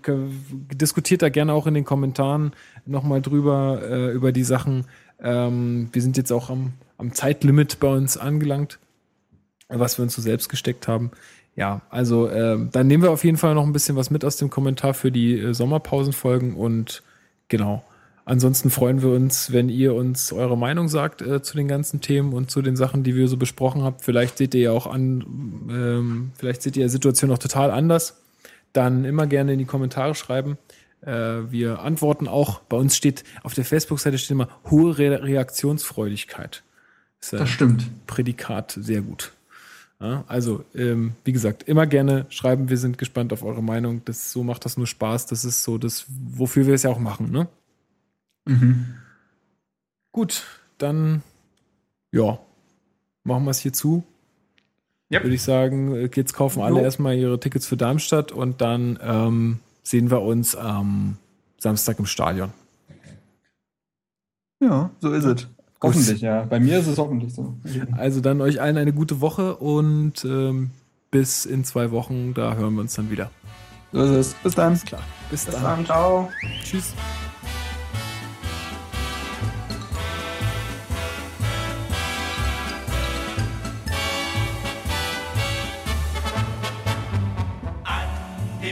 diskutiert da gerne auch in den Kommentaren nochmal drüber, äh, über die Sachen. Ähm, wir sind jetzt auch am, am Zeitlimit bei uns angelangt, was wir uns so selbst gesteckt haben ja, also äh, dann nehmen wir auf jeden Fall noch ein bisschen was mit aus dem Kommentar für die äh, Sommerpausenfolgen und genau. Ansonsten freuen wir uns, wenn ihr uns eure Meinung sagt äh, zu den ganzen Themen und zu den Sachen, die wir so besprochen habt. Vielleicht seht ihr ja auch an, ähm, vielleicht seht ihr die Situation auch total anders. Dann immer gerne in die Kommentare schreiben. Äh, wir antworten auch. Bei uns steht auf der Facebook-Seite steht immer hohe Re Reaktionsfreudigkeit. Das, das stimmt. Prädikat sehr gut. Ja, also, ähm, wie gesagt, immer gerne schreiben. Wir sind gespannt auf eure Meinung. Das, so macht das nur Spaß. Das ist so das, wofür wir es ja auch machen, ne? Mhm. Gut, dann, ja, machen wir es hier zu. Yep. Würde ich sagen, jetzt kaufen alle jo. erstmal ihre Tickets für Darmstadt und dann ähm, sehen wir uns am Samstag im Stadion. Ja, so ist es. Hoffentlich, ja. Bei mir ist es hoffentlich so. Also dann euch allen eine gute Woche und ähm, bis in zwei Wochen, da hören wir uns dann wieder. So ist es. Bis dann. Alles klar. Bis, bis dann. dann. Ciao. Tschüss.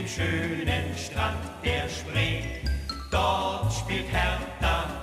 Dem schönen Strand der Spree, dort spielt Hertha